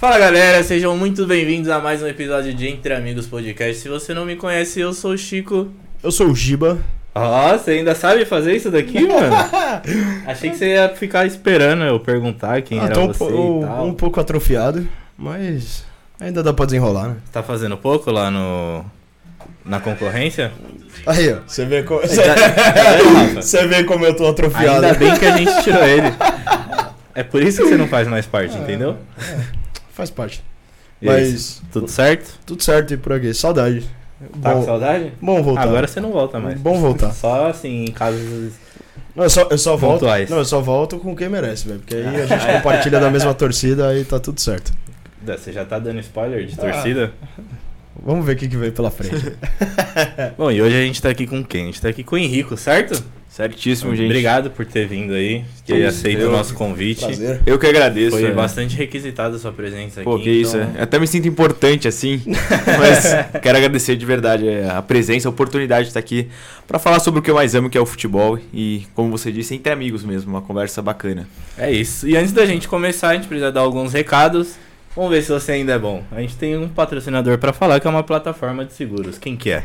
Fala galera, sejam muito bem-vindos a mais um episódio de Entre Amigos Podcast. Se você não me conhece, eu sou o Chico. Eu sou o Giba. Ó, você ainda sabe fazer isso daqui, mano? Achei que você ia ficar esperando eu perguntar quem Ah, era tô um, você po- e tal. um pouco atrofiado, mas ainda dá pra desenrolar, né? Tá fazendo pouco lá no... Na concorrência? Aí, ó, você vê, co- vendo, Rafa? você vê como eu tô atrofiado. Ainda bem que a gente tirou ele. É por isso que você não faz mais parte, É. Faz parte. Mas Tudo certo? tudo certo e por aqui. Saudade. Tá com Bom, saudade? bom voltar. Agora você não volta mais. Bom voltar. Só assim, em casos Não, eu só, eu só volto. Pontuais. Não, eu só volto com quem merece, velho. Porque aí a gente compartilha da mesma torcida aí tá tudo certo. Você já tá dando spoiler de Ah. torcida? Vamos ver o que, que vem pela frente. Bom, e hoje a gente tá aqui com quem? A gente tá aqui com o Henrico, certo? Certíssimo, gente. Obrigado por ter vindo aí, Que ter isso, aceito o nosso convite. Prazer. Eu que agradeço. Foi é. bastante requisitada a sua presença Pô, aqui. que isso. então- é. Até me sinto importante assim. mas quero agradecer de verdade é, a presença, a oportunidade de estar aqui pra falar sobre o que eu mais amo, que é o futebol. E, como você disse, entre amigos mesmo. Uma conversa bacana. É isso. E antes da gente começar, a gente precisa dar alguns recados. Vamos ver se você ainda é bom. A gente tem um patrocinador pra falar que é uma plataforma de seguros. Quem que é?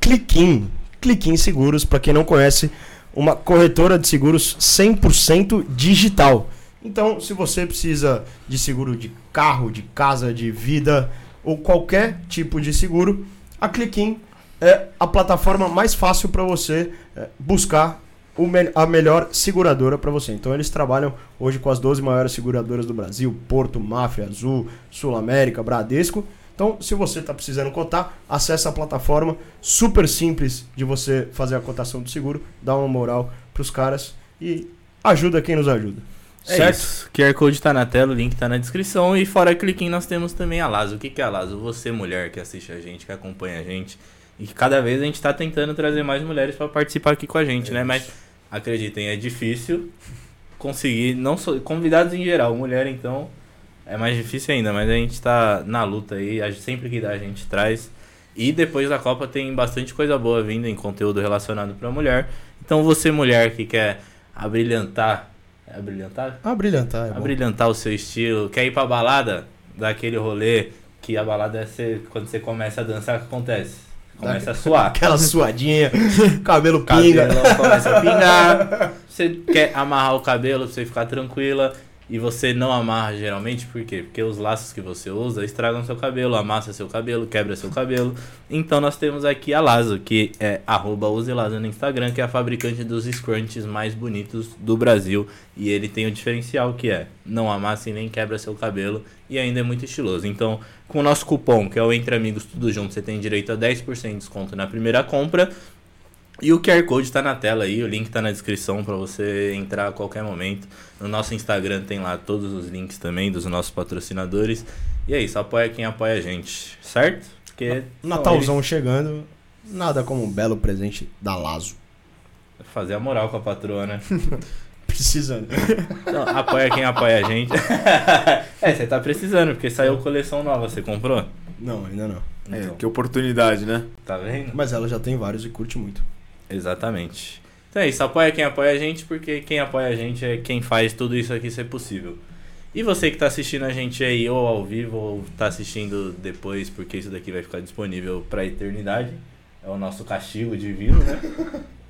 Cliquim. Cliquim Seguros, pra quem não conhece, uma corretora de seguros 100% digital. Então, se você precisa de seguro de carro, de casa, de vida ou qualquer tipo de seguro, a Cliquim é a plataforma mais fácil para você é, buscar a melhor seguradora para você. Então, eles trabalham hoje com as 12 maiores seguradoras do Brasil: Porto, Mafra, Azul, Sul América, Bradesco. Então, se você está precisando cotar, acesse a plataforma, super simples de você fazer a cotação do seguro, dá uma moral para os caras e ajuda quem nos ajuda. É certo? isso. QR Code tá na tela, o link tá na descrição. E fora cliquinho, nós temos também a Lazo. O que, que é a Lazo? Você, mulher que assiste a gente, que acompanha a gente. E que cada vez a gente tá tentando trazer mais mulheres para participar aqui com a gente, né? Mas acreditem, é difícil conseguir, não só convidados em geral, mulher então é mais difícil ainda, mas a gente tá na luta aí, sempre que dá a gente traz. E depois da Copa tem bastante coisa boa vindo em conteúdo relacionado pra mulher. Então você, mulher que quer abrilhantar, é abrilhantar? Ah, brilhantar, é bom. abrilhantar o seu estilo, quer ir pra balada, dar aquele rolê que a balada é ser, quando você começa a dançar, o que acontece? Começa a suar. Aquela suadinha, cabelo pinga. Cabelo começa a pingar. Você quer amarrar o cabelo pra você ficar tranquila. E você não amarra geralmente, por quê? Porque os laços que você usa estragam seu cabelo, amassa seu cabelo, quebra seu cabelo. Então nós temos aqui a Lazo, que é uselazo no Instagram, que é a fabricante dos scrunchies mais bonitos do Brasil. E ele tem o diferencial que é não amassa e nem quebra seu cabelo e ainda é muito estiloso. Então, com o nosso cupom, que é o Entre Amigos Tudo Junto, você tem direito a 10% de desconto na primeira compra. E o QR Code tá na tela aí, o link tá na descrição para você entrar a qualquer momento. No nosso Instagram tem lá todos os links também dos nossos patrocinadores. E é isso, apoia quem apoia a gente, certo? Porque Natalzão chegando, nada como um belo presente da Lazo. eles- fazer a moral com a patroa, né? Precisando. Então, apoia quem apoia a gente. é, você tá precisando, porque saiu coleção nova, você comprou? Não, ainda não. Então, que oportunidade, né? tá vendo? Mas ela já tem vários e curte muito. Exatamente. Então é isso, apoia quem apoia a gente, porque quem apoia a gente é quem faz tudo isso aqui ser possível. E você que tá assistindo a gente aí, ou ao vivo, ou tá assistindo depois, porque isso daqui vai ficar disponível pra eternidade. É o nosso castigo divino, né?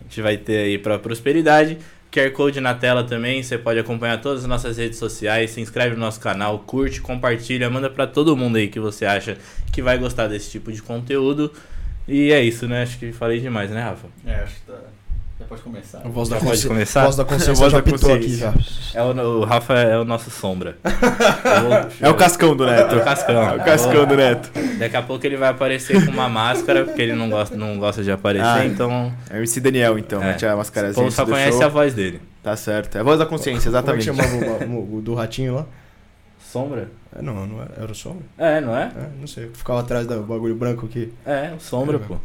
A gente vai ter aí pra prosperidade. QR Code na tela também, você pode acompanhar todas as nossas redes sociais, se inscreve no nosso canal, curte, compartilha, manda pra todo mundo aí que você acha que vai gostar desse tipo de conteúdo. E é isso, né? Acho que falei demais, né, Rafa? É, acho que tá. Já pode começar. A voz Já da pode consciência. começar? A voz da consciência Voz já da aqui já. É o, o Rafa é o nosso sombra. Vou- É o cascão do Neto. É o cascão. É o cascão do Neto. Daqui a pouco ele vai aparecer com uma máscara, porque ele não gosta, não gosta de aparecer, Ah, então. É o MC Daniel, então. É. Mete a O mascarazinha povo só conhece show. a voz dele. Tá certo. É a voz da consciência, exatamente. Como é que chamava o, o- o do ratinho lá? Sombra? É, não, não era, era o sombra? É, não é? É, não sei. Ficava atrás do bagulho branco aqui. É, o sombra, pô.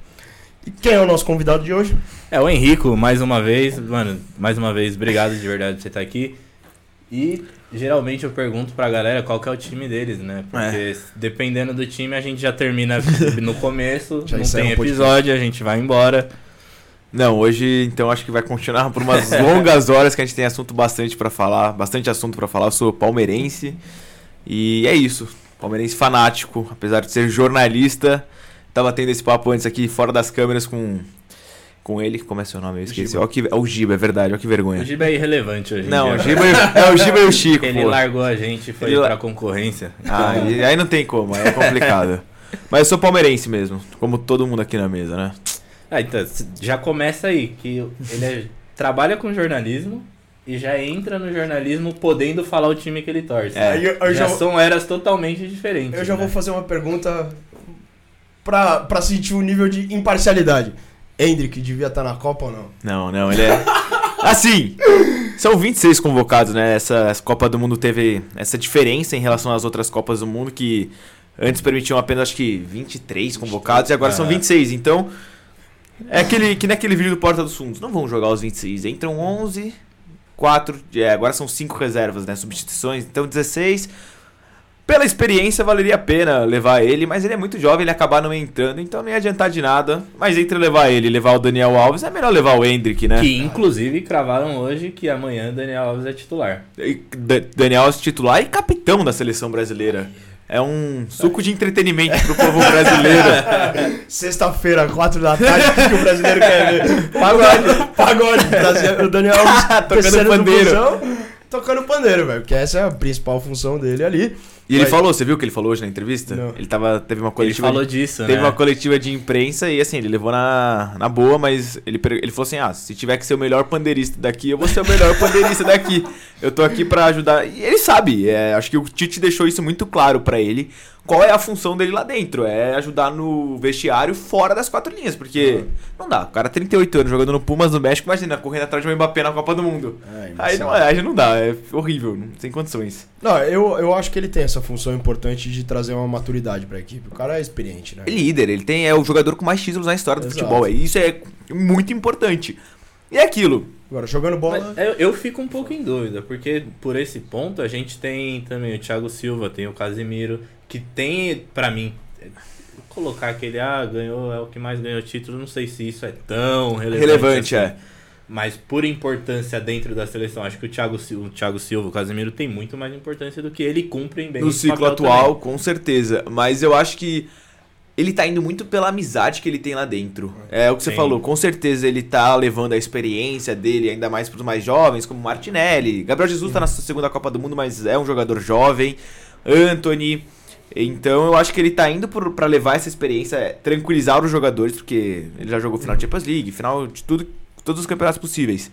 E quem é o nosso convidado de hoje? É o Henrico, mais uma vez. Mano, mais uma vez, obrigado de verdade por você estar aqui. E geralmente eu pergunto pra galera qual que é o time deles, né? Porque dependendo do time a gente já termina no começo, Já não tem podcast. episódio, a gente vai embora. Não, hoje então acho que vai continuar por umas longas horas que a gente tem assunto bastante pra falar, bastante assunto pra falar. Eu sou palmeirense E é isso. Palmeirense fanático, apesar de ser jornalista. Tava tendo esse papo antes aqui, fora das câmeras, com, com ele. Como é seu nome? Eu esqueci. Ó, que, é o Giba, é verdade. Olha que O vergonha. Giba é irrelevante hoje Não, o. Giba, o- é o Giba e o Chico, Ele pô. largou a gente e foi Ele pra concorrência. Ah, e aí não tem como, é complicado. Mas eu sou palmeirense mesmo, como todo mundo aqui na mesa, né? Ah, então, já começa aí, que ele é- trabalha com jornalismo e já entra no jornalismo podendo falar o time que ele torce. É. Eu, eu já já, são eras totalmente diferentes. eu já vou né? fazer uma pergunta pra, pra sentir o nível de imparcialidade. Hendrick devia estar na Copa ou não? Não, não, ele é. Assim, são 26 convocados, né? Essa, essa Copa do Mundo teve essa diferença em relação às outras Copas do Mundo que antes permitiam apenas acho que 23 convocados e agora são Ah. 26. Então, é aquele que naquele vídeo do Porta dos Fundos. Não vão jogar os 26, entram 11, 4, é, agora são 5 reservas, né? Substituições, então 16. Pela experiência, valeria a pena levar ele, mas ele é muito jovem, ele acabar não entrando, então não ia adiantar de nada. Mas entre levar ele e levar o Daniel Alves, é melhor levar o Hendrick, né? Que inclusive cravaram hoje que amanhã Daniel Alves é titular. E Da- Daniel Alves titular e capitão da seleção brasileira. É um suco de entretenimento pro povo brasileiro. Sexta-feira, quatro da tarde, o que, o brasileiro quer ver? Pagode. Pagode. O Daniel Alves Tocando pandeiro. Tocando pandeiro, velho. Porque essa é a principal função dele ali. E ele Mas- falou, você viu o que ele falou hoje na entrevista? Não. Ele tava, teve uma Ele coletiva. falou de, disso, teve né? uma coletiva de imprensa e assim, ele levou na, na boa, mas ele, ele falou assim: ah, se tiver que ser o melhor pandeirista daqui, eu vou ser o melhor pandeirista daqui. Eu tô aqui pra ajudar. E ele sabe, é, acho que o Tite deixou isso muito claro pra ele. Qual é a função dele lá dentro? É ajudar no vestiário fora das quatro linhas, porque não dá. O cara 38 anos jogando no Pumas no México, imagina, correndo atrás de um Mbappé na Copa do Mundo. Aí não, é, aí não dá, é horrível, não tem condições. Não, eu, eu acho que ele tem essa função importante de trazer uma maturidade pra equipe. O cara é experiente, né? É líder, ele tem, é o jogador com mais títulos na história do Exato. futebol. Isso é muito importante. E é aquilo. Agora, jogando bola. Eu, eu fico um pouco em dúvida, porque por esse ponto a gente tem também o Thiago Silva, tem o Casimiro, que tem, pra mim, é, colocar aquele, ah, ganhou, é o que mais ganhou título, não sei se isso é tão relevante. Relevante, assim. é. Mas por importância dentro da seleção, acho que o Thiago, Sil- o Thiago Silva, o Casimiro, tem muito mais importância do que ele cumprem bem No ciclo atual, com certeza. Mas eu acho que ele tá indo muito pela amizade que ele tem lá dentro. É o que você Sim. falou, com certeza ele tá levando a experiência dele ainda mais pros mais jovens, como Martinelli. Gabriel Jesus tá na segunda Copa do Mundo, mas é um jogador jovem. Anthony. Então eu acho que ele tá indo por, pra levar essa experiência, é, tranquilizar os jogadores, porque ele já jogou final de Champions League, final de tudo, todos os campeonatos possíveis.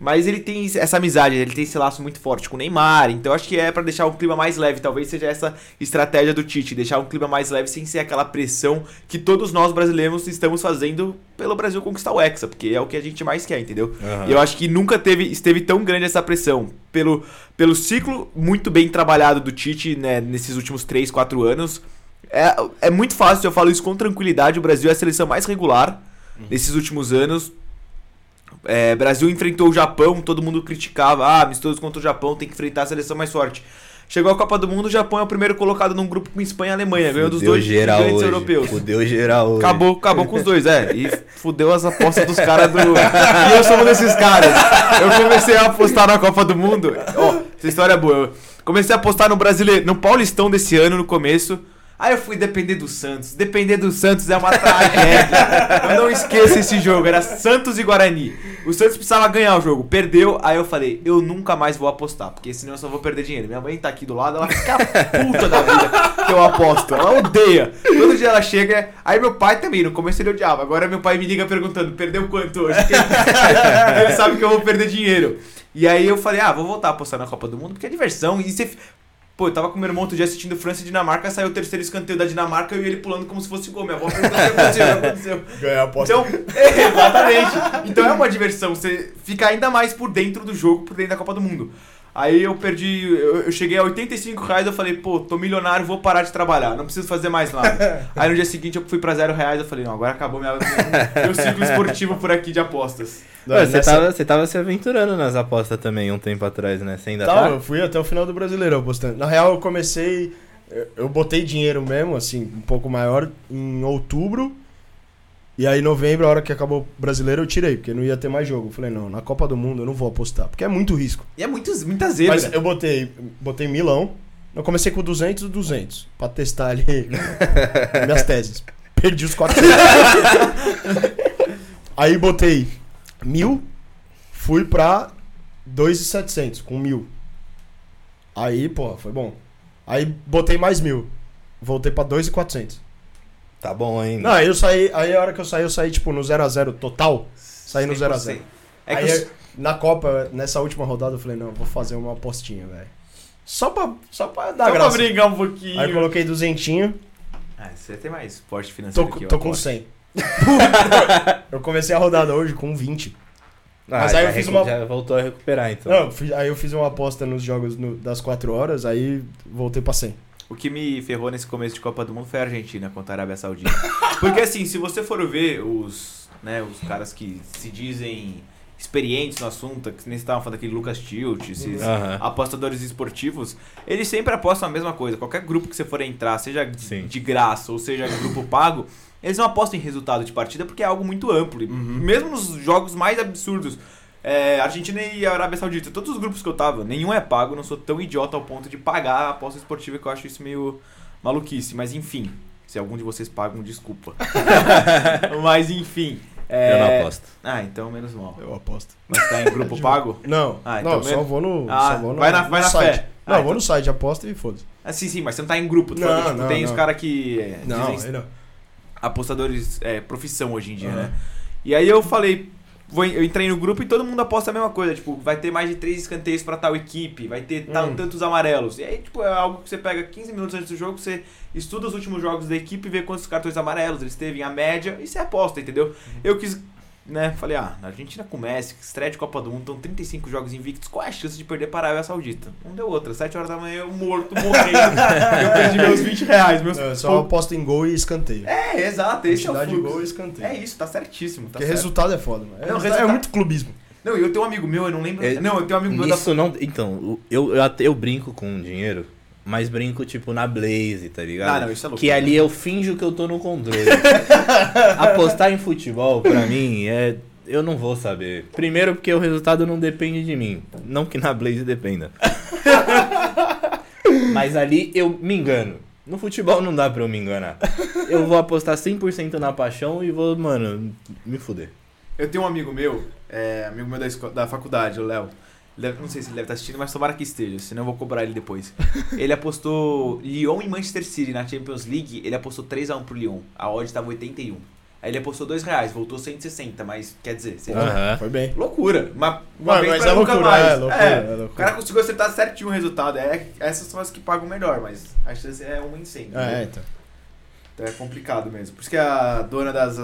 Mas ele tem essa amizade, ele tem esse laço muito forte com o Neymar, então acho que é pra deixar um clima mais leve, talvez seja essa estratégia do Tite, deixar um clima mais leve sem ser aquela pressão que todos nós brasileiros estamos fazendo pelo Brasil conquistar o Hexa, porque é o que a gente mais quer, entendeu? Aham. E eu acho que nunca teve, esteve tão grande essa pressão pelo, pelo ciclo muito bem trabalhado do Tite né, nesses últimos 3, 4 anos. É, é muito fácil, eu falo isso com tranquilidade, o Brasil é a seleção mais regular nesses últimos anos. É, Brasil enfrentou o Japão, todo mundo criticava, ah, amistoso contra o Japão, tem que enfrentar a seleção mais forte. Chegou a Copa do Mundo, o Japão é o primeiro colocado num grupo com Espanha e Alemanha, ganhou dos dois gigantes hoje. europeus. Fudeu geral hoje. Acabou, acabou com os dois, é. E fudeu as apostas dos caras do. E eu sou um desses caras. Eu comecei a apostar na Copa do Mundo. Ó, essa história é boa. Eu comecei a apostar no brasileiro, no Paulistão desse ano, no começo. Aí eu fui depender do Santos. Depender do Santos é uma tragédia. Eu não esqueço esse jogo. Era Santos e Guarani. O Santos precisava ganhar o jogo. Perdeu. Aí eu falei, eu nunca mais vou apostar. Porque senão eu só vou perder dinheiro. Minha mãe tá aqui do lado, ela fica puta da vida que eu aposto. Ela odeia. Todo dia ela chega. Aí meu pai também, no começo ele odiava. Agora meu pai me liga perguntando, perdeu quanto hoje? Ele sabe que eu vou perder dinheiro. E aí eu falei, ah, vou voltar a apostar na Copa do Mundo, porque é diversão. E você. Pô, eu tava com meu irmão outro dia assistindo França e Dinamarca, saiu o terceiro escanteio da Dinamarca e ele pulando como se fosse gol. Minha avó perguntou o que aconteceu, o que aconteceu. Ganhar a aposta. Então, é, exatamente. Então é uma diversão, você fica ainda mais por dentro do jogo, por dentro da Copa do Mundo. Aí eu perdi, eu, eu cheguei a 85 reais, eu falei, pô, tô milionário, vou parar de trabalhar, não preciso fazer mais nada. Aí no dia seguinte eu fui pra zero reais, eu falei, não, agora acabou minha, meu ciclo esportivo por aqui de apostas. Ué, você, nessa- tava, você tava se aventurando nas apostas também um tempo atrás, né? Você ainda Tava, tá? eu fui até o final do Brasileiro apostando. Na real, eu comecei. eu- botei dinheiro mesmo, assim, um pouco maior, em outubro. E aí, em novembro, a hora que acabou o brasileiro, eu tirei, porque não ia ter mais jogo. Eu falei, não, na Copa do Mundo eu não vou apostar, porque é muito risco. E é muito, muita zebra. Mas eu botei, botei Milão, Eu comecei com 200 e 200 pra testar ali minhas teses. Perdi os 400. Aí botei mil, fui pra 2,700 com mil. Aí, pô, foi bom. Aí botei mais mil. Voltei pra 2,400. Tá bom ainda. Não, aí eu saí, aí a hora que eu saí, eu saí tipo no 0x0 total. Saí no 0x0. É aí que eu- na Copa, nessa última rodada, eu falei, não, eu vou fazer uma apostinha, velho. Só pra, só pra dar Só pra graça. brincar um pouquinho. Aí eu coloquei duzentinho, Ah, você tem mais porte tô, financeiro que eu. tô com aposto. 100. Eu comecei a rodada hoje com 20. Mas Ah, aí já eu fiz uma- Já voltou a recuperar, então. Não, aí eu fiz uma aposta nos jogos no- das 4 horas, aí voltei pra 100. O que me ferrou nesse começo de Copa do Mundo foi a Argentina contra a Arábia Saudita. Porque assim, se você for ver os, né, os caras que se dizem experientes no assunto, que nem você tava falando daquele Lucas Tilt, esses Aham. apostadores esportivos, eles sempre apostam a mesma coisa. Qualquer grupo que você for entrar, seja Sim. de graça ou seja grupo pago, eles não apostam em resultado de partida porque é algo muito amplo. E Mesmo nos jogos mais absurdos. é, Argentina e Arábia Saudita, todos os grupos que eu tava, nenhum é pago, não sou tão idiota ao ponto de pagar a aposta esportiva que eu acho isso meio maluquice. Mas enfim, se algum de vocês pagam, desculpa. mas enfim. é, Eu não aposto. Ah, então menos mal. Eu aposto. Mas tá em grupo pago? Não, Ah, então não, só mesmo? vou no, Ah, só vou no, vai na- no vai na site. fé. Não, Ah, vou então- no site, aposta e foda-se. Ah, sim, sim, mas você não tá em grupo. Tô Não, tipo, não, tem os não. caras que é, Não, dizem aí não. Apostadores é, profissão hoje em dia, Aham. né? E aí eu falei, vou, eu entrei no grupo e todo mundo aposta a mesma coisa, tipo, vai ter mais de três escanteios pra tal equipe, vai ter tal, Hum. tantos amarelos. E aí, tipo, é algo que você pega 15 minutos antes do jogo, você estuda os últimos jogos da equipe, vê quantos cartões amarelos eles teve, a média, e você aposta, entendeu? Eu quis, né, falei, ah, na Argentina com o Messi, estreia de Copa do Mundo, estão 35 jogos invictos, qual é a chance de perder para a Arábia Saudita? Não deu outra, 7 horas da manhã eu morto, morrendo, eu perdi meus 20 reais, meus... Não, eu só aposto em gol e escanteio. É, exato, esse é o de gol e escanteio. É isso, tá certíssimo. Tá Porque certo. resultado é foda, mano. É, Não, é muito clubismo. Não, e eu tenho um amigo meu, eu não lembro. É, não, eu tenho um amigo meu da. Isso não. Então, eu, eu, até- eu brinco com dinheiro, mas brinco, tipo, na Blaze, tá ligado? Ah, não, isso é louco. Que ali eu finjo que eu tô no controle. Apostar em futebol, pra mim, é. Eu não vou saber. Primeiro porque o resultado não depende de mim. Não que na Blaze dependa. Mas ali eu me engano. No futebol não dá pra eu me enganar. Eu vou apostar 100% na paixão e vou, mano, me fuder. Eu tenho um amigo meu, é, amigo meu da, da faculdade, o Léo. Não sei se ele deve estar assistindo, mas tomara que esteja, senão eu vou cobrar ele depois. Ele apostou Lyon e Manchester City na Champions League, ele apostou 3x1 pro Lyon. A odd tava 81. Aí ele apostou 2 reais, voltou 160, mas quer dizer, você- Aham. Foi bem. loucura. Uma, uma Mano, vez mas é nunca loucura, mais. é loucura, É, é loucura. O cara conseguiu acertar certinho o resultado. É, essas são as que pagam melhor, mas a chance é uma em 100. né? É, então. Então é complicado mesmo. Por isso que a dona das,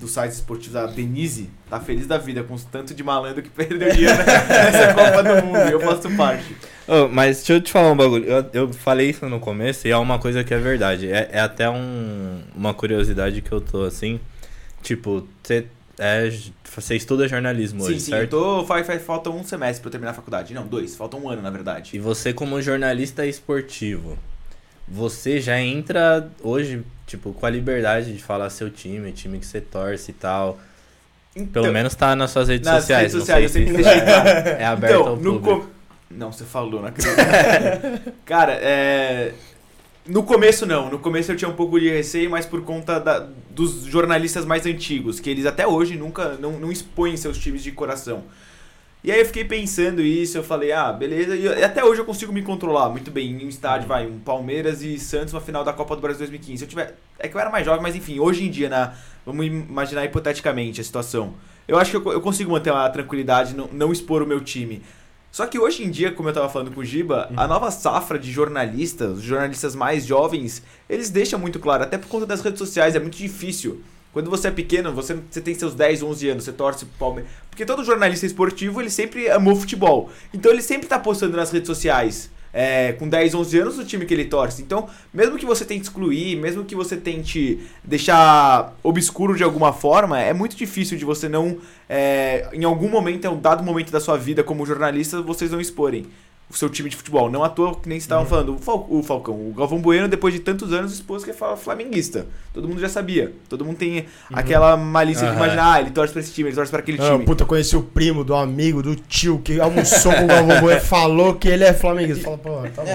dos sites esportivos, a Denise, tá feliz da vida com os tanto de malandro que perdeu dinheiro nessa Copa do Mundo. E eu faço parte. Ô, mas deixa eu te falar um bagulho. Eu, eu falei isso no começo e é uma coisa que é verdade. É, é até um, uma curiosidade que eu tô assim. Tipo, você é, você estuda jornalismo sim, hoje, sim. certo? Eu tô, faz, faz, falta um semestre pra eu terminar a faculdade. Não, dois. Falta um ano, na verdade. E você, como jornalista esportivo, você já entra hoje, tipo, com a liberdade de falar seu time, time que você torce e tal. Pelo Então, menos tá nas suas redes nas sociais. redes sociais, eu sei sempre se deixei claro. é aberto então, ao público. com... Não, você falou, não acredito. Cara, é... No começo não, no começo eu tinha um pouco de receio, mas por conta da- dos jornalistas mais antigos, que eles até hoje nunca não, não expõem seus times de coração. E aí eu fiquei pensando isso, eu falei, ah, beleza, e até hoje eu consigo me controlar muito bem em um estádio, vai, um Palmeiras e Santos na final da Copa do Brasil 2015. Se eu tiver, é que eu era mais jovem, mas enfim, hoje em dia, na, vamos imaginar hipoteticamente a situação. Eu acho que eu, eu consigo manter uma tranquilidade, não, não expor o meu time. Só que hoje em dia, como eu tava falando com o Giba, a nova safra de jornalistas, os jornalistas mais jovens, eles deixam muito claro, até por conta das redes sociais, é muito difícil. Quando você é pequeno, você, você tem seus 10, 11 anos, você torce pro Palmeiras. Porque todo jornalista esportivo, ele sempre amou futebol. Então ele sempre tá postando nas redes sociais. é, com 10, 11 anos, o time que ele torce. Então, mesmo que você tente excluir, mesmo que você tente deixar obscuro de alguma forma, é muito difícil de você não, é, em algum momento, em um dado momento da sua vida como jornalista, vocês não exporem. O seu time de futebol. Não à toa que nem vocês estavam falando. O, Fal- o Falcão, o Galvão Bueno, depois de tantos anos, expôs que é flamenguista. Todo mundo já sabia. Todo mundo tem aquela malícia de Aham. imaginar, ah, ele torce pra esse time, ele torce pra aquele Não, time. puta, eu conheci o primo do amigo, do tio, que almoçou com o Galvão Bueno falou que ele é flamenguista. Fala, pô, tá bom.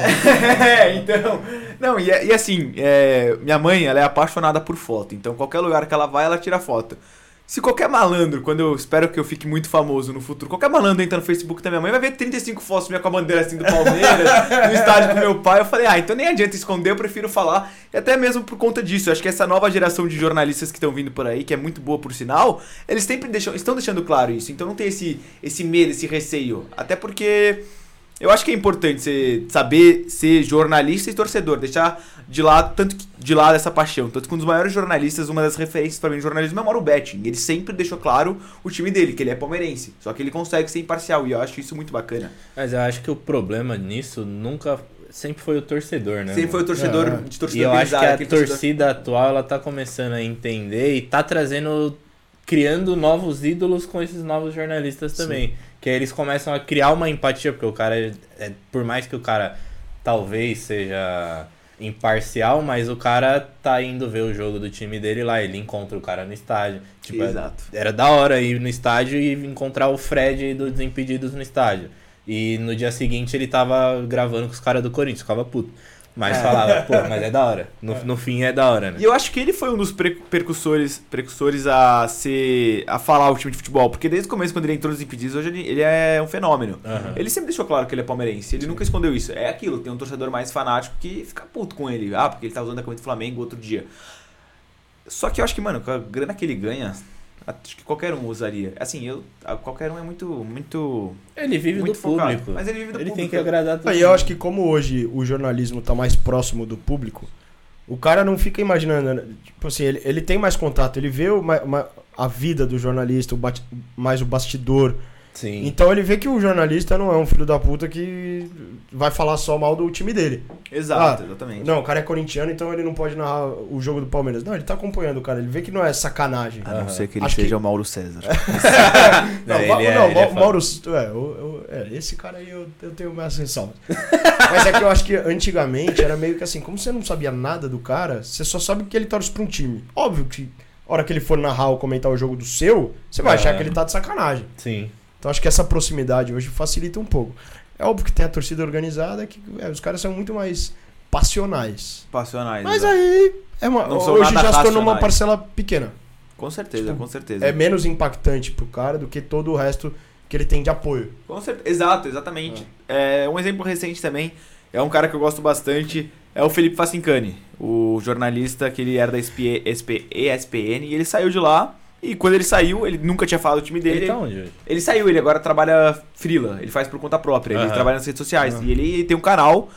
é, então. Não, e, e assim, é, minha mãe, ela é apaixonada por foto. Então, qualquer lugar que ela vai, ela tira foto. Se qualquer malandro, quando eu espero que eu fique muito famoso no futuro, qualquer malandro entra no Facebook da minha mãe, vai ver 35 fotos minha com a bandeira assim do Palmeiras, no estádio com meu pai. Eu falei, ah, então nem adianta esconder, eu prefiro falar. E até mesmo por conta disso, eu acho que essa nova geração de jornalistas que estão vindo por aí, que é muito boa por sinal, eles sempre deixam, estão deixando claro isso. Então não tem esse, esse medo, esse receio. Até porque eu acho que é importante você saber ser jornalista e torcedor, deixar de lado tanto que- de lado essa paixão. Tanto que um dos maiores jornalistas, uma das referências pra mim de jornalismo é o Mauro Betting. Ele sempre deixou claro o time dele, que ele é palmeirense. Só que ele consegue ser imparcial e eu acho isso muito bacana. Mas eu acho que o problema nisso nunca. Sempre foi o torcedor, né? Sempre foi o torcedor É. de E torcedor eu acho que a aquele torcedor- torcida atual ela tá começando a entender e tá trazendo. Criando novos ídolos com esses novos jornalistas também. Que aí eles começam a criar uma empatia, porque o cara, é- é- por mais que o cara talvez seja imparcial, mas o cara tá indo ver o jogo do time dele lá, ele encontra o cara no estádio. Tipo, é- Exato. era da hora ir no estádio e encontrar o Fred do Desimpedidos no estádio. E no dia seguinte ele tava gravando com os caras do Corinthians, ficava puto. Mas falava, pô, mas é da hora. No, no fim é da hora, né? E eu acho que ele foi um dos pre- percussores, precursores a ser. a falar o time de futebol. Porque desde o começo, quando ele entrou nos impedidos, hoje ele, ele é um fenômeno. Aham. Ele sempre deixou claro que ele é palmeirense. Ele nunca escondeu isso. É aquilo, tem um torcedor mais fanático que fica puto com ele. Ah, porque ele tá usando a camisa do Flamengo outro dia. Só que eu acho que, mano, com a grana que ele ganha, acho que qualquer um usaria. Assim, eu. Qualquer um é muito. muito. Ele vive muito do focado. público. Mas ele vive do Ele tem público. que agradar todo Aí eu acho que como hoje o jornalismo tá mais próximo do público, o cara não fica imaginando, tipo assim, ele, ele tem mais contato, ele vê o ma- ma- a vida do jornalista, o bate- mais o bastidor. Sim. Então ele vê que o jornalista não é um filho da puta que vai falar só mal do time dele. Exato, Ah, exatamente. Não, o cara é corintiano, então ele não pode narrar o jogo do Palmeiras. Não, ele tá acompanhando o cara, ele vê que não é sacanagem. A não Aham. ser que ele Acho que- seja o Mauro César. Não, Ma- ele é- não, ele é. Mauro. É, eu- eu- é, esse cara aí eu, eu tenho minhas ressalvas. Mas é que eu acho que antigamente era meio que assim, como você não sabia nada do cara, você só sabe que ele torce pra um time. Óbvio que, a hora que ele for narrar ou comentar o jogo do seu, você vai É. achar que ele tá de sacanagem. Sim. Então acho que essa proximidade hoje facilita um pouco. É óbvio que tem a torcida organizada, que é, os caras são muito mais passionais. Passionais. Mas exato. aí, é uma, hoje já se tornou uma parcela pequena. Com certeza, Tipo, com certeza. É menos impactante pro cara do que todo o resto que ele tem de apoio. Com certeza. Exato, exatamente. É. um exemplo recente também, é um cara que eu gosto bastante, é o Felipe Facincani, o jornalista que ele era da SP, SP, ESPN, e ele saiu de lá, e quando ele saiu, ele nunca tinha falado do time dele. Ele tá onde hoje? Ele saiu, ele agora trabalha frila, ele faz por conta própria, ele Aham. trabalha nas redes sociais. Aham. E ele tem um canal,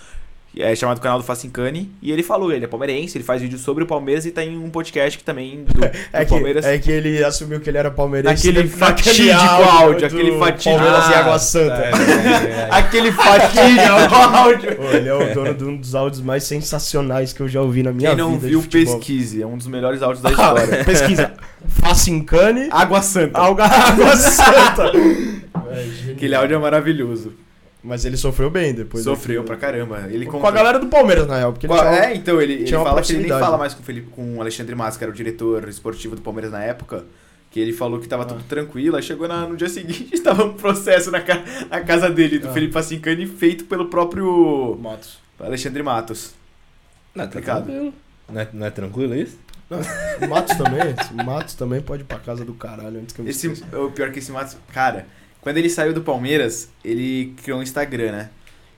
é chamado canal do Facincani, e ele falou, ele é palmeirense, ele faz vídeos sobre o Palmeiras e tem um podcast que também do, do É que, Palmeiras. é que ele assumiu que ele era palmeirense. Naquele fatídico áudio, aquele fatídico- Palmeiras e Água Santa. É, é, é. Aquele fatídico áudio. Pô, ele é o dono de um dos áudios mais sensacionais que eu já ouvi na minha Quem não vida. viu, pesquise, é um dos melhores áudios da história. Pesquisa. Facincane, Água Santa. Alga Água Santa. Aquele áudio é maravilhoso. Mas ele sofreu bem depois. Sofreu daquilo. pra caramba. Ele Com conta- a galera do Palmeiras, na real. Porque ele tinha- É, então, ele, ele fala que ele nem fala mais com o, Felipe, com o Alexandre Massa, que era o diretor esportivo do Palmeiras na época. Que ele falou que tava Ah. tudo tranquilo. Aí chegou na- no dia seguinte, tava um processo na, ca- na casa dele, do Ah. Felipe Facincani, feito pelo próprio Matos. Alexandre Matos. Não, tá Complicado. tranquilo. Não é, não é tranquilo isso? Matos também. Matos também pode ir pra casa do caralho antes que eu me Esse, o pior que esse Matos. Cara, quando ele saiu do Palmeiras, ele criou um Instagram, né?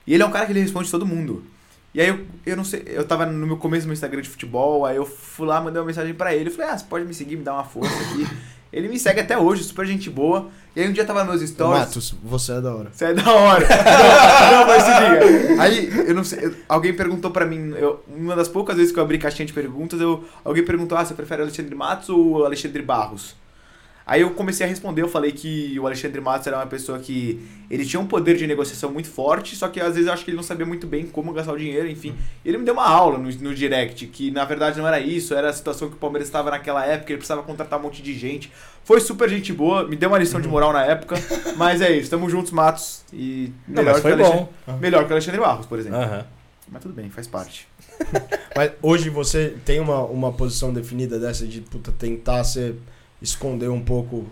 E ele é um cara que ele responde todo mundo. E aí eu, eu não sei, eu tava no meu começo do meu Instagram de futebol, aí eu fui lá, mandei uma mensagem pra ele, eu falei, ah, você pode me seguir, me dar uma força aqui. ele me segue até hoje, super gente boa. E aí um dia tava nos meus stories. Matos, você é da hora. Você é da hora. não, não, mas se liga. Aí, eu não sei, eu- alguém perguntou pra mim, eu- uma das poucas vezes que eu abri caixinha de perguntas, eu, alguém perguntou, ah, você prefere Alexandre Matos ou Alexandre Barros? Aí eu comecei a responder, eu falei que o Alexandre Matos era uma pessoa que ele tinha um poder de negociação muito forte, só que às vezes eu acho que ele não sabia muito bem como gastar o dinheiro, enfim. Ele me deu uma aula no, no direct, que na verdade não era isso, era a situação que o Palmeiras estava naquela época, ele precisava contratar um monte de gente. Foi super gente boa, me deu uma lição de moral na época, mas é isso, estamos juntos, Matos, e melhor, mas que o foi Alexandre, bom. melhor que o Alexandre Barros, por exemplo. Aham. Mas tudo bem, faz parte. Mas hoje você tem uma, uma posição definida dessa de puta, tentar se esconder um pouco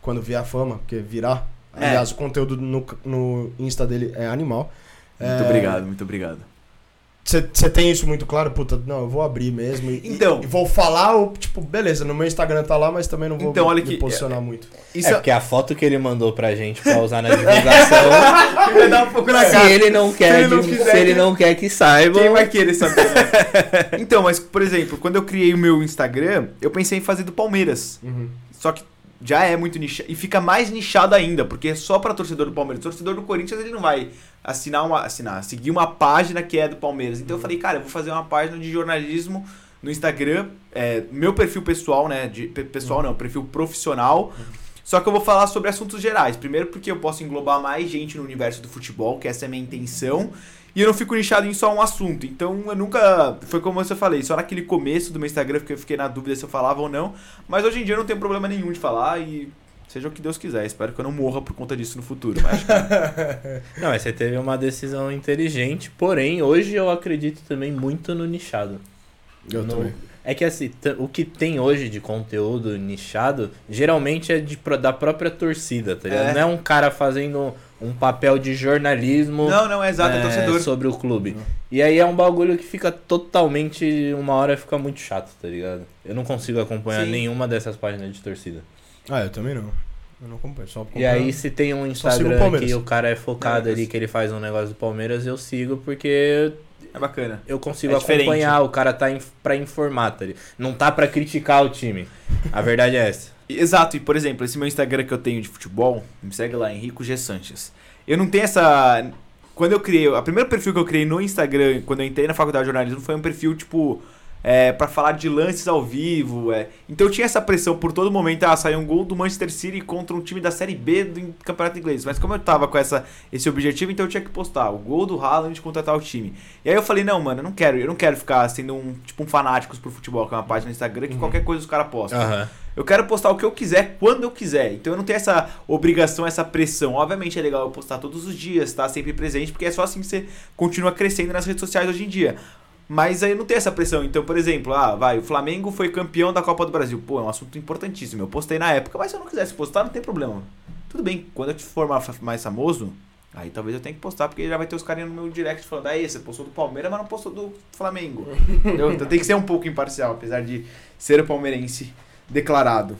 quando vier a fama, porque virar. É. Aliás, o conteúdo no, no Insta dele é animal. Muito É, obrigado, muito obrigado. Você tem isso muito claro? Puta, não, eu vou abrir mesmo. E, Então. e vou falar, ou, tipo, beleza, no meu Instagram tá lá, mas também não vou Então, me, olha me que- posicionar muito. Isso É porque a foto que ele mandou pra gente pra usar na divulgação, vai dar um pouco na se cara. ele não quer, ele não que- quiser se ele que- não quer que saiba, Quem vai querer saber? então, mas, por exemplo, quando eu criei o meu Instagram, eu pensei em fazer do Palmeiras. Só que já é muito nichado. E fica mais nichado ainda, porque é só pra torcedor do Palmeiras. Torcedor do Corinthians, ele não vai assinar uma. assinar, seguir uma página que é do Palmeiras. Então eu falei, cara, eu vou fazer uma página de jornalismo no Instagram. é, meu perfil pessoal, né? De, pe- pessoal não, perfil profissional. Só que eu vou falar sobre assuntos gerais. Primeiro porque eu posso englobar mais gente no universo do futebol, que essa é a minha intenção. E eu não fico nichado em só um assunto. Então eu nunca. Foi como eu falei, só naquele começo do meu Instagram que eu fiquei na dúvida se eu falava ou não. Mas hoje em dia eu não tenho problema nenhum de falar e seja o que Deus quiser. Espero que eu não morra por conta disso no futuro. Mas que- Não, mas você teve uma decisão inteligente, porém, hoje eu acredito também muito no nichado. Eu No- também. É que assim, o que tem hoje de conteúdo nichado, geralmente é de, pro- da própria torcida, tá ligado? É. Não é um cara fazendo um papel de jornalismo não, não, é exato, é é, torcedor. sobre o clube. E aí é um bagulho que fica totalmente. Uma hora fica muito chato, tá ligado? Eu não consigo acompanhar Sim. nenhuma dessas páginas de torcida. Ah, eu também não. Eu não acompanho, só E acompanho. aí, se tem um o Instagram Palmeiras. que o cara é focado É, ali, que ele faz um negócio do Palmeiras, eu sigo porque É bacana. eu consigo É diferente. acompanhar. O cara tá in, pra informar, tá ligado? Não tá pra criticar o time. A verdade é essa. Exato, e por exemplo, esse meu Instagram que eu tenho de futebol, me segue lá, Henrico G. Sanches. Eu não tenho essa. Quando eu criei. A primeiro perfil que eu criei no Instagram, quando eu entrei na faculdade de jornalismo, foi um perfil tipo. É, para falar de lances ao vivo. É. Então eu tinha essa pressão por todo momento. Ah, saiu um gol do Manchester City contra um time da Série B do Campeonato Inglês. Mas como eu tava com essa, esse objetivo, então eu tinha que postar o gol do Haaland contra tal time. E aí eu falei, não, mano, eu não quero, eu não quero ficar sendo um tipo um fanáticos por futebol, que é uma página no Instagram que qualquer coisa os caras postam. Aham. Eu quero postar o que eu quiser, quando eu quiser. Então eu não tenho essa obrigação, essa pressão. Obviamente é legal eu postar todos os dias, estar sempre presente, porque é só assim que você continua crescendo nas redes sociais hoje em dia. Mas aí não tenho essa pressão. Então, por exemplo, ah, vai, o Flamengo foi campeão da Copa do Brasil. Pô, é um assunto importantíssimo. Eu postei na época, mas se eu não quisesse postar, não tem problema. Tudo bem, quando eu for ma- mais famoso, aí talvez eu tenha que postar, porque já vai ter os carinhos no meu direct falando, aí, você postou do Palmeiras, mas não postou do Flamengo. Então tem que ser um pouco imparcial, apesar de ser palmeirense declarado.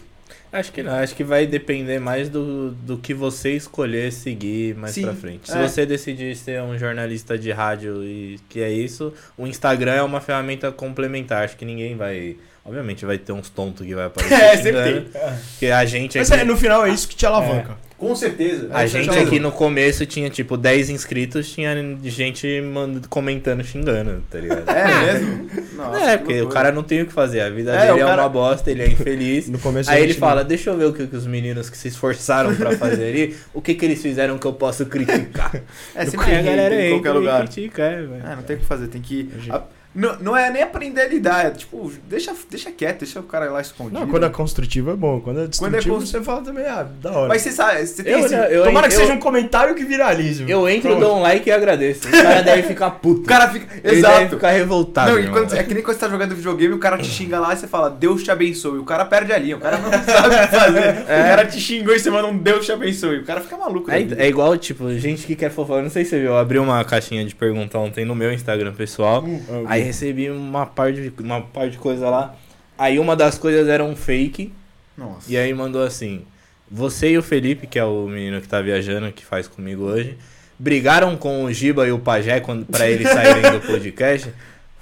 Acho que não, acho que vai depender mais do, do que você escolher seguir mais Sim, pra frente. Se é. você decidir ser um jornalista de rádio e que é isso, o Instagram é uma ferramenta complementar. Acho que ninguém vai. Obviamente vai ter uns tontos que vai aparecer. É, sempre xingando, Porque a gente Mas aqui, é, no final é isso que te alavanca. Com certeza. a é, gente aqui no começo tinha tipo 10 inscritos, tinha gente mand- comentando, xingando, tá ligado? É mesmo? Nossa, é, que porque o cara não tem o que fazer, a vida É, dele é cara- uma bosta, ele é infeliz. No começo Aí ele gente fala, deixa eu ver o que, que os meninos que se esforçaram pra fazer ali, o que que eles fizeram que eu posso criticar. É, sempre a galera em qualquer lugar. critica, é, velho. É, não tem o que fazer, tem que. Hoje- a- não, não é nem aprender a lidar, é tipo, deixa, deixa quieto, deixa o cara lá escondido. Não, quando é construtivo é bom. Quando é Quando é destrutivo, cons- você fala também, ah, da hora. Mas você sabe, você tem Eu- esse. eu- Tomara que eu- seja um comentário que viralize. Eu entro, Pronto. dou um like e agradeço. O cara deve ficar puto. O cara fica. Ele deve Exato. ficar revoltado. Não, quando, é que nem quando você tá jogando videogame, o cara te xinga lá e você fala, Deus te abençoe. O cara perde a linha, o cara não sabe o que fazer. O cara te xingou e você manda um Deus te abençoe. O cara fica maluco. né? É, é igual, tipo, gente que quer fofoca. Não sei se você viu, eu abri uma caixinha de pergunta ontem no meu Instagram pessoal. Ah, Aí recebi uma par de, uma par de coisa lá. Aí uma das coisas era um fake. Nossa. E aí mandou assim: Você e o Felipe, que é o menino que tá viajando, que faz comigo hoje, brigaram com o Giba e o Pajé quando, pra eles saírem do podcast.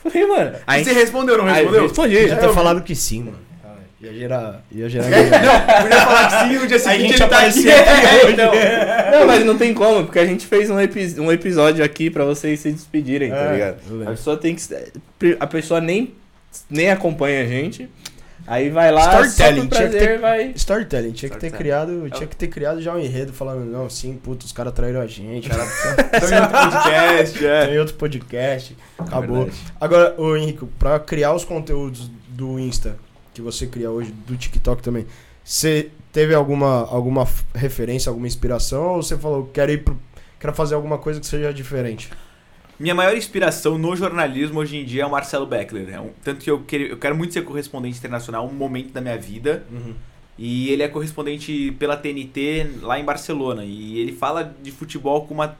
Falei, mano. Aí, Você respondeu, não aí respondeu? respondi. Podia ter eu- falado que sim, mano. Ia gerar. Ia gerar. Não, podia falar que sim, no dia seguinte gente ele tá aqui. aparecia aqui É, hoje. então. Não, mas não tem como, porque a gente fez um, epi- um episódio aqui pra vocês se despedirem, tá É, ligado? A pessoa tem que. A pessoa nem, nem acompanha a gente. Aí vai lá, Storytelling, por tinha que prazer, ter- vai... Storytelling, tinha que ter criado, tinha que ter criado já um enredo falando, não, sim, puta, os caras traíram a gente, era Então, em outro podcast, é. tem outro podcast, acabou. verdade. Agora, ô Henrique, pra criar os conteúdos do Insta, que você cria hoje, do TikTok também, você teve alguma, alguma referência, alguma inspiração, ou você falou, quero ir pro, quero fazer alguma coisa que seja diferente? Minha maior inspiração no jornalismo hoje em dia é o Marcelo Beckler. É um- tanto que eu quero, eu quero muito ser correspondente internacional um momento da minha vida. E ele é correspondente pela TNT lá em Barcelona. E ele fala de futebol com uma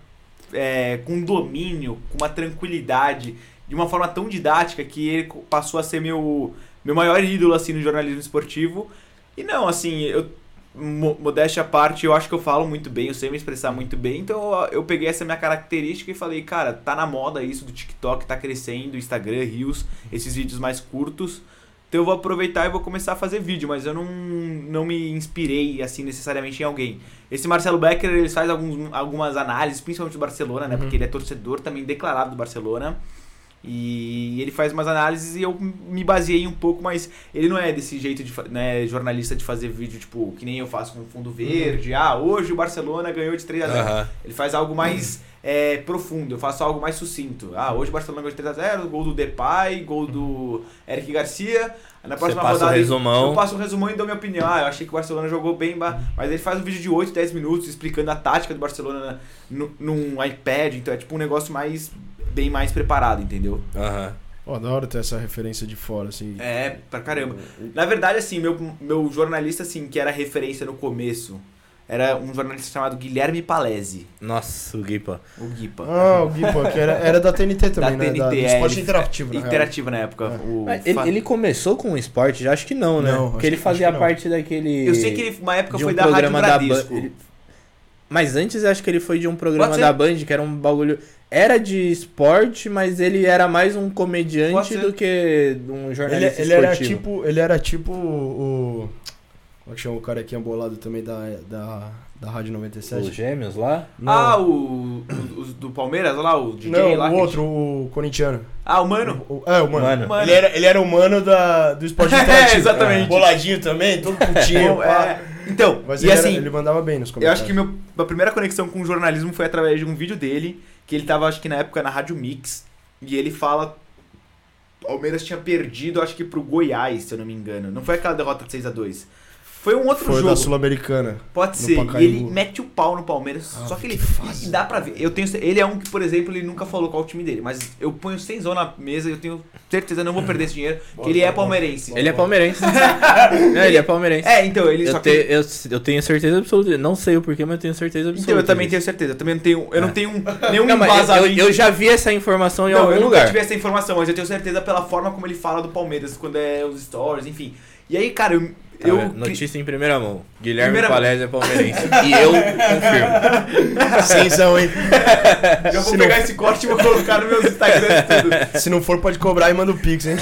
é, com domínio, com uma tranquilidade, de uma forma tão didática que ele passou a ser meu, meu maior ídolo assim no jornalismo esportivo. E não, assim, eu mo- modéstia à parte, eu acho que eu falo muito bem, eu sei me expressar muito bem, então eu, eu peguei essa minha característica e falei, cara, tá na moda isso do TikTok, tá crescendo, Instagram, Reels, esses vídeos mais curtos. Então eu vou aproveitar e vou começar a fazer vídeo, mas eu não, não me inspirei assim necessariamente em alguém. Esse Marcelo Becker, ele faz alguns, algumas análises, principalmente do Barcelona, né? Uhum. Porque ele é torcedor também declarado do Barcelona. E ele faz umas análises e eu me baseei um pouco, mas ele não é desse jeito de né, jornalista de fazer vídeo, tipo, que nem eu faço com fundo verde. Ah, hoje o Barcelona ganhou de 3 a 0 Aham. Ele faz algo mais é, profundo, eu faço algo mais sucinto. Ah, hoje o Barcelona ganhou de 3x0, gol do Depay, gol do Eric Garcia. Na próxima passa o rodada resumão. eu passo um resumão e dou minha opinião. Ah, eu achei que o Barcelona jogou bem, mas ele faz um vídeo de 8, 10 minutos explicando a tática do Barcelona no, num iPad, então é tipo um negócio mais bem mais preparado, entendeu? Aham. Pô, da hora ter essa referência de fora, assim. É, pra caramba. Na verdade, assim, meu, meu jornalista, assim, que era referência no começo, era um jornalista chamado Guilherme Palese, Nossa, o Guipa. o Guipa. Ah, o Gui, pô, que era, era da TNT também, Da né? TNT, da, do é, esporte ele- interativo, real. Interativo na época. É. O ele, fa- ele começou com o esporte? Já acho que não, né? Não, Porque ele fazia parte daquele... Eu sei que ele, uma época de foi um da Rádio programa da Bradesco. Band. Mas antes eu acho que ele foi de um programa da Band, que era um bagulho. Era de esporte, mas ele era mais um comediante do que um Ele, jornalista ele era esportivo. tipo. Ele era tipo o. Como é que chama o cara aqui embolado também da, da, da Rádio Os 97? gêmeos lá? Não, Ah, o, o, os do Palmeiras, lá, o DJ não lá. o outro, o corintiano. Ah, o Mano. O- é, o mano. Mano. Mano. Ele, era, ele era o mano da, do esporte É, interativo. exatamente. Boladinho também, todo putinho. Pá. é, então, Mas e ele, assim, era- ele mandava bem nos eu comentários. acho que meu, minha primeira conexão com o jornalismo foi através de um vídeo dele, que ele tava, acho que na época, na Rádio Mix, e ele fala... Palmeiras tinha perdido, acho que pro Goiás, se eu não me engano. Não foi aquela derrota de 6 a 2 Foi um outro Foi jogo. da Sul-Americana. Pode ser. E Pacaembu. ele mete o pau no Palmeiras. Ah, só que que ele. fase. E dá pra ver. Eu tenho, ele é um que, por exemplo, ele nunca falou qual é o time dele. Mas eu ponho 100 na mesa e eu tenho certeza, não vou perder esse dinheiro, que ele é palmeirense. Ele é palmeirense. é, ele é palmeirense. É, então, ele só Eu, que. te- eu, eu tenho certeza absoluta. Não sei o porquê, mas eu tenho certeza absoluta. Então, eu também tenho certeza. Eu também não tenho. Eu não É. tenho nenhum Não, mas eu, embasamento. eu já vi essa informação em não, algum eu nunca lugar. tive essa informação, mas eu tenho certeza pela forma como ele fala do Palmeiras, quando é os stories, enfim. E aí, cara, eu. Eu? Notícia em primeira mão. Guilherme Primeira. Palés é palmeirense. e eu confirmo. Cenzão, hein? já vou se pegar não- esse corte e vou colocar no meus Instagram tudo. Se não for, pode cobrar e manda o Pix, hein?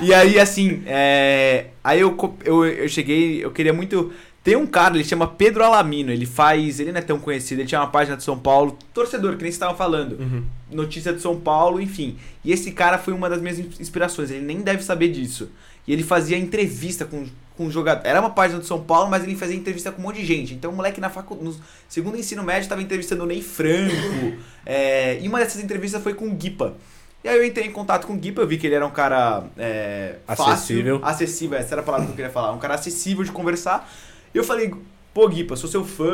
E aí, assim, é... aí eu, eu, eu cheguei, eu queria muito. Tem um cara, ele chama Pedro Alamino, ele faz. Ele não é tão conhecido, ele tinha uma página de São Paulo, torcedor, que nem você estava falando. Uhum. Notícia de São Paulo, enfim. E esse cara foi uma das minhas inspirações, ele nem deve saber disso. E ele fazia entrevista com, com jogador. Era uma página de São Paulo, mas ele fazia entrevista com um monte de gente. Então o moleque na facu... no segundo ensino médio estava entrevistando o Ney Franco. é, E uma dessas entrevistas foi com o Guipa. E aí eu entrei em contato com o Guipa, eu vi que ele era um cara é, Acessível. Fácil, acessível, essa era a palavra que eu queria falar. Um cara acessível de conversar. E eu falei, pô, Guipa, sou seu fã,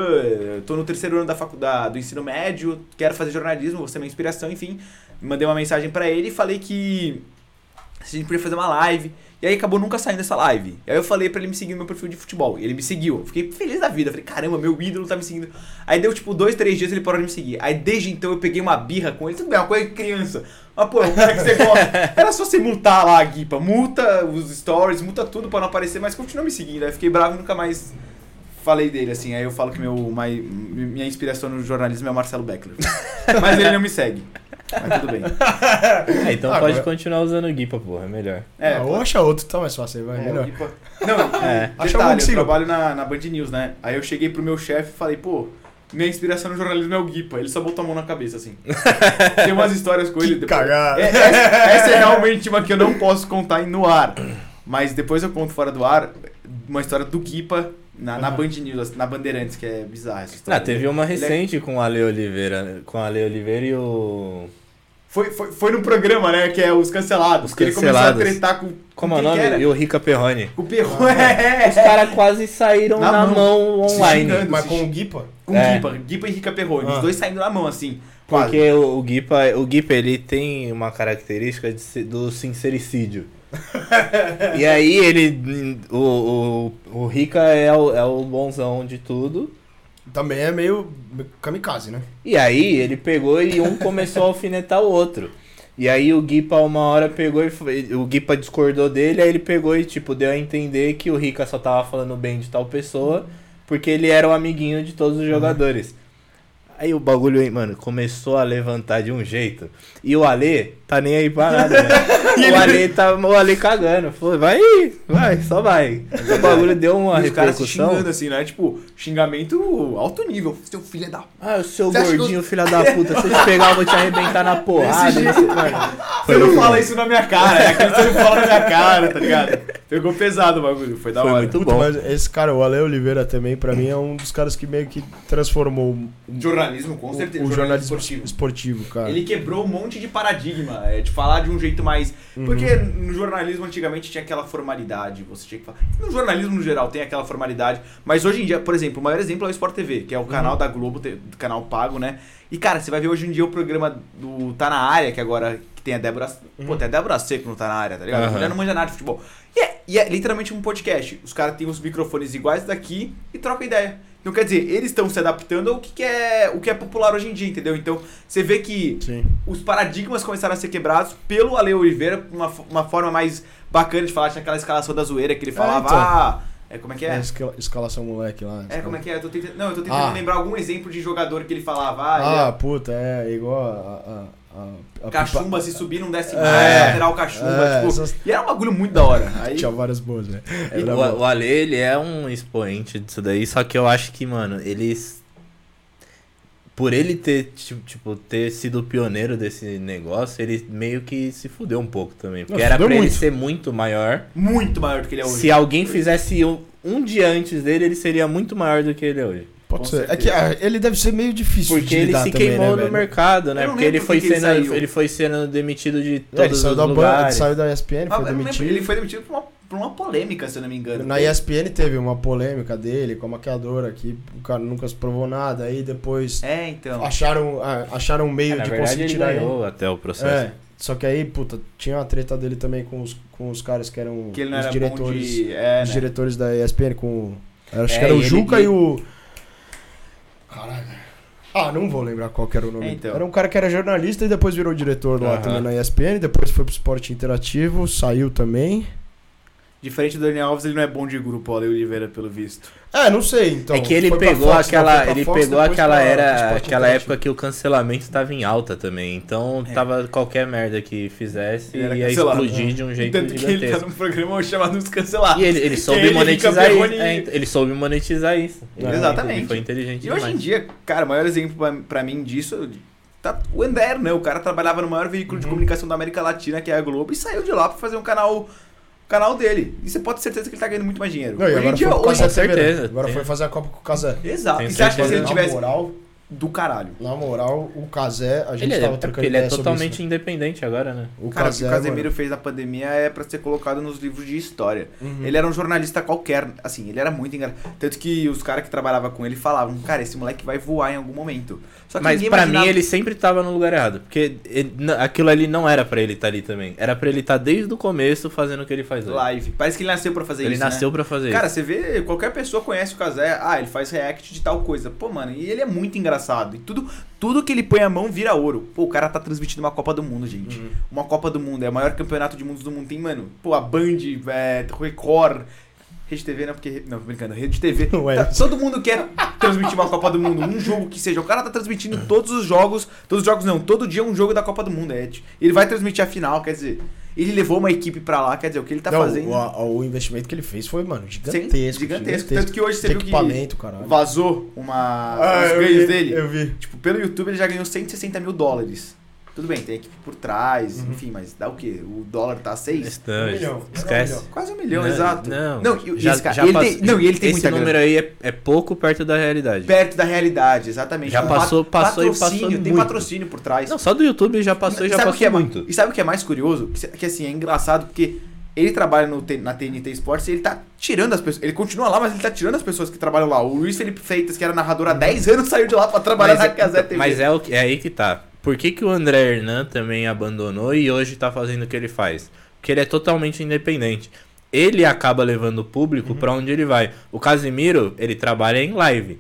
tô no terceiro ano da faculdade, do ensino médio, quero fazer jornalismo, você é minha inspiração, enfim. Mandei uma mensagem pra ele e falei que a gente podia fazer uma live. E aí acabou nunca saindo essa live. E aí eu falei pra ele me seguir no meu perfil de futebol. E ele me seguiu. Eu fiquei feliz da vida. Falei, caramba, meu ídolo tá me seguindo. Aí deu tipo dois, três dias ele parou de me seguir. Aí desde então eu peguei uma birra com ele. Tudo bem, é uma coisa de criança. Mas pô, o cara que você gosta. Era só você multar lá a Guipa. Multa os stories, multa tudo pra não aparecer, mas continua me seguindo. Aí fiquei bravo e nunca mais falei dele, assim. Aí eu falo que meu, mai- minha inspiração no jornalismo é o Marcelo Beckler. mas ele não me segue. Mas tudo bem. É, então Ah, pode agora- continuar usando o Guipa, porra, é melhor. É, ah, ou acha outro, tá mais fácil, aí vai, É, melhor. Não, É. Acha detalhe, eu trabalho na, na Band News, né? Aí eu cheguei pro meu chefe e falei, pô, minha inspiração no jornalismo é o Guipa. Ele só botou a mão na cabeça, assim. Tem umas histórias com ele. Que depois- cagada. É, essa, essa é realmente uma que eu não posso contar no ar. Mas depois eu conto fora do ar uma história do Guipa na, na. Band News, na Bandeirantes, que é bizarra essa Ah, teve uma Ele é- recente com o Ale Oliveira, com o Ale Oliveira e o... Foi, foi, foi no programa, né? Que é os cancelados. Os que ele começou Cancelados. a tretar com. Como com é o nome? era? E o Rica Perrone. O Perro. É, Os caras quase saíram Na na, mão. mão, online. xingando. Mas com o Guipa? Com o É. Guipa. Guipa e Rica Perrone. Ah. Os dois saindo na mão, assim. Quase. Porque o, o Guipa, o Guipa, ele tem uma característica de ser- do sincericídio. E aí ele. O, o, o Rica é o, é o bonzão de tudo. Também é meio kamikaze, né? E aí ele pegou e um começou a alfinetar o outro. E aí o Guipa uma hora pegou e foi, o Guipa discordou dele, aí ele pegou e tipo deu a entender que o Rica só tava falando bem de tal pessoa, porque ele era o amiguinho de todos os jogadores. Aí o bagulho, mano, começou a levantar de um jeito. E o Ale tá nem aí pra nada, né? o Ale tá o Ale cagando. Falou, vai, vai, só vai. O bagulho deu uma E os repercussão. xingando, assim, né? Tipo, xingamento alto nível. Seu filho é da. Ah, o seu Você gordinho, filha da puta, se eu te pegar, eu vou te arrebentar na porrada. Desse mano, Você não fala isso na minha cara. É aquele que você não fala na minha cara, tá ligado? Pegou pesado o bagulho. Foi da Foi hora. muito Puta, bom. mas esse cara, o Ale Oliveira também, pra mim, é um dos caras que meio que transformou o, Jornalismo, com certeza. o jornalismo esportivo. esportivo, cara. Ele quebrou um monte de paradigma, é, de falar de um jeito mais. Uhum. Porque no jornalismo antigamente tinha aquela formalidade, você tinha que falar. No jornalismo no geral tem aquela formalidade, mas hoje em dia, por exemplo, o maior exemplo é o Sport TV, que é o Uhum. canal da Globo, do canal pago, né? E cara, você vai ver hoje em dia o programa do Tá na área, que agora que tem a Débora. Uhum. Pô, tem a Débora Seco no Tá na área, tá ligado? A Aham. mulher não manja nada de futebol. E é, e é literalmente um podcast. Os caras têm os microfones iguais daqui e trocam ideia. Então quer dizer, eles estão se adaptando ao que, que é o que é popular hoje em dia, entendeu? Então você vê que Sim. os paradigmas começaram a ser quebrados pelo Ale Oliveira, uma, uma forma mais bacana de falar, tinha aquela escalação da zoeira que ele falava, então. ah, é como é que É, é? escala- escalação moleque lá. É, como é que é? Eu tô tentando, não, eu tô tentando Ah. lembrar algum exemplo de jogador que ele falava, ah, Ah, ele puta, é igual a. a, a, a é cachumba, se subir não desce É. mais, lateral cachumba, É, tipo, essas- e era um bagulho muito da hora. Aí, Tinha várias boas, né? Era o, o Ale, ele é um expoente disso daí, só que eu acho que, mano, eles. Por ele ter, ti- tipo, ter sido o pioneiro desse negócio, ele meio que se fudeu um pouco também. Porque Não, era pra ele muito. ser muito maior. muito maior do que ele é hoje. Se alguém fizesse um, um dia antes dele, ele seria muito maior do que ele é hoje. Pode ser. É que ah, ele deve ser meio difícil Porque de ele lidar se também, queimou né, no velho? mercado, né? Eu não Porque ele lembro foi, ele sendo, saiu. ele foi sendo demitido de É, ele todos saiu os da, Band, lugares. saiu da ESPN, Ah, foi eu não lembro, demitido. ele foi demitido por uma, por uma polêmica, se eu não me engano. Na ESPN teve uma polêmica dele com a maquiadora que o cara nunca se provou nada, aí depois É, então. acharam, ah, acharam um meio É, na de verdade, conseguir ele tirar ele. ganhou até o processo. É, só que aí, puta, tinha uma treta dele também com os, com os caras que eram Que ele não os era diretores, de... É, os né? diretores da ESPN com o- acho É, que era o e ele- Juca e- e o Caralho. Ah, não vou lembrar qual era o nome. É, então. Era um cara que era jornalista e depois virou diretor lá Aham. também na ESPN, depois foi pro Esporte Interativo, saiu também. Diferente do Daniel Alves, ele não é bom de grupo, o Ale Oliveira, pelo visto. É, não sei, então. é que ele pegou Fox, aquela, ele Fox, pegou aquela era, aquela época que o cancelamento estava em alta também. Então É. tava qualquer merda que fizesse Ele era ia explodir de um jeito Tanto que ele tá num programa chamado Os Cancelados. E ele, ele soube ele, Rica monetizar isso. É, ele soube monetizar isso. Exatamente. Ele foi inteligente E hoje demais. em dia, cara, o maior exemplo pra, pra mim disso tá o Ender, né? O cara trabalhava no maior veículo de Uhum. comunicação da América Latina, que é a Globo, e saiu de lá pra fazer um canal canal dele. E você pode ter certeza que ele tá ganhando muito mais dinheiro. Não, hoje em agora dia, foi pro hoje, TV, né? certeza, Agora tem. foi fazer a Copa com o Casé. Exato. Tenho E você acha que se ele tivesse Na moral, do caralho? na moral, o Casé, a gente Ele, é, tava porque trocando ele é totalmente isso. independente agora, né? O Cara, o que Casé, o Casemiro mano, fez na pandemia é pra ser colocado nos livros de história. Uhum. Ele era um jornalista qualquer, assim, ele era muito engraçado. Tanto que os caras que trabalhavam com ele falavam, cara, esse moleque vai voar em algum momento. Só que Mas pra imaginava- mim ele sempre tava no lugar errado. Porque ele- aquilo ali não era pra ele estar ali também. Era pra ele estar desde o começo fazendo o que ele faz hoje. Live. Parece que ele nasceu pra fazer ele isso, nasceu né? pra fazer Cara, isso. você vê, qualquer pessoa conhece o Kazé, ah, ele faz react de tal coisa. Pô, mano, e ele é muito engraçado. E tudo, tudo que ele põe a mão vira ouro. Pô, o cara tá transmitindo uma Copa do Mundo, gente. Uhum. Uma Copa do Mundo, é o maior campeonato de mundos do mundo. Tem, mano, pô, a Band, é, Record, Rede TV, não, porque. Não, tô brincando, Rede TV. É Tá- todo mundo quer transmitir uma Copa do Mundo, um jogo que seja. O cara tá transmitindo todos os jogos. Todos os jogos não, todo dia um jogo da Copa do Mundo, é. Ele vai transmitir a final, quer dizer. Ele levou uma equipe pra lá, quer dizer, o que ele tá Não, fazendo. O, o investimento que ele fez foi, mano, Sim, gigantesco. gigantesco. Tanto que hoje você viu que Equipamento, caralho. vazou uma, Ah, os ganhos vi, dele. Eu vi. Tipo, pelo YouTube ele já ganhou 160 mil dólares. Tudo bem, tem equipe por trás, Uhum. enfim, mas dá o quê? O dólar tá 6? Não, Um milhão. Esquece. Um milhão. Quase um milhão, Não, exato. Não, Não, e- e já, esse já ele passou- tem- não, e ele tem esse muita número aí é, é pouco perto da realidade. Perto da realidade, exatamente. Já Com passou- pat- passou e passou Tem muito. patrocínio por trás. Não, só do YouTube já passou e já passou que é, muito. E sabe o que é mais curioso? Que, que, assim, é engraçado porque ele trabalha no, na TNT Sports e ele tá tirando as pessoas. Ele continua lá, mas ele tá tirando as pessoas que trabalham lá. O Luiz Felipe Freitas, que era narrador há 10 anos, saiu de lá pra trabalhar Uhum. Mas, na Casé é, TV. mas é, o que- é aí que tá. Por que, que o André Hernan também abandonou e hoje tá fazendo o que ele faz? Porque ele é totalmente independente. Ele acaba levando o público pra onde ele vai. O Casimiro, ele trabalha em live.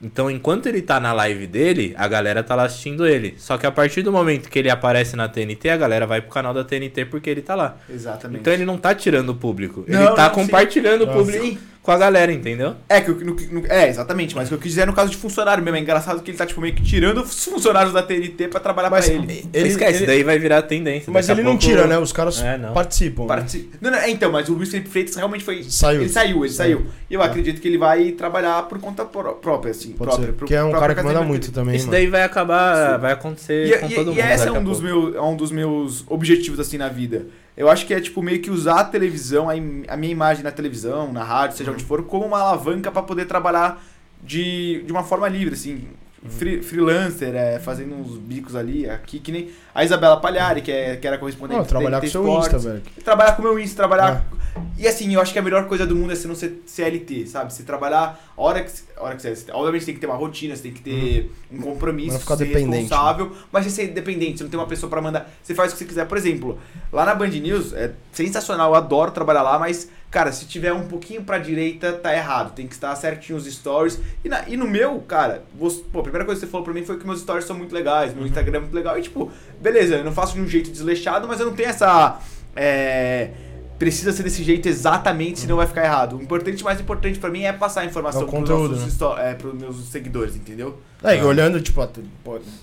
Então, enquanto ele tá na live dele, a galera tá lá assistindo ele. Só que a partir do momento que ele aparece na TNT, a galera vai pro canal da TNT porque ele tá lá. Exatamente. Então ele não tá tirando o público. Não, ele tá não, sim. compartilhando o Não, público sim. Com a galera, entendeu? É, que, no, no- é, exatamente, mas o que eu quis dizer é no caso de funcionário mesmo. É engraçado que ele tá, tipo, meio que tirando os funcionários da TNT pra trabalhar Mas pra ele. ele, Esquece, ele- daí vai virar tendência. mas ele não pouco- tira, né? Os caras É, não. participam. né? Partici- Não, não, é, então, mas o Luiz Felipe Freitas realmente foi. Saiu. Ele saiu, ele Saiu. E eu É. acredito que ele vai trabalhar por conta pró- própria, assim. Pode própria, ser. pro- Porque é um cara que manda dele. muito também, Isso mano. daí vai acabar, Sim. vai acontecer E, com e- todo e mundo. esse é um dos, é um dos meus objetivos, assim, na vida. Eu acho que é, tipo, meio que usar a televisão, a, a minha imagem na televisão, na rádio, seja onde for, como uma alavanca pra poder trabalhar de, de uma forma livre, assim. Free- freelancer, é, fazendo uns bicos ali, aqui, que nem a Isabela Palhari, que, é, que era correspondente Não, trabalhar com seu Insta, velho. Trabalhar com o meu Insta, trabalhar. É. E assim, eu acho que a melhor coisa do mundo é você não ser CLT, sabe? Você trabalhar a hora que, a hora que você. Obviamente você tem que ter uma rotina, você tem que ter um compromisso, ficar ser dependente, responsável, mas você ser independente, você não tem uma pessoa pra mandar. Você faz o que você quiser. Por exemplo, lá na Band News, é sensacional, eu adoro trabalhar lá, mas, cara, se tiver um pouquinho pra direita, tá errado. Tem que estar certinho os stories. E, na- e no meu, cara, você, pô, a primeira coisa que você falou pra mim foi que meus stories são muito legais, meu Instagram é muito legal. E tipo, beleza, eu não faço de um jeito desleixado, mas eu não tenho essa. É, precisa ser desse jeito exatamente, senão vai ficar errado. O importante, mais importante pra mim é passar a informação É o pros, conteúdo, nossos né? é, meus seguidores, entendeu? É, e olhando, tipo,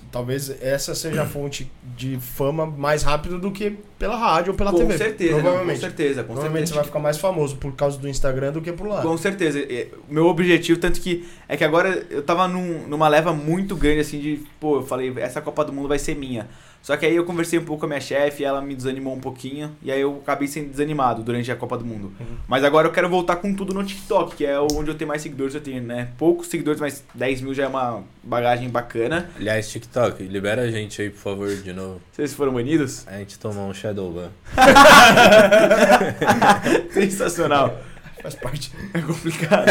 talvez essa seja a fonte de fama mais rápido do que pela rádio ou pela com TV. certeza, não, com provavelmente. certeza, com Provavelmente você certeza. vai ficar mais famoso por causa do Instagram do que por lá. Com certeza. É, O meu objetivo, tanto que é que agora eu tava num- numa leva muito grande, assim, de, pô, eu falei, essa Copa do Mundo vai ser minha. Só que aí eu conversei um pouco com a minha chefe, ela me desanimou um pouquinho, e aí eu acabei sendo desanimado durante a Copa do Mundo. Uhum. Mas agora eu quero voltar com tudo no TikTok, que é onde eu tenho mais seguidores, eu tenho, né? Poucos seguidores, mas 10 mil já é uma bagagem bacana. Aliás, TikTok, libera a gente aí, por favor, de novo. Vocês foram banidos? A gente tomou um Shadow Ban. Sensacional. Faz parte. É complicado.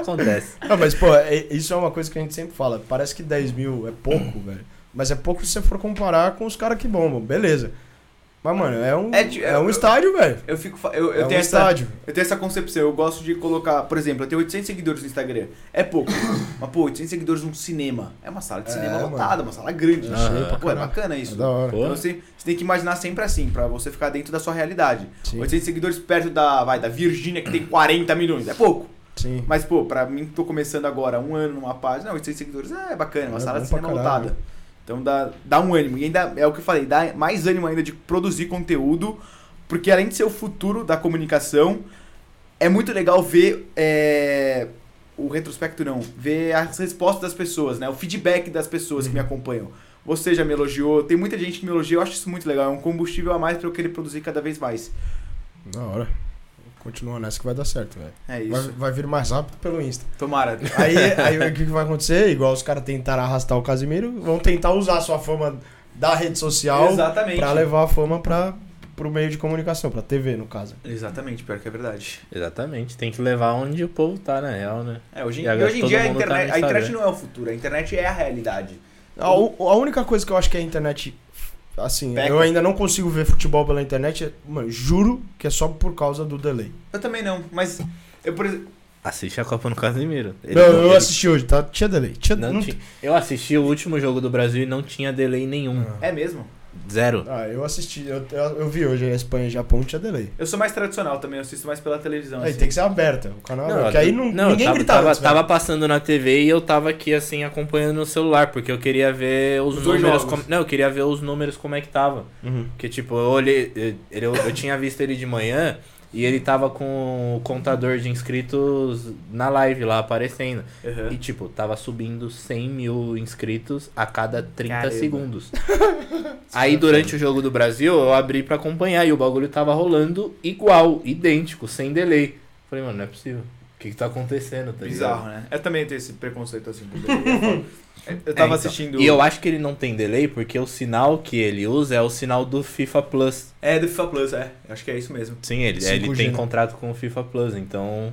Acontece. Não, mas, pô, é- isso é uma coisa que a gente sempre fala. Parece que 10 mil é pouco, velho. Mas é pouco se você for comparar com os caras que bombam. Beleza. Mas, mano, é um, É é, um eu- estádio, velho. Eu fico. Eu, eu É um tenho essa. estádio. Eu tenho essa concepção, eu gosto de colocar, por exemplo, eu tenho 800 seguidores no Instagram. É pouco. mas, pô, 800 seguidores num cinema. É uma sala de É, cinema mano. lotada, uma sala grande. Pra Pô, é bacana É isso. da hora. Então você, você tem que imaginar sempre assim, pra você ficar dentro da sua realidade. Sim. 800 seguidores perto da, vai, da Virgínia, que tem 40 milhões. É pouco. Sim. Mas, pô, pra mim que tô começando agora, um ano numa página, 800 seguidores é bacana, uma É sala bom de cinema lotada. Então dá, dá um ânimo. E ainda é o que eu falei, dá mais ânimo ainda de produzir conteúdo, porque além de ser o futuro da comunicação, é muito legal ver é, o retrospecto não, ver as respostas das pessoas, né? O feedback das pessoas que me acompanham. Você já me elogiou, tem muita gente que me elogia, eu acho isso muito legal, é um combustível a mais pra eu querer produzir cada vez mais. Da hora. Continua nessa que vai dar certo, velho. É Vai, isso. vai vir mais rápido pelo Insta. Tomara. Aí, aí o que vai acontecer? Igual os caras tentaram arrastar o Casimiro, vão tentar usar a sua fama da rede social Exatamente. pra levar a fama pra, pro meio de comunicação, pra TV, no caso. Exatamente, pior que é verdade. Exatamente. Tem que levar onde o povo tá, na real, né? É, hoje, em- E hoje em dia a tá internet, no a internet não é o futuro, a internet é a realidade. A, a única coisa que eu acho que a internet. Assim, Peca. eu ainda não consigo ver futebol pela internet. Mano, juro que é só por causa do delay. Eu também não, mas eu, por exemplo, Assiste a Copa no Casimiro. Ele não, eu ele- assisti hoje, tá? Tinha delay. Tinha, não não tinha- Eu assisti o último jogo do Brasil e não tinha delay nenhum. é mesmo. Zero. Ah, eu assisti, eu, eu, eu vi hoje a Espanha e Japão, tinha delay. Eu sou mais tradicional também, eu assisto mais pela televisão. Aí assim. tem que ser aberta, o canal Não, aberto, que aí não, não, ninguém tava, gritava. Tava, antes, velho. tava passando na TV e eu tava aqui assim acompanhando no celular, porque eu queria ver os, Os números. como- não, eu queria ver os números como é que tava. Uhum. Porque, tipo, eu olhei. Eu, eu, eu tinha visto ele de manhã E ele tava com o contador de inscritos na live lá aparecendo. Uhum. E tipo, tava subindo 100 mil inscritos a cada 30 Caramba. segundos. Aí durante o jogo do Brasil eu abri pra acompanhar e o bagulho tava rolando igual, idêntico, sem delay. Falei, mano, não é possível. O que que tá acontecendo? Tá Bizarro, ligado? né? Eu também tenho esse preconceito assim. Eu É, tava então. assistindo. E eu acho que ele não tem delay porque o sinal que ele usa é o sinal do FIFA Plus. É do FIFA Plus, é. Eu acho que é isso mesmo. Sim, ele, 5G, ele tem né? contrato com o FIFA Plus, então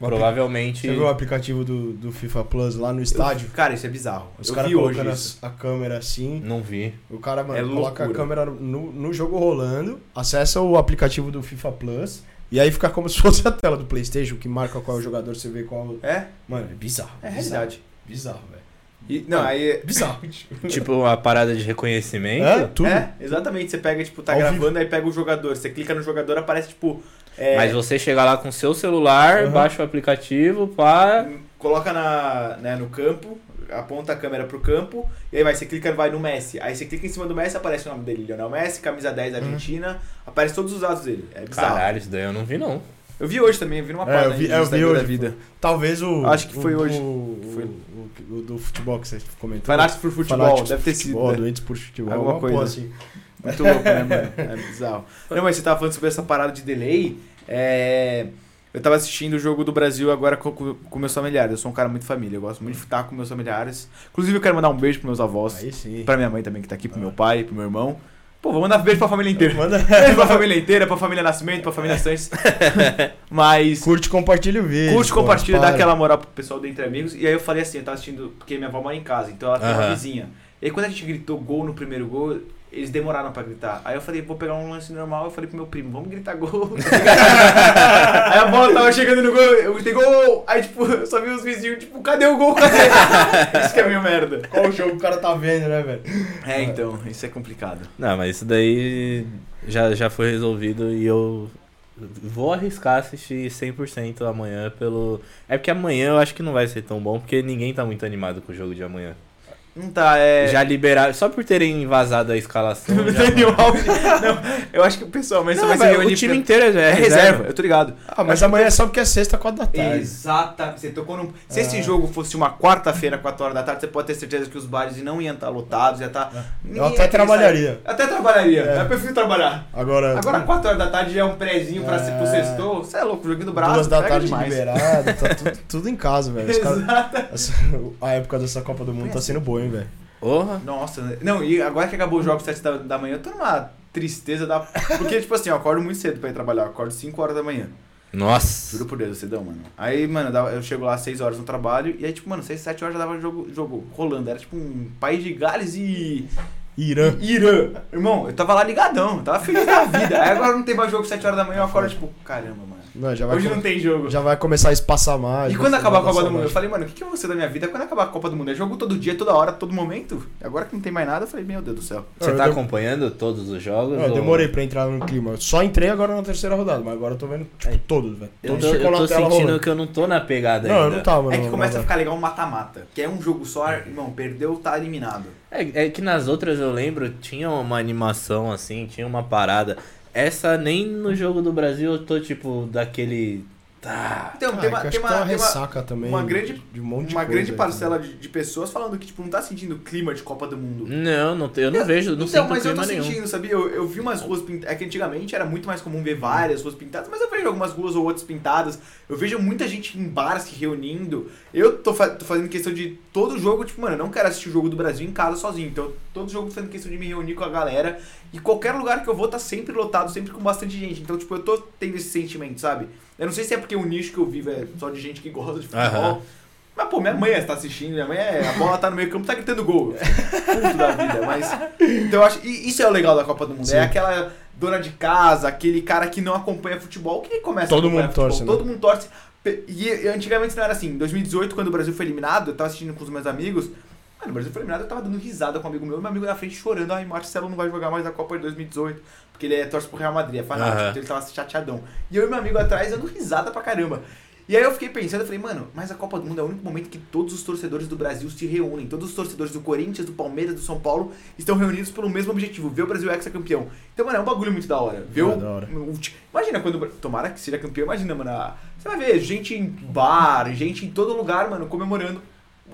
O provavelmente. Você viu o aplicativo do, do FIFA Plus lá no estádio? Cara, isso é bizarro. Os eu caras hoje colocando as- a câmera assim. Não vi. O cara, mano, É coloca a câmera no, no jogo rolando, acessa o aplicativo do FIFA Plus. E aí fica como se fosse a tela do Playstation, que marca qual é o jogador, você vê qual... É? Mano, é bizarro. É bizarro, realidade. Bizarro, velho. E, não, aí. Bizarro. tipo, a parada de reconhecimento. É, tudo. É, exatamente. Você pega, tipo, tá Ao gravando, aí pega o jogador. Você clica no jogador, aparece, tipo. é, Mas você chega lá com seu celular, Aham. baixa o aplicativo, pá. Coloca na, né, no campo, aponta a câmera pro campo, e aí vai, você clica vai no Messi. Aí você clica em cima do Messi, aparece o nome dele, Lionel Messi, camisa 10 Uhum. Argentina, aparece todos os dados dele. É bizarro. Caralho, isso daí eu não vi, não. Eu vi hoje também, eu vi numa É, página eu vi- eu vi hoje, da vida. Talvez o... Acho que foi o- hoje. O, Foi. o, o- o do futebol que você comentou. Fanáticos por futebol, Fanáticos deve ter sido. futebol, né? Doentes por futebol, Alguma alguma coisa. assim. Muito louco, né, mano? É bizarro. Não, mas você tava falando sobre essa parada de delay. É... Eu tava assistindo o jogo do Brasil agora com, com, meus familiares. Eu sou um cara muito família, eu gosto muito de estar com meus familiares. Inclusive, eu quero mandar um beijo pros meus avós. Aí sim. Pra minha mãe também, que tá aqui, pro meu pai, pro meu irmão. Pô, vou mandar beijo pra família inteira. Manda... Beijo pra família inteira, pra família Nascimento, pra família Santos. Mas. Curte, compartilha o vídeo. Curte, pô, compartilha, dá aquela moral pro pessoal do Entre Amigos. E aí eu falei assim, eu tava assistindo, porque minha avó mora em casa, então ela tem uma Aham. vizinha. E aí quando a gente gritou gol no primeiro gol, eles demoraram pra gritar. Aí eu falei, vou pegar um lance normal, eu falei pro meu primo, vamos gritar gol. aí a bola tava chegando no gol, eu gritei gol! Aí tipo, eu só vi os vizinhos, tipo, cadê o gol? Cadê? Isso que é meio merda. Qual o jogo que o cara tá vendo, né, velho? É, então, isso é complicado. Não, mas isso daí já, já foi resolvido e eu vou arriscar assistir 100% amanhã pelo. É porque amanhã eu acho que não vai ser tão bom, porque ninguém tá muito animado com o jogo de amanhã. Não tá, é. Já liberaram, só por terem vazado a escalação. Daniel. Alves. Não, eu acho que o pessoal, mas Não, vai se reunir o time pra- inteiro é, É reserva, eu tô ligado. Ah, mas amanhã é só porque é sexta, quatro da tarde. Exatamente. Você tocou num. Se esse É. jogo fosse uma quarta-feira, 4 horas da tarde, você pode ter certeza que os bares não iam estar lotados, ia estar. ninguém Eu ia até querer trabalharia. sair. Até trabalharia. É. Eu prefiro trabalhar. Agora, Agora, 4 horas da tarde já é um prezinho pra É. pro sextou. Você é louco, joguinho do braço. duas da tarde demais. liberado, tá tudo, tudo em casa, velho. Exato. essa- a época dessa Copa do Mundo tá sendo boa, hein, velho. Porra. Nossa, né? não, e agora que acabou o jogo 7 da, da manhã, eu tô numa tristeza da. Porque, tipo assim, eu acordo muito cedo pra ir trabalhar, eu acordo 5 horas da manhã. Nossa. Juro por Deus, cedão, mano. Aí, mano, eu chego lá às 6 horas no trabalho, e aí, tipo, mano, 6, 7 horas já dava jogo, jogo rolando. Era tipo um país de Gales e. Irã. Irã. Irmão, eu tava lá ligadão, eu tava feliz da vida. Aí agora não tem mais jogo 7 horas da manhã, eu acordo, tipo, caramba, mano. Não, já, vai Hoje com- não tem jogo. já vai começar a espaçar mais. E quando vai acabar a Copa do Mundo? Eu saudade. falei, mano, o que, que eu vou ser da minha vida quando acabar a Copa do Mundo? É jogo todo dia, toda hora, todo momento. Agora que não tem mais nada, eu falei, meu Deus do céu. Você Eu tá dem- acompanhando todos os jogos? Não, eu ou- demorei pra entrar no clima. Eu só entrei agora na terceira rodada, mas agora eu tô vendo, tipo, todos, velho. Eu Todos tô, eu tô sentindo rolando. que eu não tô na pegada Não, eu ainda. não tava, É que não, começa a não, ficar legal um mata-mata. Que é um jogo só, irmão, perdeu, tá eliminado. É, é que nas outras eu lembro, tinha uma animação assim, tinha uma parada. Essa nem no jogo do Brasil eu tô tipo daquele. Tá. Então, Ah, tem é uma, que eu tem acho uma, tem uma uma, ressaca também. uma grande- de um monte de uma coisa, grande parcela de, de pessoas falando que, tipo, não tá sentindo o clima de Copa do Mundo. Não, não, eu não vejo, não então, sinto mas eu clima tô nenhum. sentindo, sabia? Eu, eu vi umas ruas pintadas. É que antigamente era muito mais comum ver várias ruas pintadas, mas eu vejo algumas ruas ou outras pintadas. Eu vejo muita gente em bares se reunindo. Eu tô, fa- tô fazendo questão de todo jogo, tipo, mano, eu não quero assistir o jogo do Brasil em casa sozinho. Então, todo jogo tô fazendo questão de me reunir com a galera. E qualquer lugar que eu vou tá sempre lotado, sempre com bastante gente. Então, tipo, eu tô tendo esse sentimento, sabe? Eu não sei se é porque o nicho que eu vivo é só de gente que gosta de futebol. Aham. Mas, pô, minha mãe está assistindo, minha mãe é. A bola tá no meio campo, tá gritando gol. Puto da vida, mas. Então eu acho. E isso é o legal da Copa do Mundo. Sim. É aquela dona de casa, aquele cara que não acompanha futebol, que começa Todo a mundo torce, futebol. né? Todo mundo torce. E, e antigamente não era assim. Em 2018, quando o Brasil foi eliminado, eu tava assistindo com os meus amigos. Mano, o Brasil foi eliminado, eu tava dando risada com um amigo meu, e meu amigo na frente chorando. Ai, Marcelo não vai jogar mais a Copa de 2018. Porque ele é torce pro Real Madrid, é fanático, Aham. então ele tava chateadão. E eu e meu amigo atrás dando risada pra caramba. E aí eu fiquei pensando, eu falei, mano, mas a Copa do Mundo é o único momento que todos os torcedores do Brasil se reúnem. Todos os torcedores do Corinthians, do Palmeiras, do São Paulo estão reunidos pelo mesmo objetivo, ver o Brasil ex-campeão. Então, mano, é um bagulho muito da hora. Ver É o- da hora. Imagina quando. Tomara que seja campeão, imagina, mano. Você vai ver gente em bar, gente em todo lugar, mano, comemorando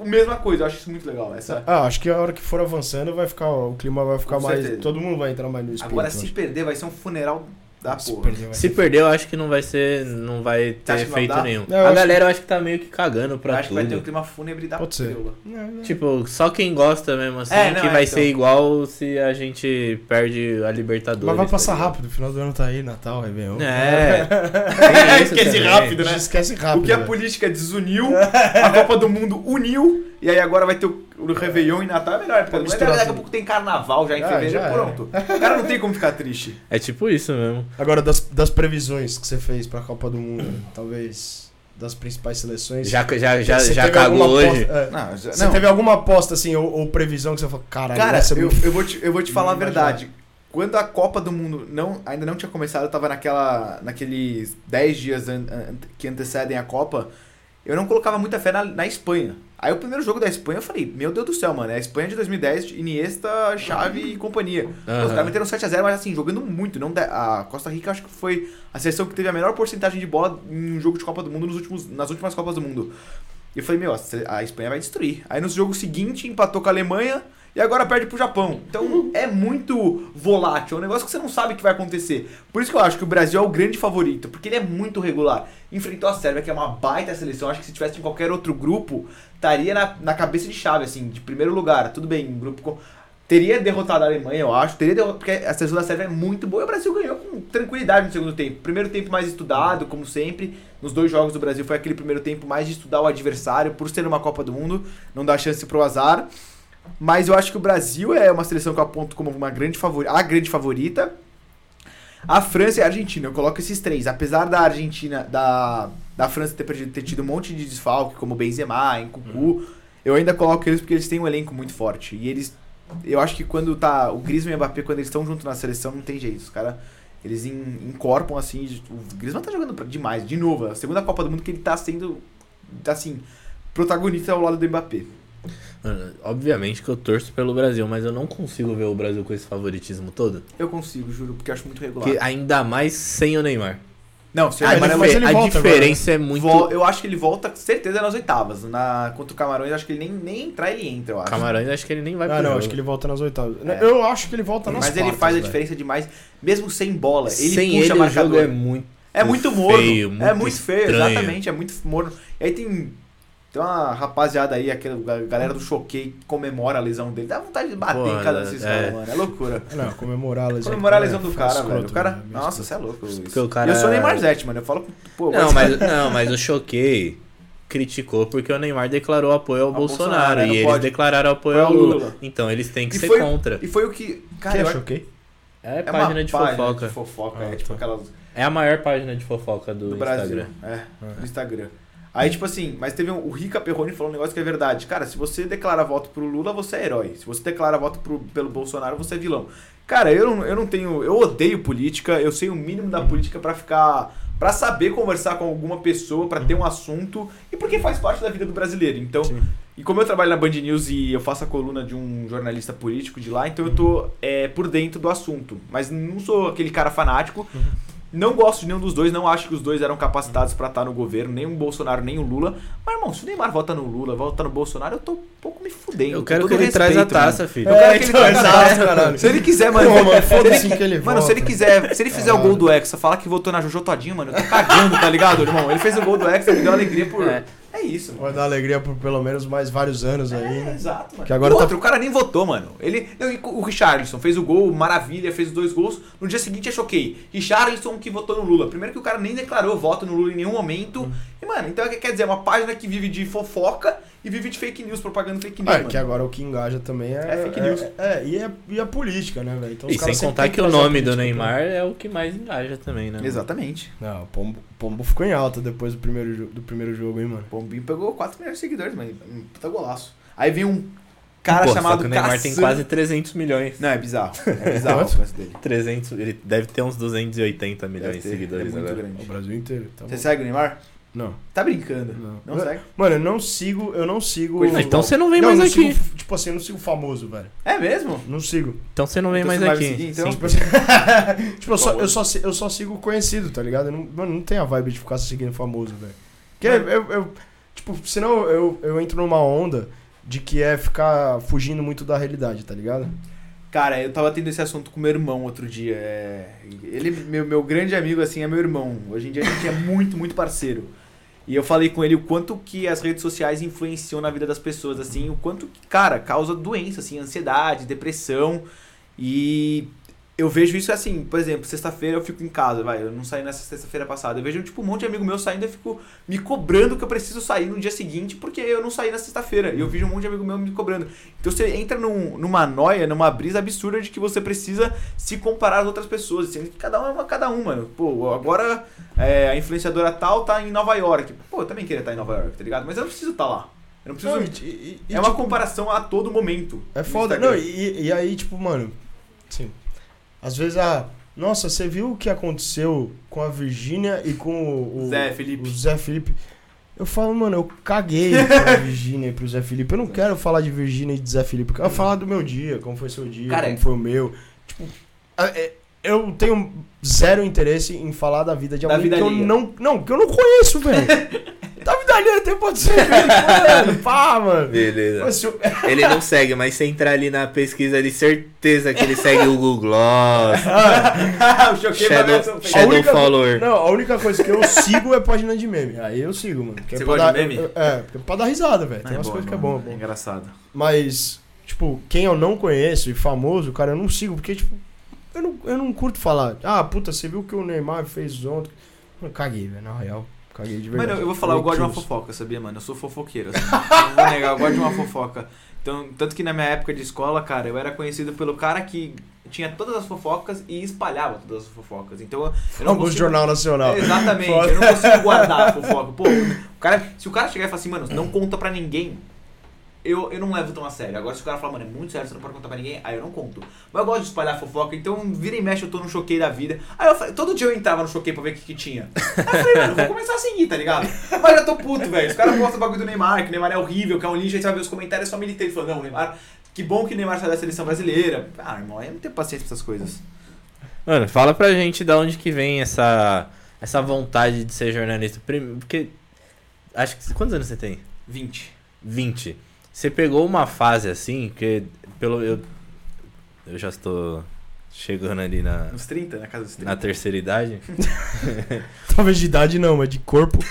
mesma coisa. Eu acho isso muito legal. Essa... Ah, acho que a hora que for avançando vai ficar, o clima vai ficar Com mais, certeza. todo mundo vai entrar mais no espírito. Agora, se acho. perder, vai ser um funeral da Se porra. perder, vai Se perder, eu acho que não vai ser. Não vai ter que efeito nenhum. Não, eu a acho galera eu acho que tá meio que cagando Eu pra acho que vai ter um tudo. clima fúnebre da Pode ser. Não, não. Tipo, só quem gosta mesmo assim, É, não, que é, vai então. ser igual se a gente perde a Libertadores. Mas vai passar tá ligado? rápido, o final do ano tá aí, Natal, Réveillon. É. isso Esquece também. rápido, né? esquece rápido. o que a né? política desuniu, a Copa do Mundo uniu, e aí agora vai ter o, o Réveillon e Natal é melhor época. Mas daqui a pouco tem carnaval já em Ah, fevereiro, já pronto. O cara não tem como ficar triste. É tipo isso mesmo. Agora, das, das previsões que você fez pra Copa do Mundo, talvez das principais seleções. Já, já, já, você já cagou alguma hoje. aposta- é, Não, já- Você não. teve alguma aposta, assim, ou, ou previsão que você falou, caralho, Cara, essa é eu, eu vou te, eu vou te falar a Não verdade. Quando a Copa do Mundo não, ainda não tinha começado, eu tava naquela, naqueles 10 dias an- an- que antecedem a Copa, eu não colocava muita fé na, na Espanha. Aí o primeiro jogo da Espanha eu falei, meu Deus do céu, mano, é a Espanha de 2010, Iniesta, Xavi e companhia. Os Aham. caras meteram 7x0, mas assim, jogando muito. Não a Costa Rica acho que foi a seleção que teve a menor porcentagem de bola em um jogo de Copa do Mundo nos últimos, nas últimas Copas do Mundo. E eu falei, meu, a Espanha vai destruir. Aí no jogo seguinte empatou com a Alemanha e agora perde pro Japão. Então é muito volátil, é um negócio que você não sabe o que vai acontecer. Por isso que eu acho que o Brasil é o grande favorito, porque ele é muito regular. Enfrentou a Sérvia, que é uma baita seleção. Acho que se tivesse em qualquer outro grupo, estaria na, na cabeça de chave, assim, de primeiro lugar. Tudo bem, um grupo com. Teria derrotado a Alemanha, eu acho. Teria derrotado, porque a seleção da Sérvia é muito boa e o Brasil ganhou com tranquilidade no segundo tempo. Primeiro tempo mais estudado, como sempre. Nos dois jogos do Brasil foi aquele primeiro tempo mais de estudar o adversário, por ser uma Copa do Mundo, não dá chance pro azar. Mas eu acho que o Brasil é uma seleção que eu aponto como uma grande favorita, a grande favorita. A França e a Argentina, eu coloco esses três. Apesar da Argentina, da, da França ter, perdido, ter tido um monte de desfalque, como Benzema, em Cucu, eu ainda coloco eles porque eles têm um elenco muito forte. E eles, eu acho que quando tá o Griezmann e o Mbappé, quando eles estão juntos na seleção, não tem jeito. Os caras, eles en- encorpam assim. O Griezmann tá jogando demais, de novo. A segunda Copa do Mundo que ele tá sendo, assim, protagonista ao lado do Mbappé. Mano, obviamente que eu torço pelo Brasil, mas eu não consigo ver o Brasil com esse favoritismo todo. Eu consigo, juro, porque eu acho muito regular. Que ainda mais sem o Neymar. Não, se Ah, o mas Neymar ele- é ele a volta diferença é muito. Vol- Eu acho que ele volta, com certeza, nas oitavas. Na, contra o Camarões, acho que ele nem, nem entrar, ele entra, eu acho. Camarões, acho que ele nem vai Ah, pro não, jogo. acho que ele volta nas oitavas. É. Eu acho que ele volta nas Mas ele quartas, faz a diferença demais, mesmo sem bola. Ele Sem puxa ele, o jogo é muito. É muito morno. feio, é muito muito feio, estranho. exatamente. É muito morno. E aí tem. Tem uma rapaziada aí, aquela a galera do Choquei que comemora a lesão dele. Dá vontade de bater Pô, em cada desses é. caras, mano. É loucura. Não, comemorar a lesão. Comemorar a do lesão cara do é cara, escroto, velho. O cara. velho, Nossa, você é louco. isso. Porque o cara- Eu sou Neymar Zete, mano. Eu falo. Pô, Não, mas, não, mas o Choquei criticou porque o Neymar declarou apoio ao Ao Bolsonaro, Bolsonaro, e eles pode. declararam apoio ao Lula. Lula. Então eles têm que E ser foi- contra. E foi o que. Cara, Quem eu ok? É É página uma de página fofoca. de fofoca, Ah, é tipo tá. aquelas É a maior página de fofoca do, do Brasil. Instagram. É, no Instagram. Aí, tipo assim, mas teve um, o Rica Perrone falou um negócio que é verdade. Cara, se você declara voto pro Lula, você é herói. Se você declara voto pro, pelo Bolsonaro, você é vilão. Cara, eu não, eu não tenho. Eu odeio política, eu sei o mínimo da política pra ficar. Pra saber conversar com alguma pessoa, pra ter um assunto, e porque faz parte da vida do brasileiro. Então, Sim. e como eu trabalho na Band News e eu faço a coluna de um jornalista político de lá, então eu tô é, por dentro do assunto. Mas não sou aquele cara fanático. Não gosto de nenhum dos dois, não acho que os dois eram capacitados pra estar no governo, nem o Bolsonaro, nem o Lula. Mas, irmão, se o Neymar vota no Lula, vota no Bolsonaro, eu tô um pouco me fudendo. Eu quero que ele respeito, traz a mano. taça, filho. Eu quero que ele então, traga a exato, taça. caralho. Se ele quiser, mano. Pô, mano, se ele- foda-se que ele Mano, se ele quiser, se ele fizer o gol do Hexa, falar que votou na Jojo Todinho, mano, eu tô cagando, tá ligado, irmão? Ele fez o gol do Hexa, me deu alegria por. É, É. isso, mano. Vai dar alegria por pelo menos mais vários anos aí, É, né? exato, mano. Que agora o tá- outro, o cara nem votou, mano. Ele, não, o Richarlison fez o gol, maravilha, fez os dois gols. No dia seguinte eu choquei. Richarlison que votou no Lula. Primeiro que o cara nem declarou voto no Lula em nenhum momento. E, mano, então quer dizer, é uma página que vive de fofoca e vive de fake news, propaganda fake news. Ah, mano. que agora o que engaja também é. É fake news. É, é, e, é, e a política, né, velho? Então, os E sem contar têm que o nome do política Neymar é o que mais engaja também, né? Exatamente. pra- Não, o Pombo, o Pombo ficou em alta depois do primeiro, do primeiro jogo, hein, mano? O Bombinho pegou 4 milhões de seguidores, mano. Um puta golaço. Aí vem um cara Pô, só chamado que o Neymar tem quase 300 milhões. Não, é bizarro. É bizarro o dele. 300, ele deve ter uns 280 milhões de seguidores é muito agora. O grande. Brasil inteiro. Tá Você bom. segue o Neymar? Não. Tá brincando. Não. Não segue? Mano, eu não sigo, eu não sigo. Coisa então você não vem não, mais não aqui. Sigo, tipo assim, eu não sigo famoso, velho. É mesmo? Não sigo. Então você não vem Então mais aqui. seguir, então? Sim. Tipo, assim, tipo, eu, só, eu, só, eu só sigo conhecido, tá ligado? Eu não, mano, não tem a vibe de ficar seguindo famoso, velho. Porque eu, eu- Tipo, senão eu, eu entro numa onda de que é ficar fugindo muito da realidade, tá ligado? Cara, eu tava tendo esse assunto com meu irmão outro dia. é, Ele, meu, meu grande amigo, assim, é meu irmão. Hoje em dia a gente é muito, muito parceiro. E eu falei com ele o quanto que as redes sociais influenciam na vida das pessoas, assim, o quanto que, cara, causa doença, assim, ansiedade, depressão. E eu vejo isso assim, por exemplo, sexta-feira eu fico em casa, vai, eu não saí nessa sexta-feira passada. Eu vejo, tipo, um monte de amigo meu saindo e fico me cobrando que eu preciso sair no dia seguinte porque eu não saí na sexta-feira. E eu vejo um monte de amigo meu me cobrando. Então você entra num- numa noia, numa brisa absurda de que você precisa se comparar às outras pessoas. Sendo que cada um é uma cada um, mano. Pô, agora é, a influenciadora tal tá em Nova York. Pô, eu também queria estar em Nova York, tá ligado? Mas eu não preciso estar lá. Eu não preciso. Não, e- e- e, é uma tipo, comparação a todo momento. É foda. Não, e, aí, tipo, mano, assim, às vezes a. Nossa, você viu o que aconteceu com a Virgínia e com o, o Zé Felipe. o Zé Felipe? Eu falo, mano, eu caguei pra Virgínia e pro Zé Felipe. Eu não quero falar de Virgínia e de Zé Felipe, eu quero falar do meu dia, como foi seu dia, Cara, como foi o meu. Tipo, a- é- eu tenho zero interesse em falar da vida de alguém vida que eu não. Não, que eu não conheço, velho. até pode ser, velho. Pá, mano. Beleza. Mas eu- Ele não segue, mas se entrar ali na pesquisa de certeza que ele segue o Google Gloss, o choquei Shadow, Shadow A única- Follower. Não, a única coisa que eu sigo é página de meme. Aí eu sigo, mano. Você é gosta dar- de meme? É, é pra dar risada, velho. Tem É umas bom, coisas que é mano. bom, é bom. engraçado. Mas, tipo, quem eu não conheço e famoso, cara, eu não sigo, porque, tipo, eu não, eu não curto falar. Ah, puta, você viu o que o Neymar fez ontem? Eu caguei, velho, na real. Caguei de verdade. Mano, eu vou falar, eu gosto de uma fofoca, sabia, mano? Eu sou fofoqueiro, assim. não vou negar, eu gosto de uma fofoca. Então, tanto que na minha época de escola, cara, eu era conhecido pelo cara que tinha todas as fofocas e espalhava todas as fofocas. Então, eu não consigo... Jornal Nacional. Exatamente, Foda. eu não consigo guardar a fofoca. Pô, o cara, se o cara chegar e falar assim, mano, não conta pra ninguém, eu, eu não levo tão a sério. Agora, se o cara falar, mano, é muito sério, você não pode contar pra ninguém, aí eu não conto. Mas eu gosto de espalhar fofoca, então vira e mexe, eu tô no choquei da vida. Aí eu falei, todo dia eu entrava no choquei pra ver o que, que tinha. Aí eu falei, mano, vou começar a seguir, tá ligado? Mas eu tô puto, velho. Os caras postam o bagulho do Neymar, que o Neymar é horrível, que é um lixo, aí você vai ver os comentários só militei. Falou, não, o Neymar, que bom que o Neymar saiu da seleção brasileira. Ah, irmão, eu não tenho paciência pra essas coisas. Mano, fala pra gente da onde que vem essa, essa vontade de ser jornalista. Porque. Acho que. Quantos anos você tem? 20. 20. Você pegou uma fase assim, que pelo. Eu, eu já estou chegando ali na, Uns 30, na casa dos 30. na terceira idade. Talvez de idade não, mas de corpo.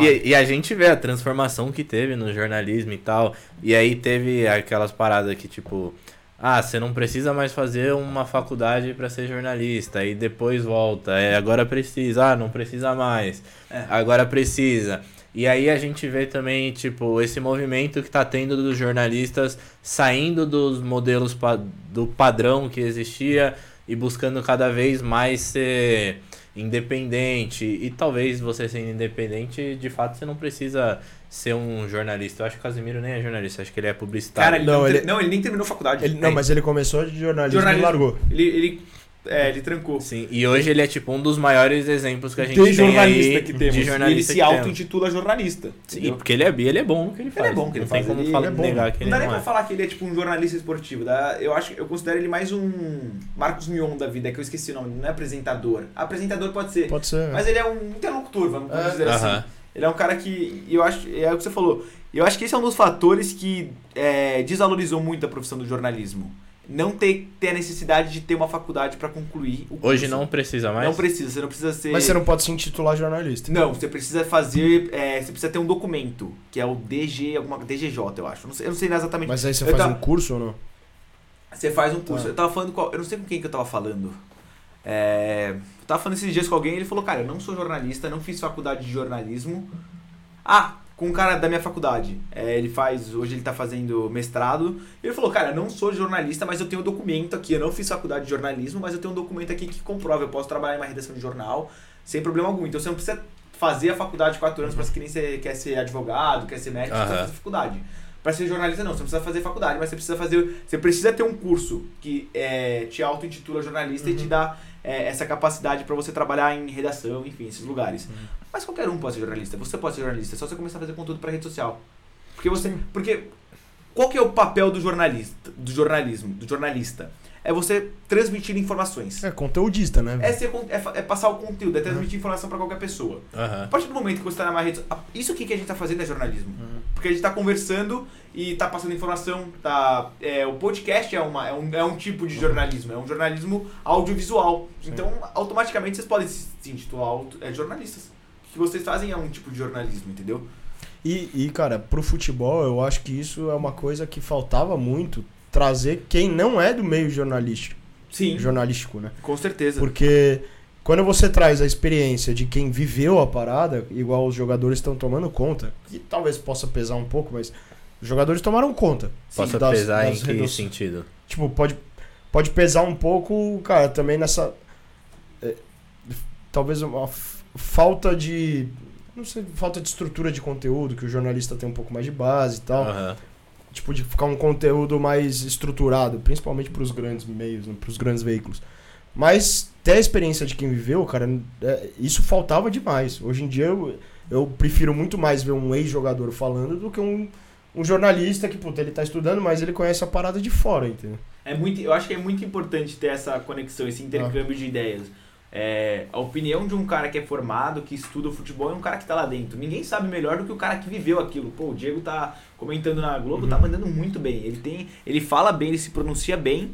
E, e a gente vê a transformação que teve no jornalismo e tal. E aí teve aquelas paradas que, tipo, ah, você não precisa mais fazer uma faculdade pra ser jornalista. E depois volta. É, agora precisa. Ah, não precisa mais. É. Agora precisa. E aí a gente vê também, tipo, esse movimento que tá tendo dos jornalistas saindo dos modelos pa- do padrão que existia e buscando cada vez mais ser independente. E talvez você sendo independente, de fato, você não precisa ser um jornalista. Eu acho que o Casimiro nem é jornalista, acho que ele é publicitário. Cara, ele Não, não, ele- não, ele nem terminou faculdade. Ele- não, É, mas ele começou de jornalismo, jornalismo. e largou. Ele, ele, é, ele trancou. Sim, e hoje ele é tipo um dos maiores exemplos que a gente De tem jornalista aí que temos. de E ele jornalista se auto-intitula jornalista. Sim, entendeu? porque ele é bi, ele é bom no que ele faz. é bom que ele não faz, tem como ele- falar, ele é bom. negar que Não ele dá não nem pra é. falar que ele é tipo um jornalista esportivo. Dá, eu acho que eu considero ele mais um Marcos Mion da vida, que eu esqueci o nome, não é apresentador. Apresentador pode ser. Pode ser. Mas ele é um interlocutor, vamos, É. dizer assim. Aham. Ele é um cara que. Eu acho. É o que você falou. Eu acho que esse é um dos fatores que é, desvalorizou muito a profissão do jornalismo. Não ter, ter a necessidade de ter uma faculdade pra concluir o curso. Hoje não precisa mais. Não precisa, você não precisa ser. Mas você não pode se intitular jornalista. Não, você precisa fazer. é, você precisa ter um documento, que é o DG, alguma DGJ, eu acho. Eu não sei, eu não sei exatamente. Mas aí você Eu faz tava- um curso ou não? Você faz um curso. Tá. Eu tava falando com. Eu não sei com quem que eu tava falando. É, eu tava falando esses dias com alguém e ele falou, cara, eu não sou jornalista, não fiz faculdade de jornalismo. Ah, com um cara da minha faculdade. É, ele faz. Hoje ele tá fazendo mestrado. E ele falou, cara, eu não sou jornalista, mas eu tenho um documento aqui. Eu não fiz faculdade de jornalismo, mas eu tenho um documento aqui que comprova. Eu posso trabalhar em uma redação de jornal sem problema algum. Então você não precisa fazer a faculdade de quatro anos pra que nem você quer ser advogado, quer ser médico, você Aham. precisa fazer faculdade. Pra ser jornalista não, você não precisa fazer faculdade, mas você precisa fazer. Você precisa ter um curso que é, te auto-intitula jornalista e te dá é, essa capacidade pra você trabalhar em redação, enfim, esses lugares. Mas qualquer um pode ser jornalista. Você pode ser jornalista, é só você começar a fazer conteúdo pra rede social. Porque você. Porque. Qual que é o papel do jornalista? Do jornalismo, do jornalista? É você transmitir informações. É conteudista, né? É, ser, é, é passar o conteúdo, é transmitir informação pra qualquer pessoa. A Aham. partir do momento que você tá numa rede. a- Isso aqui que a gente tá fazendo é jornalismo. Porque a gente tá conversando e tá passando informação. Tá, é, o podcast é, uma, é, um, é um tipo de jornalismo, é um jornalismo audiovisual. Então, automaticamente vocês podem se, intitular auto- é, jornalistas. Que vocês fazem é um tipo de jornalismo, entendeu? E, e, cara, pro futebol, eu acho que isso é uma coisa que faltava muito trazer quem não é do meio jornalístico, Sim, jornalístico, né? com certeza. Porque quando você traz a experiência de quem viveu a parada, igual os jogadores estão tomando conta, que talvez possa pesar um pouco, mas os jogadores tomaram conta. Posso das- pesar das em que reduções. sentido? Tipo, pode, pode pesar um pouco, cara, também nessa. é, talvez uma falta de. Não sei, falta de estrutura de conteúdo, que o jornalista tem um pouco mais de base e tal. Aham. Tipo, de ficar um conteúdo mais estruturado, principalmente pros grandes meios, né, pros grandes veículos. Mas ter a experiência de quem viveu, cara, é, isso faltava demais. Hoje em dia eu, eu prefiro muito mais ver um ex-jogador falando do que um, um jornalista que, puta, ele tá estudando, mas ele conhece a parada de fora, entendeu? É muito, eu acho que é muito importante ter essa conexão, esse intercâmbio de ideias. É, a opinião de um cara que é formado, que estuda o futebol, é um cara que tá lá dentro. Ninguém sabe melhor do que o cara que viveu aquilo. Pô, o Diego tá comentando na Globo, tá mandando muito bem. Ele tem, ele fala bem, ele se pronuncia bem.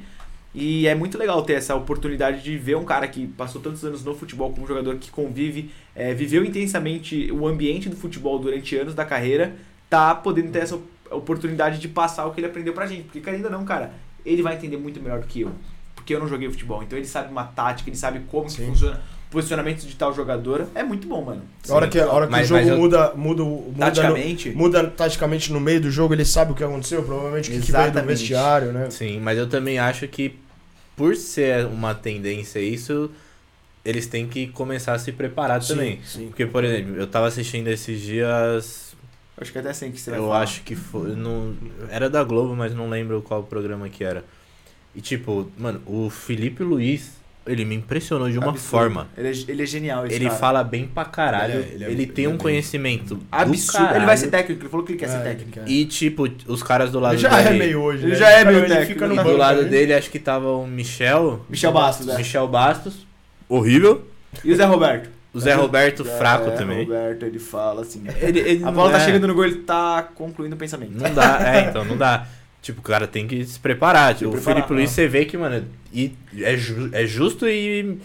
E é muito legal ter essa oportunidade de ver um cara que passou tantos anos no futebol como jogador que convive, é, viveu intensamente o ambiente do futebol durante anos da carreira, tá podendo ter essa oportunidade de passar o que ele aprendeu pra gente. Porque, ainda não, cara, ele vai entender muito melhor do que eu. Porque eu não joguei futebol. Então ele sabe uma tática, ele sabe como que Sim. funciona o posicionamento de tal jogador. É muito bom, mano. A hora que, a hora que Mas- o jogo eu- muda, muda, o- muda, no, Taticamente, muda taticamente no meio do jogo, ele sabe o que aconteceu, provavelmente o que, que veio do Exatamente. vestiário, né? Sim, mas eu também acho que por ser uma tendência isso, eles têm que começar a se preparar também. Sim. Porque, por exemplo, eu tava assistindo esses dias. acho que até assim que você vai Eu falar. acho que foi. Não, era da Globo, mas não lembro qual programa que era. E tipo, mano, o Felipe Luiz, ele me impressionou de uma Absurdo. forma. Ele é, ele é genial, esse Ele cara. fala bem pra caralho. Ele Ele, é- ele é- tem ele é um conhecimento. do Absurdo. Ele vai ser técnico, ele falou que ele quer ser É, técnico. E tipo, os caras do lado Ele já é dele. meio hoje, Ele né? já é meio técnico, fica no né? E do banco lado ali. dele acho que tava o Michel. Michel Bastos, né? Michel Bastos. Horrível. E o Zé Roberto? O Zé Roberto fraco É, também. Roberto, ele fala assim. Ele, ele A não bola tá é- chegando no gol, ele tá concluindo o pensamento. Não dá, é, então não dá. Tipo, o cara tem que se preparar. Tipo, o preparar, Felipe Luiz, ah. você vê que, mano, e é, ju- é justo e,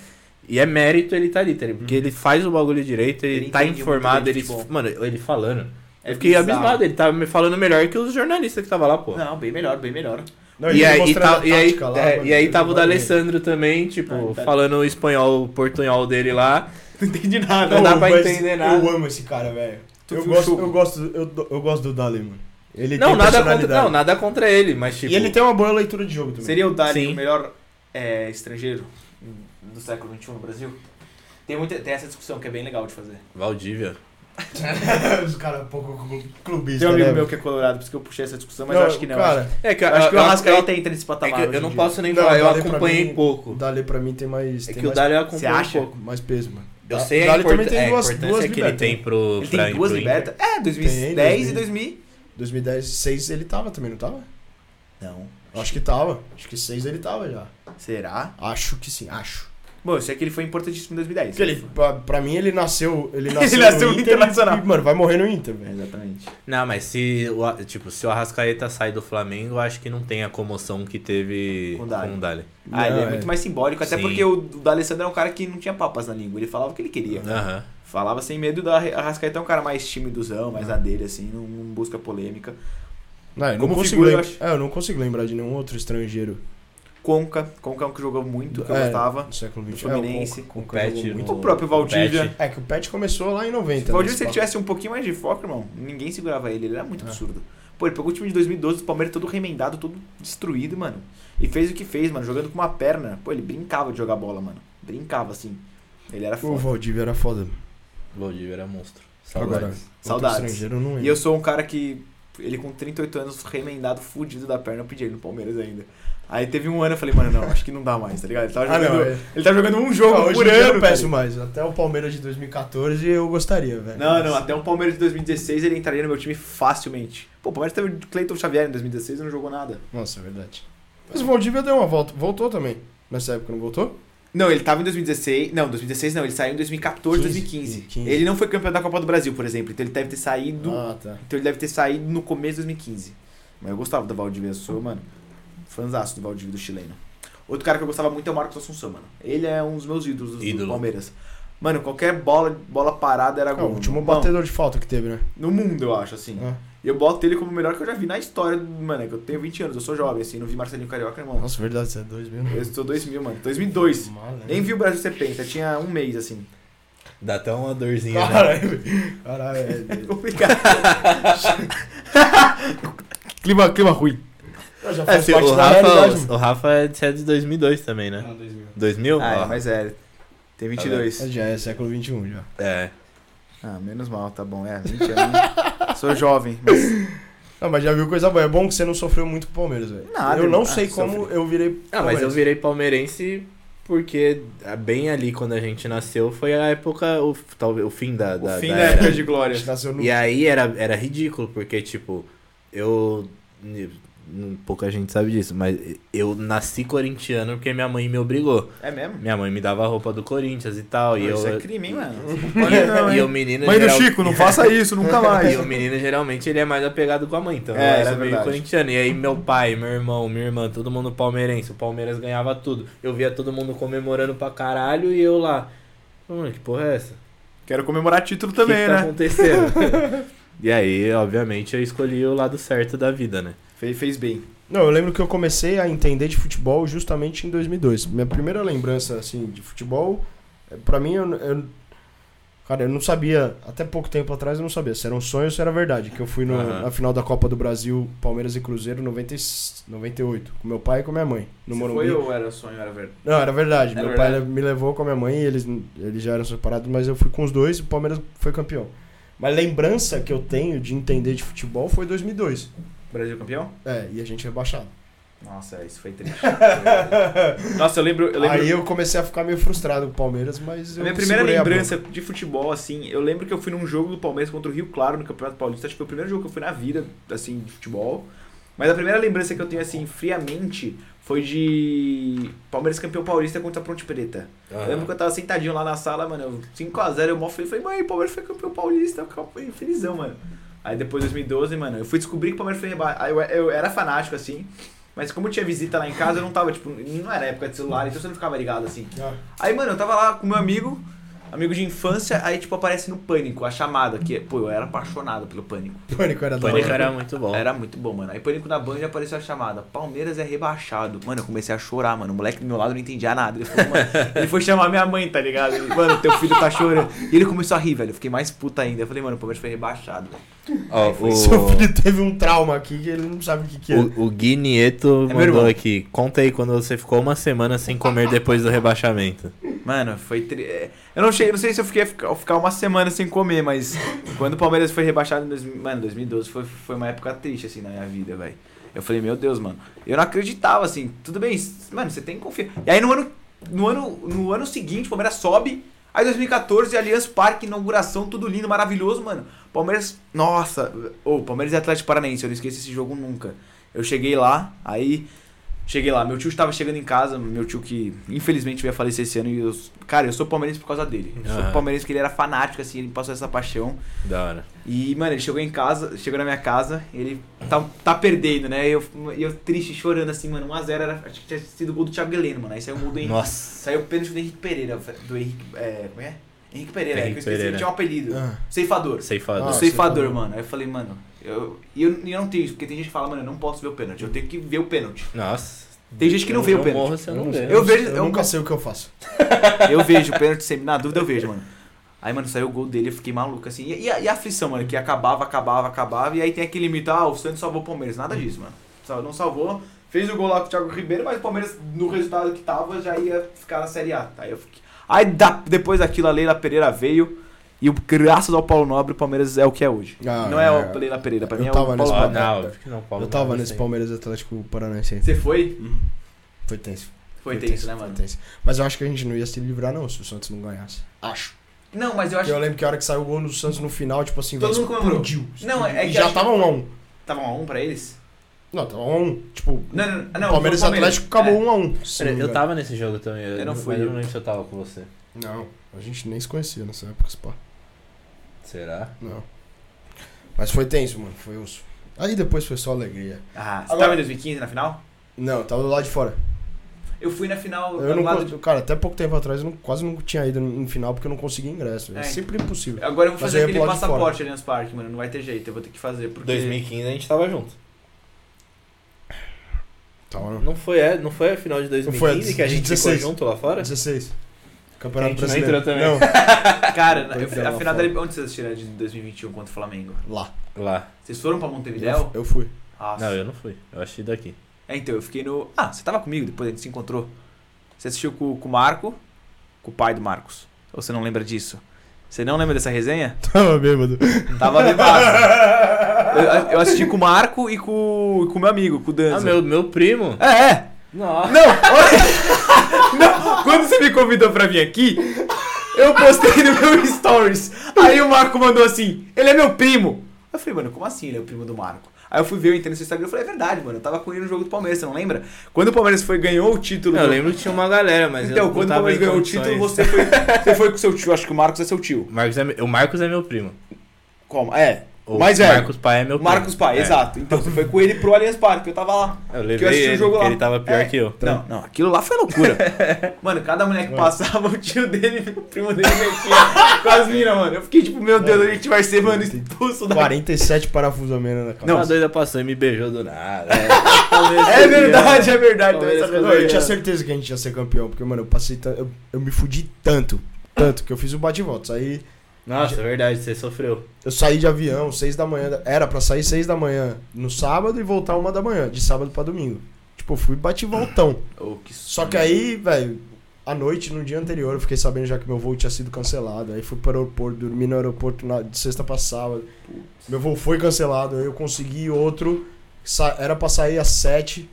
e é mérito ele tá ali, tá ligado? Porque ele faz o bagulho direito, ele, Ele tá informado, ele, mano, ele falando. É eu fiquei bizarro. abismado, ele tava me falando melhor que os jornalistas que tava lá, pô. Não, bem melhor, bem melhor. Não, E aí, tá- e aí, lá, é, mano, e aí tava o vai bem. D'Alessandro também, tipo, Ah, tá. falando o espanhol, o portunhol dele lá. Não entendi nada. Não dá pra entender nada. Eu amo esse cara, velho. Eu gosto, eu gosto, eu, do- eu gosto do Dali, mano. Ele não, tem nada contra, não, nada contra ele, mas tipo. E ele tem uma boa leitura de jogo também. Seria o Dali Sim. o melhor é, estrangeiro do século XXI no Brasil? Tem, muita, tem essa discussão que é bem legal de fazer. Valdívia. Os caras um pouco clu- clubistas, Tem um amigo né? meu que é colorado, por isso que eu puxei essa discussão, mas Não, eu acho que não. Cara, É que eu acho que o Arrascaeta entra nesse É patamar. que eu não em posso nem Não, falar, eu acompanhei mim- pouco. o Dali pra mim tem mais... É tem que o mais, Dali eu acompanho um pouco. mais peso, mano. Eu sei o a, Dali import também tem é, a duas, importância duas que ele tem pro, Ele tem duas libertas. É, 2010 e 2000. 2010, 6 ele tava também, não tava? Não. Acho que tava. Acho que 6 ele tava já. Será? Acho que sim, acho. Bom, eu sei que ele foi importantíssimo em 2010. Porque ele, pra, pra mim, ele nasceu. Ele nasceu, nasceu no Inter Internacional. E, mano, vai morrer no Inter, É, velho. Exatamente. Não, mas se o, tipo, se o Arrascaeta sai do Flamengo, eu acho que não tem a comoção que teve Com com o Dali. o Dali. Ah, ele Não, é muito mais simbólico, até Sim. porque o D'Alessandro é um cara que não tinha papas na língua, ele falava o que ele queria. Aham. Falava sem medo da Arrascaeta é um cara mais timidozão, mais na dele, assim, não, não busca polêmica. Não, eu, não Como consigo figura, eu acho- é, eu não consigo lembrar de nenhum outro estrangeiro. Conca, Conca é um que jogou muito, que eu É, gostava. No século do XX. Fluminense. É, o Conca- Conca Pet, muito. O próprio Valdívia. Pet. É que o Pet começou lá em 90. O Valdívia, né, se ele esse tivesse um pouquinho mais de foco, irmão, ninguém segurava ele, ele era muito É. absurdo. Pô, ele pegou o time de 2012 do Palmeiras todo remendado, todo destruído, mano. E fez o que fez, mano, jogando com uma perna. Pô, ele brincava de jogar bola, mano. Brincava, assim. Ele era papo. O foda. Valdívia era foda. O Valdívia era monstro. Agora, Saudades. outro Saudades. E eu sou um cara que ele com 38 anos, remendado, fudido da perna, eu pedi ele no Palmeiras ainda. Aí teve um ano eu falei, mano, não, acho que não dá mais, tá ligado? Ele tava Ah, jogando, não, é. ele tá jogando um jogo Não, por dia eu ano. não peço mais. Até o Palmeiras de 2014 eu gostaria, velho. Não, não, até o Palmeiras de 2016 ele entraria no meu time facilmente. Pô, o Palmeiras teve o Cleiton Xavier em 2016 e não jogou nada. Nossa, é verdade. Mas o Valdívia deu uma volta. Voltou também. Nessa época não voltou? Não, ele tava em 2016. Não, 2016 não, ele saiu em 2014, 15, 2015. 15. Ele não foi campeão da Copa do Brasil, por exemplo. Então ele deve ter saído. Ah, tá. Então ele deve ter saído no começo de 2015. Mas eu gostava do Valdívia, eu sou, mano, fãzaço do Valdívia do chileno. Outro cara que eu gostava muito é o Marcos Assunção, mano. Ele é um dos meus ídolos do Ídolo. Palmeiras. Mano, qualquer bola, bola parada era É, gol. o último batedor de falta que teve, né? No mundo, eu acho, assim. Ah. E eu boto ele como o melhor que eu já vi na história. Mano, é que eu tenho 20 anos, eu sou jovem, assim, não vi Marcelinho Carioca, irmão. Nossa, verdade, você é dois mil. Eu sou 2000, mano. 2002. Malandro. Nem vi o Brasil ser penta, tinha um mês, assim. Dá até uma dorzinha, né? Caralho, caralho. é- Complicado. clima, clima ruim. é- Já É, faz se- parte o, Rafa, realidade. o Rafa é de, você é de 2002 também, né? Não, 2000. 2000? Ah, é, mas é. Tem 22. Já é século XXI, já. É. Ah, menos mal, tá bom. É, 20 anos. Sou jovem, mas. Não, mas já viu coisa boa. É bom que você não sofreu muito com o Palmeiras, velho. Nada, Eu não sei Ah, como sofri. eu virei Ah, mas eu virei palmeirense porque ah, bem ali quando a gente nasceu foi a época, o, talvez, o fim da, O da, fim da da era. época de A glória. gente nasceu no... E aí era, era ridículo, porque, tipo, eu. N- Pouca gente sabe disso, mas eu nasci corintiano porque minha mãe me obrigou. É mesmo? Minha mãe me dava a roupa do Corinthians e tal. e Não, eu, isso é crime, hein, mano? e, e o menino. Mãe do geral- Chico, não faça isso, nunca mais. E o menino geralmente ele é mais apegado com a mãe, então É, eu isso era é meio corintiano. E aí meu pai, meu irmão, minha irmã, todo mundo palmeirense, o Palmeiras ganhava tudo. Eu via todo mundo comemorando pra caralho e eu lá. Mano, que porra é essa? Quero comemorar título também, que, que tá né? acontecendo? e aí, obviamente, eu escolhi o lado certo da vida, né? Fez, fez bem. Não, eu lembro que eu comecei a entender de futebol justamente em 2002. Minha primeira lembrança, assim, de futebol, é, pra mim, eu, eu- Cara, eu não sabia, até pouco tempo atrás eu não sabia se era um sonho ou se era verdade. Que eu fui no- Aham. na final da Copa do Brasil, Palmeiras e Cruzeiro, 90, e- 98, com meu pai e com minha mãe, no Morumbi. ou era sonho, era verdade? Não, era verdade. Era meu verdade? pai me levou com a minha mãe e eles, eles já eram separados, mas eu fui com os dois e o Palmeiras foi campeão. Mas lembrança que eu tenho de entender de futebol foi 2002. Brasil campeão? É, e a gente rebaixado. Nossa, isso foi triste. Nossa, eu lembro. Eu lembro Aí eu comecei a ficar meio frustrado com o Palmeiras, mas A eu minha primeira lembrança de futebol, assim, eu lembro que eu fui num jogo do Palmeiras contra o Rio Claro no Campeonato Paulista. Acho que foi o primeiro jogo que eu fui na vida, assim, de futebol. Mas a primeira lembrança que eu tenho, assim, friamente, foi de Palmeiras campeão paulista contra a Ponte Preta. Eu lembro que eu tava sentadinho lá na sala, mano, eu- 5x0, eu mó. Falei, mãe, o Palmeiras foi campeão paulista. Eu felizão, mano. Aí depois, 2012, mano, eu fui descobrir que o Palmeiras foi rebaixado. Aí eu, eu era fanático, assim. Mas como tinha visita lá em casa, eu não tava, tipo, não era época de celular, então você não ficava ligado, assim. Ah, Aí, mano, eu tava lá com meu amigo, amigo de infância, aí, tipo, aparece no Pânico, a chamada, que, pô, eu era apaixonado pelo Pânico. Pânico era Pânico era muito bom. Era muito bom, mano. Aí, Pânico na Band apareceu a chamada, Palmeiras é rebaixado. Mano, eu comecei a chorar, mano. O moleque do meu lado não entendia nada. Ele, falou, mano, ele foi chamar minha mãe, tá ligado? Ele, mano, teu filho tá chorando. E ele começou a rir, velho. Eu fiquei mais puta ainda. Eu falei, mano, o Palmeiras foi rebaixado, velho. Ó, o, Seu filho teve um trauma aqui que ele não sabe o que, que é. o, o Gui Nieto É mandou aqui. Conta aí quando você ficou uma semana sem comer depois do rebaixamento. Mano, foi. Tri... é, Eu não, cheguei, não sei se eu fiquei ficar ficar uma semana sem comer, mas quando o Palmeiras foi rebaixado em 2000, mano, 2012 foi, foi uma época triste, assim, na minha vida, velho. Eu falei, meu Deus, mano. Eu não acreditava, assim, tudo bem, mano, você tem que confiar. E aí no ano, no ano, no ano seguinte, o Palmeiras sobe. Aí 2014, Allianz Parque, inauguração, tudo lindo, maravilhoso, mano. Palmeiras, nossa, ô, Palmeiras e Atlético Paranaense, eu não esqueço esse jogo nunca. Eu cheguei lá, aí Cheguei lá, meu tio estava chegando em casa, meu tio que infelizmente veio a falecer esse ano e eu, cara, eu sou palmeirense por causa dele. Eu sou Aham. palmeirense porque ele era fanático assim, ele passou essa paixão. Da hora. E, mano, ele chegou em casa, chegou na minha casa, ele tá, tá perdendo, né? E eu, eu triste, chorando assim, mano, 1x0 era, acho que tinha sido o gol do Thiago Heleno, mano. Aí saiu o gol do Henrique. Nossa. Saiu o pênalti do Henrique Pereira, do Henrique, é, como é? Henrique Pereira, é, Henrique que eu esqueci, Pereira. ele tinha um apelido. Ah. Ceifador. Ceifador. O Ah, ceifador, ceifador. mano. Aí eu falei, mano, eu, e eu, eu não tenho isso, porque tem gente que fala, mano, eu não posso ver o pênalti, eu tenho que ver o pênalti. Nossa. Tem gente que não Eu- vê o eu pênalti. morro eu não. Eu vejo- Eu eu- nunca sei o que eu faço. Eu vejo o pênalti sempre, na dúvida eu vejo, mano. Aí, mano, saiu o gol dele, eu fiquei maluco, assim. E, e a, e a aflição, mano, que acabava, acabava, acabava. E aí tem aquele mito, ah, o Santos salvou o Palmeiras. Nada disso, mano. Sal- Não salvou. Fez o gol lá com o Thiago Ribeiro, mas o Palmeiras, no resultado que tava, já ia ficar na Série A. Aí eu fiquei... Aí da- depois daquilo, a Leila Pereira veio. E o- graças ao Paulo Nobre, o Palmeiras é o que é hoje. Ah, não é, é. o Pereira Pereira, pra Eu mim é o nesse Paulo Ah, Nobre. Paulo- não, acho que não, Paulo. Eu tava nesse. Palmeiras Atlético Paranaense. Você foi? Foi tenso. Foi tenso, né, mano? Foi tenso. Mas eu acho que a gente não ia se livrar, não, se o Santos não ganhasse. Acho. Não, mas eu Porque acho eu lembro que a hora que saiu o gol do Santos no final, tipo assim, Todo velho, mundo comemorou. explodiu. Não, é E que já acho- tava um a um. que tava um a um pra eles. Não, tava um a um. Tipo, Não, não, não. não Palmeiras e Atlético acabou É. um a um. Eu engano. tava nesse jogo também. Eu não fui. Eu não lembro se eu tava com você. Não, a gente nem se conhecia nessa época, pá. Será? Não. Mas foi tenso, mano. Foi osso. Aí depois foi só alegria. Ah, você Agora- tava em 2015 na final? Não, tava do lado de fora. Eu fui na final Eu do não, lado de... Cara, até pouco tempo atrás eu não- quase não tinha ido no, no final porque eu não conseguia ingresso. É, É, sempre impossível. Agora eu vou fazer eu ia aquele passaporte ali nos parques, mano. Não vai ter jeito, eu vou ter que fazer. Porque... 2015 a gente tava junto. Tava não. Não foi, é, não foi a final de 2015 foi a que a gente 16. ficou junto lá fora? 16. A Campeonato não Brasileiro. entrou também. Não, Cara, eu- a final da... Onde vocês assistiram de 2021 contra o Flamengo? lá. Lá. Vocês foram pra Montevidéu? Eu, eu fui. Nossa. Não, eu não fui. Eu achei daqui. É, então, eu fiquei no... Ah, você tava comigo, depois a gente se encontrou. Você assistiu com, com o Marco, com o pai do Marcos. Ou você não lembra disso? Você não lembra dessa resenha? Tava bêbado. Tava bebaço. eu, eu assisti com o Marco e com com o meu amigo, com o Danza. Ah, meu, meu primo? É, é. Nossa. Não, não, quando você me convidou pra vir aqui, eu postei no meu stories. Aí o Marco mandou assim: ele é meu primo. Eu falei, mano, como assim ele é o primo do Marco? Aí eu fui ver, eu entrei no seu Instagram e falei, é verdade, mano. Eu tava com ele no jogo do Palmeiras, você não lembra? Quando o Palmeiras foi, ganhou o título. Eu do- lembro que tinha uma galera, mas eu Então, quando o Palmeiras ganhou o título, você foi, você foi com seu tio. Acho que o Marcos é seu tio. Marcos é, o Marcos é meu primo. Como? É. O mais velho. Marcos pai é meu. Marcos Pai, É. exato. Então você foi com ele pro Allianz Parque, eu tava lá. Eu Que eu levei assisti o ele, jogo porque lá. ele tava pior É. que eu. Não, não, aquilo lá foi loucura. mano, cada mulher que passava, o tio dele, o primo dele metia com as minas, mano. Eu fiquei tipo, meu Deus, a gente vai ser, mano, expulso da. 47 parafusos a menos na cabeça. Não, a doida passou e me beijou do nada. É verdade, é verdade. Essa Não, eu tinha certeza que a gente ia ser campeão, porque, mano, eu passei. Eu, eu me fudi tanto. Tanto que eu fiz o bate-volta. Aí Nossa, é verdade, você sofreu. eu saí de avião, 6 da manhã. Era pra sair 6 da manhã no sábado e voltar uma da manhã, de sábado pra domingo. Tipo, eu fui bate voltão. Oh, que Só que aí, velho, à noite, no dia anterior, eu fiquei sabendo já que meu voo tinha sido cancelado. Aí fui pro aeroporto, dormi no aeroporto na- de sexta pra sábado. Meu voo foi cancelado, aí eu consegui outro. sa- Era pra sair às 7.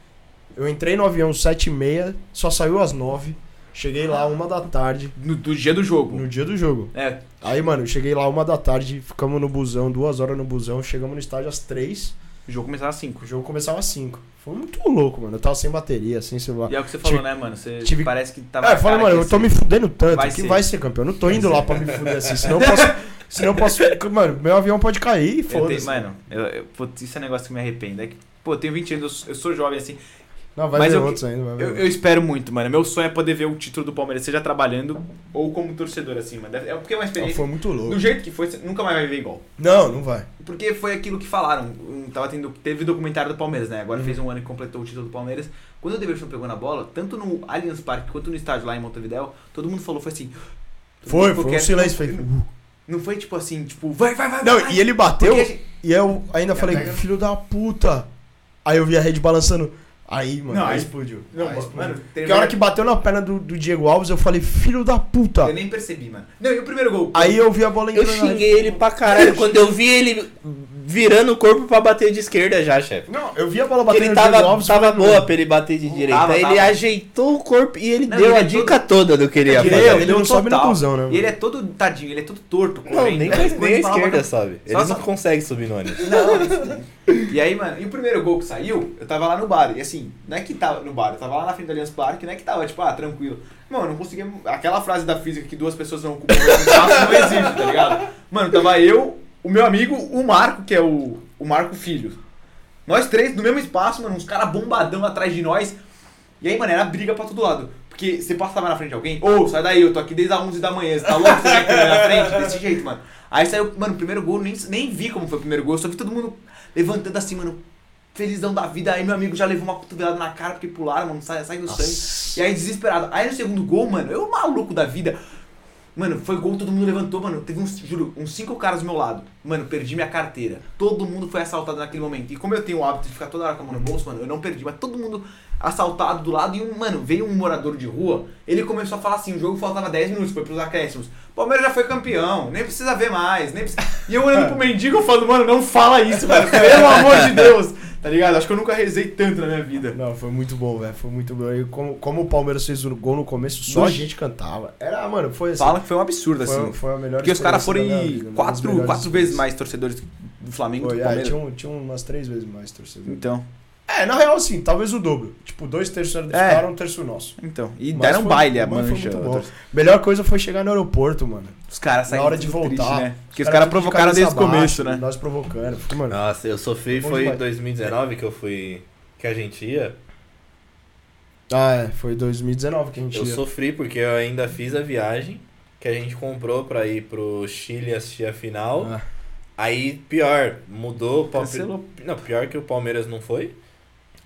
Eu entrei no avião às 7 e meia, só saiu às 9. Cheguei lá uma da tarde, No, do dia do jogo. no dia do jogo. É, Aí, mano, eu cheguei lá uma da tarde, ficamos no busão, duas horas no busão, chegamos no estádio às 3. o jogo começava às 5. O jogo começava às 5. Foi muito louco, mano. Eu tava sem bateria, sem celular. E é o que você falou, Tive- né, mano? Você tive- parece que tava. É, eu falei, mano, eu tô ia me ser. fudendo tanto Vai que ser. vai ser campeão. Eu não tô indo lá pra me fuder assim, senão eu posso. senão eu posso. Mano, meu avião pode cair e foda-se. Mano, eu, eu, isso é um negócio que me arrependo. É que, pô, eu tenho 20 anos, eu eu sou jovem assim. Não, vai Mas ver eu- outros ainda. Vai ver Eu, eu espero muito, mano. Meu sonho é poder ver o título do Palmeiras, seja trabalhando ou como torcedor, assim, mano. É porque é uma Ah, experiência. foi muito louco. Do jeito que foi, você nunca mais vai ver igual. Não, não vai. Porque foi aquilo que falaram. Tava tendo, teve documentário do Palmeiras, né? Uhum. Agora fez um ano que completou o título do Palmeiras. Quando o Deverson pegou na bola, tanto no Allianz Parque quanto no estádio lá em Montevidéu, todo mundo falou, foi assim. Foi, foi um silêncio não- feito. Não foi tipo assim, tipo, vai, vai, vai, Não, vai. e ele bateu gente- e eu ainda falei, pega- filho da puta. Aí eu vi a rede balançando. Aí, mano, Não, aí explodiu. Não, Aí explodiu. mano, Porque a hora que bateu na perna do, do Diego Alves, eu falei, filho da puta. Eu nem percebi, mano. Não, e o primeiro gol? Aí eu vi a bola Eu entrando na xinguei ele pra caralho quando eu vi ele virando o corpo pra bater de esquerda já, chefe. Não, eu vi a bola batendo ele no Diego tava, Alves. tava boa mano, pra ele bater de direita. Tava, Aí ele tava. ajeitou o corpo e ele Não, deu ele a é dica toda do que ele ia Ele, fazer. ele deu não sobe na total. cuzão, né? E ele é todo tadinho, ele é todo torto. Não, nem, Aí, nem a esquerda sobe. Só- não conseguem subir no ônibus. Não, E aí, mano, e o primeiro gol que saiu, eu tava lá no bar. E assim, não é que tava no bar, eu tava lá na frente do Allianz Parque, não é que tava, tipo, ah, tranquilo. Mano, eu não conseguia. Aquela frase da física que duas pessoas não ocupam o espaço não existe, tá ligado? Mano, tava eu, o meu amigo, o Marco, que é o, o Marco Filho. Nós três no mesmo espaço, mano, uns caras bombadão atrás de nós. E aí, mano, era briga pra todo lado. Porque você passava na frente de alguém, ô, sai daí, eu tô aqui desde as 11 da manhã, você tá louco? Você querer na frente? Desse jeito, mano. Aí saiu, mano, o primeiro gol, nem, nem vi como foi o primeiro gol, só vi todo mundo levantando assim, mano, felizão da vida. Aí meu amigo já levou uma cotovelada na cara porque pularam, mano, sai, sai do sangue. E aí desesperado. Aí no segundo gol, mano, eu maluco da vida. Mano, foi gol, todo mundo levantou, mano. Teve uns, juro, uns cinco caras do meu lado. Mano, perdi minha carteira. Todo mundo foi assaltado naquele momento. E como eu tenho o hábito de ficar toda hora com a mão no bolso, mano, eu não perdi. Mas todo mundo assaltado do lado. E um, mano, veio um morador de rua. Ele começou a falar assim: o jogo faltava 10 minutos, foi pros acréscimos. Palmeiras já foi campeão, nem precisa ver mais. Nem precisa... E eu olhando pro mendigo, eu falo, mano, não fala isso, velho. Pelo amor de Deus. Tá ligado? Acho que eu nunca rezei tanto na minha vida. Não, foi muito bom, velho. Foi muito bom. E como, como o Palmeiras fez o gol no começo, só a gente cantava. Era, mano, foi assim. Fala que foi um absurdo, foi, assim. foi a melhor Porque os caras foram vida, quatro, quatro vezes mais torcedores do Flamengo do Foi, que do é, Palmeiras. tinha, um- tinha umas três vezes mais torcedores. Então, É, na real, sim, talvez o dobro. Tipo, dois terços eram desse É. cara, um terço nosso. então. E Mas deram foi- baile a mas foi mancha. muito bom. Melhor coisa foi chegar no aeroporto, mano. Os caras Na saíram hora de tudo voltar. triste, né? Porque os caras caras tudo de provocaram cabeça desde o começo, né? Nós provocando. Mano, Nossa, eu sofri, Bom foi em demais. 2019 que eu fui. que a gente ia. Ah, é, foi 2019 que a gente Eu ia. sofri porque eu ainda fiz a viagem que a gente comprou pra ir pro Chile assistir a final. Ah, Aí, pior, mudou o. Cancelou. Não, pior que o Palmeiras não foi.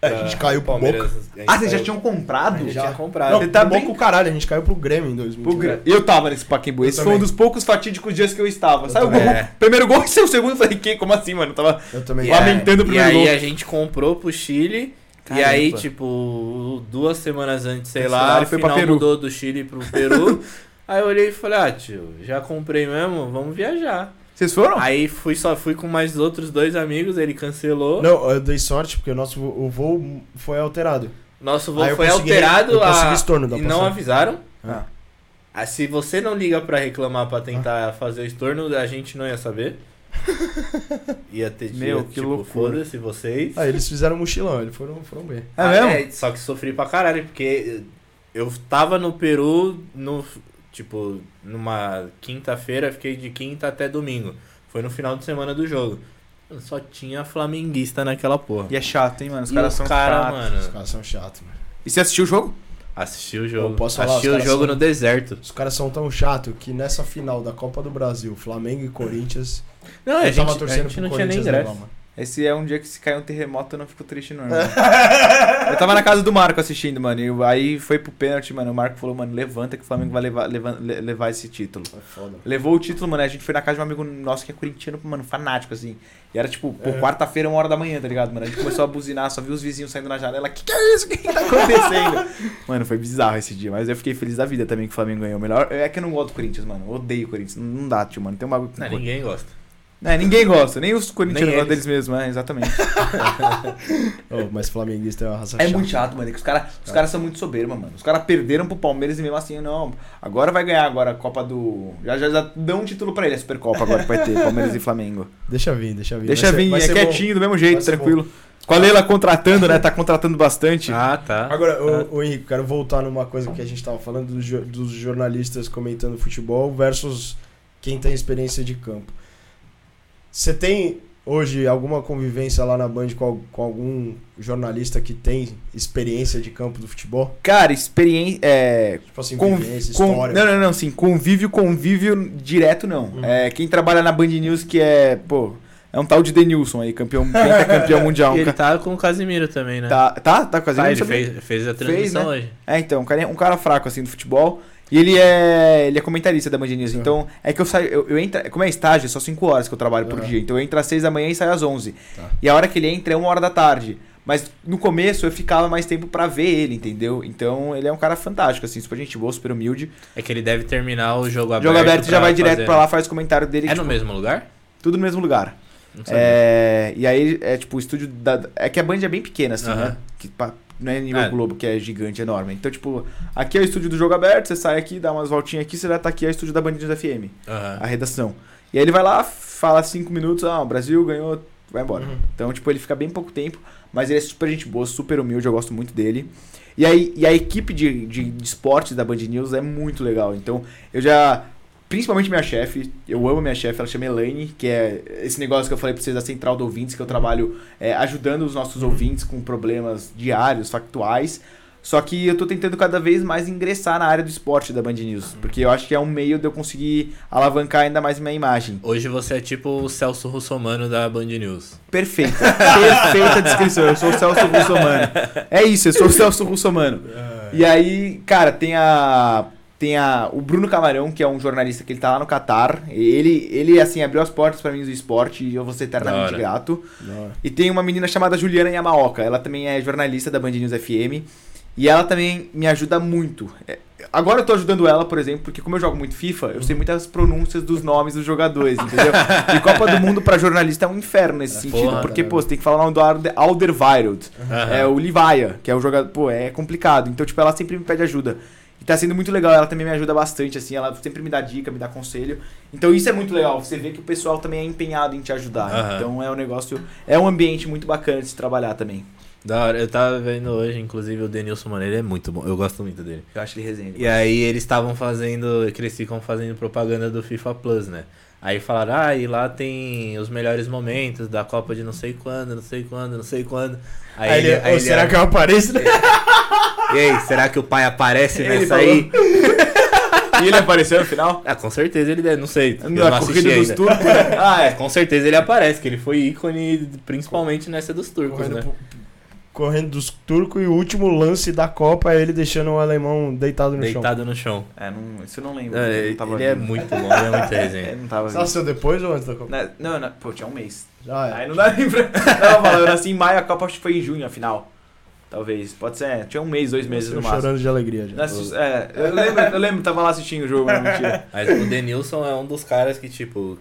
É, a gente caiu pro Boca. a gente Ah, vocês já tinham comprado? A gente Já. tinha comprado. Não, tá bem- Boca o caralho, a gente caiu pro Grêmio em Pro 2019. Gra- Eu tava nesse Pacaembu. Eu Esse foi um dos poucos fatídicos dias que eu estava. Eu Saiu o gol. É. Primeiro gol e seu segundo. Eu falei, que? Como assim, mano? Eu tava. Eu também. Lamentando o aí- primeiro E aí gol. a gente comprou pro Chile. Caramba. E aí, tipo, duas semanas antes, sei lá, e a foi pra final Peru. mudou do Chile pro Peru. aí eu olhei e falei, ah, tio, já comprei mesmo, vamos viajar. Vocês foram? Aí fui só fui com mais outros dois amigos, ele cancelou. Não, eu dei sorte porque o nosso o voo foi alterado. Nosso voo Aí foi consegui- alterado a... estorno da e não passagem. avisaram. Ah. Ah, se você não liga pra reclamar pra tentar fazer o estorno, a gente não ia saber. Ia ter dia, Meu, que tipo, loucura. foda-se vocês. Aí eles fizeram um mochilão, eles foram, foram bem. É Ah, mesmo? só que sofri pra caralho, porque eu tava no Peru no tipo numa quinta-feira, fiquei de quinta até domingo. Foi no final de semana do jogo. Só tinha flamenguista naquela porra. E é chato, hein, mano? Os caras os são cara, chatos. Os mano, caras são chatos, mano. E você assistiu o jogo? assisti o jogo. Eu posso falar, assisti os o jogo são- no deserto. Os caras são tão chatos que nessa final da Copa do Brasil, Flamengo e Corinthians, Não, a eu gente, tava a torcendo gente pro não tinha nem Corinthians ingresso. levar, mano. Esse é um dia que se cair um terremoto eu não fico triste, não, eu tava na casa do Marco assistindo, mano. E aí foi pro pênalti, mano. O Marco falou, mano, levanta que o Flamengo vai levar, levar, le- levar esse título. É foda. Levou o título, mano. A gente foi na casa de um amigo nosso que é corintiano, mano, fanático, assim. E era tipo, pô, É. quarta-feira, uma hora da manhã, tá ligado, mano? A gente começou a buzinar, só viu os vizinhos saindo na janela. Que que é isso? O que, que tá acontecendo? mano, foi bizarro esse dia. Mas eu fiquei feliz da vida também que o Flamengo ganhou. Melhor é que eu não gosto do Corinthians, mano. Eu odeio o Corinthians. Não, dá, tio, mano. Tem um bagulho. Não, ninguém gosta. É, ninguém gosta, nem os corintianos gostam eles. deles mesmos, é, exatamente. Oh, mas flamenguista é uma raça É chata. muito chato, mano. é que os caras os caras são muito soberbos, mano. Os caras perderam pro Palmeiras e mesmo assim, não. Agora vai ganhar agora a Copa do. Já, já, já dão um título pra ele, a Supercopa agora que vai ter, Palmeiras e Flamengo. Deixa vir, deixa vir. Deixa vir, é quietinho, do mesmo jeito, tranquilo. Com a Leila contratando, né? Tá contratando bastante. Ah, tá. bom. Agora, ô, ô Henrique, quero voltar numa coisa que a gente tava falando dos jornalistas comentando futebol versus quem tem experiência de campo. Você tem hoje alguma convivência lá na Band com, com algum jornalista que tem experiência de campo do futebol? Cara, experiência. É, Tipo assim, Con- vivência, con- história. Não, não, não, sim. Convívio, convívio direto não. Uhum. É, quem trabalha na Band News que é, pô, é um tal de Denilson aí, campeão, campeão mundial. E ele tá com o Casimiro também, né? Tá, tá, tá com a Tá, Denilson ele também? fez, fez a transmissão hoje. É, então, um cara, um cara fraco assim do futebol. E ele é, ele é comentarista da Band News. Uhum. Então, é que eu saio, eu, eu entro, como é estágio, é só 5 horas que eu trabalho por Uhum. dia. Então eu entro às 6 da manhã e saio às 11. Tá. E a hora que ele entra é uma hora da tarde. Mas no começo eu ficava mais tempo pra ver ele, entendeu? Então ele é um cara fantástico, assim, super gente boa, super humilde. É que ele deve terminar o jogo O aberto. jogo aberto já vai direto fazer- pra lá, faz comentário dele. É tipo, no mesmo lugar? Tudo no mesmo lugar. É, e aí, é tipo, o estúdio da. É que a Band é bem pequena, assim, Aham. né? Que, não é nível É. Globo, que é gigante, enorme. Então, tipo, aqui é o estúdio do jogo aberto, você sai aqui, dá umas voltinhas aqui, você já tá aqui, é o estúdio da Band News FM, Aham. a redação. E aí ele vai lá, fala cinco minutos, ah, o Brasil ganhou, vai embora. Uhum. Então, tipo, ele fica bem pouco tempo, mas ele é super gente boa, super humilde, eu gosto muito dele. E aí, e a equipe de, de, de esportes da Band News é muito legal. Então, eu já. Principalmente minha chefe, eu amo minha chefe, ela chama Elaine, que é esse negócio que eu falei pra vocês da central de ouvintes, que eu trabalho é, ajudando os nossos ouvintes com problemas diários, factuais. Só que eu tô tentando cada vez mais ingressar na área do esporte da Band News, porque eu acho que é um meio de eu conseguir alavancar ainda mais minha imagem. Hoje você é tipo o Celso Russomano da Band News. Perfeita. Perfeita descrição. Eu sou o Celso Russomano. É isso, eu sou o Celso Russomano. É. E aí, cara, tem a. Tem a, o Bruno Camarão, que é um jornalista que ele tá lá no Catar. Ele, ele assim, abriu as portas pra mim do esporte e eu vou ser eternamente grato. E tem uma menina chamada Juliana Yamaoka. Ela também é jornalista da Band News FM. E ela também me ajuda muito. É, Agora eu tô ajudando ela, por exemplo, porque como eu jogo muito FIFA, eu sei muitas pronúncias dos nomes dos jogadores, entendeu? E Copa do Mundo pra jornalista é um inferno nesse sentido. porra, porque, né? pô, você tem que falar o nome do Alder- Alderweireld. Aham. É o Livaia, que é o jogador. Pô, é complicado. Então, tipo, ela sempre me pede ajuda. Tá sendo muito legal, ela também me ajuda bastante, assim, ela sempre me dá dica, me dá conselho. Então isso é muito legal, você vê que o pessoal também é empenhado em te ajudar. Aham. Então é um negócio, é um ambiente muito bacana de se trabalhar também. Da hora, eu tava vendo hoje, inclusive, o Denilson, mano, ele é muito bom, eu gosto muito dele. Eu acho ele resenha. E aí eles estavam fazendo, que eles ficam fazendo propaganda do FIFA Plus, né? Aí falaram, ah, e lá tem os melhores momentos da Copa de não sei quando, não sei quando, não sei quando. Aí, Aí ele, aí "Ô, será que eu apareço? né?" E aí, será que o pai aparece Ele nessa falou. aí? E ele apareceu no final? Ah, com certeza ele deve, não sei. Na não corrida dos turcos, né? Ah, é. Com certeza ele aparece, que ele foi ícone, principalmente nessa dos turcos, correndo, né? pro- correndo dos turcos e o último lance da Copa é ele deixando o alemão deitado no chão. Deitado no chão. É, não, isso eu não lembro. É, não ele é muito bom, ele é muito É, resenha. não tava Você nasceu depois ou antes da Copa? Na- Não, não, pô, tinha um mês. Já é. Aí não dá nem pra. Não, eu nasci em maio, a Copa acho que foi em junho, a final. Talvez. Pode ser. Tinha um mês, dois meses no Eu máximo. chorando de alegria já. É, eu lembro, eu lembro, tava lá assistindo o jogo, mas mentira. Mas o Denilson é um dos caras que, tipo,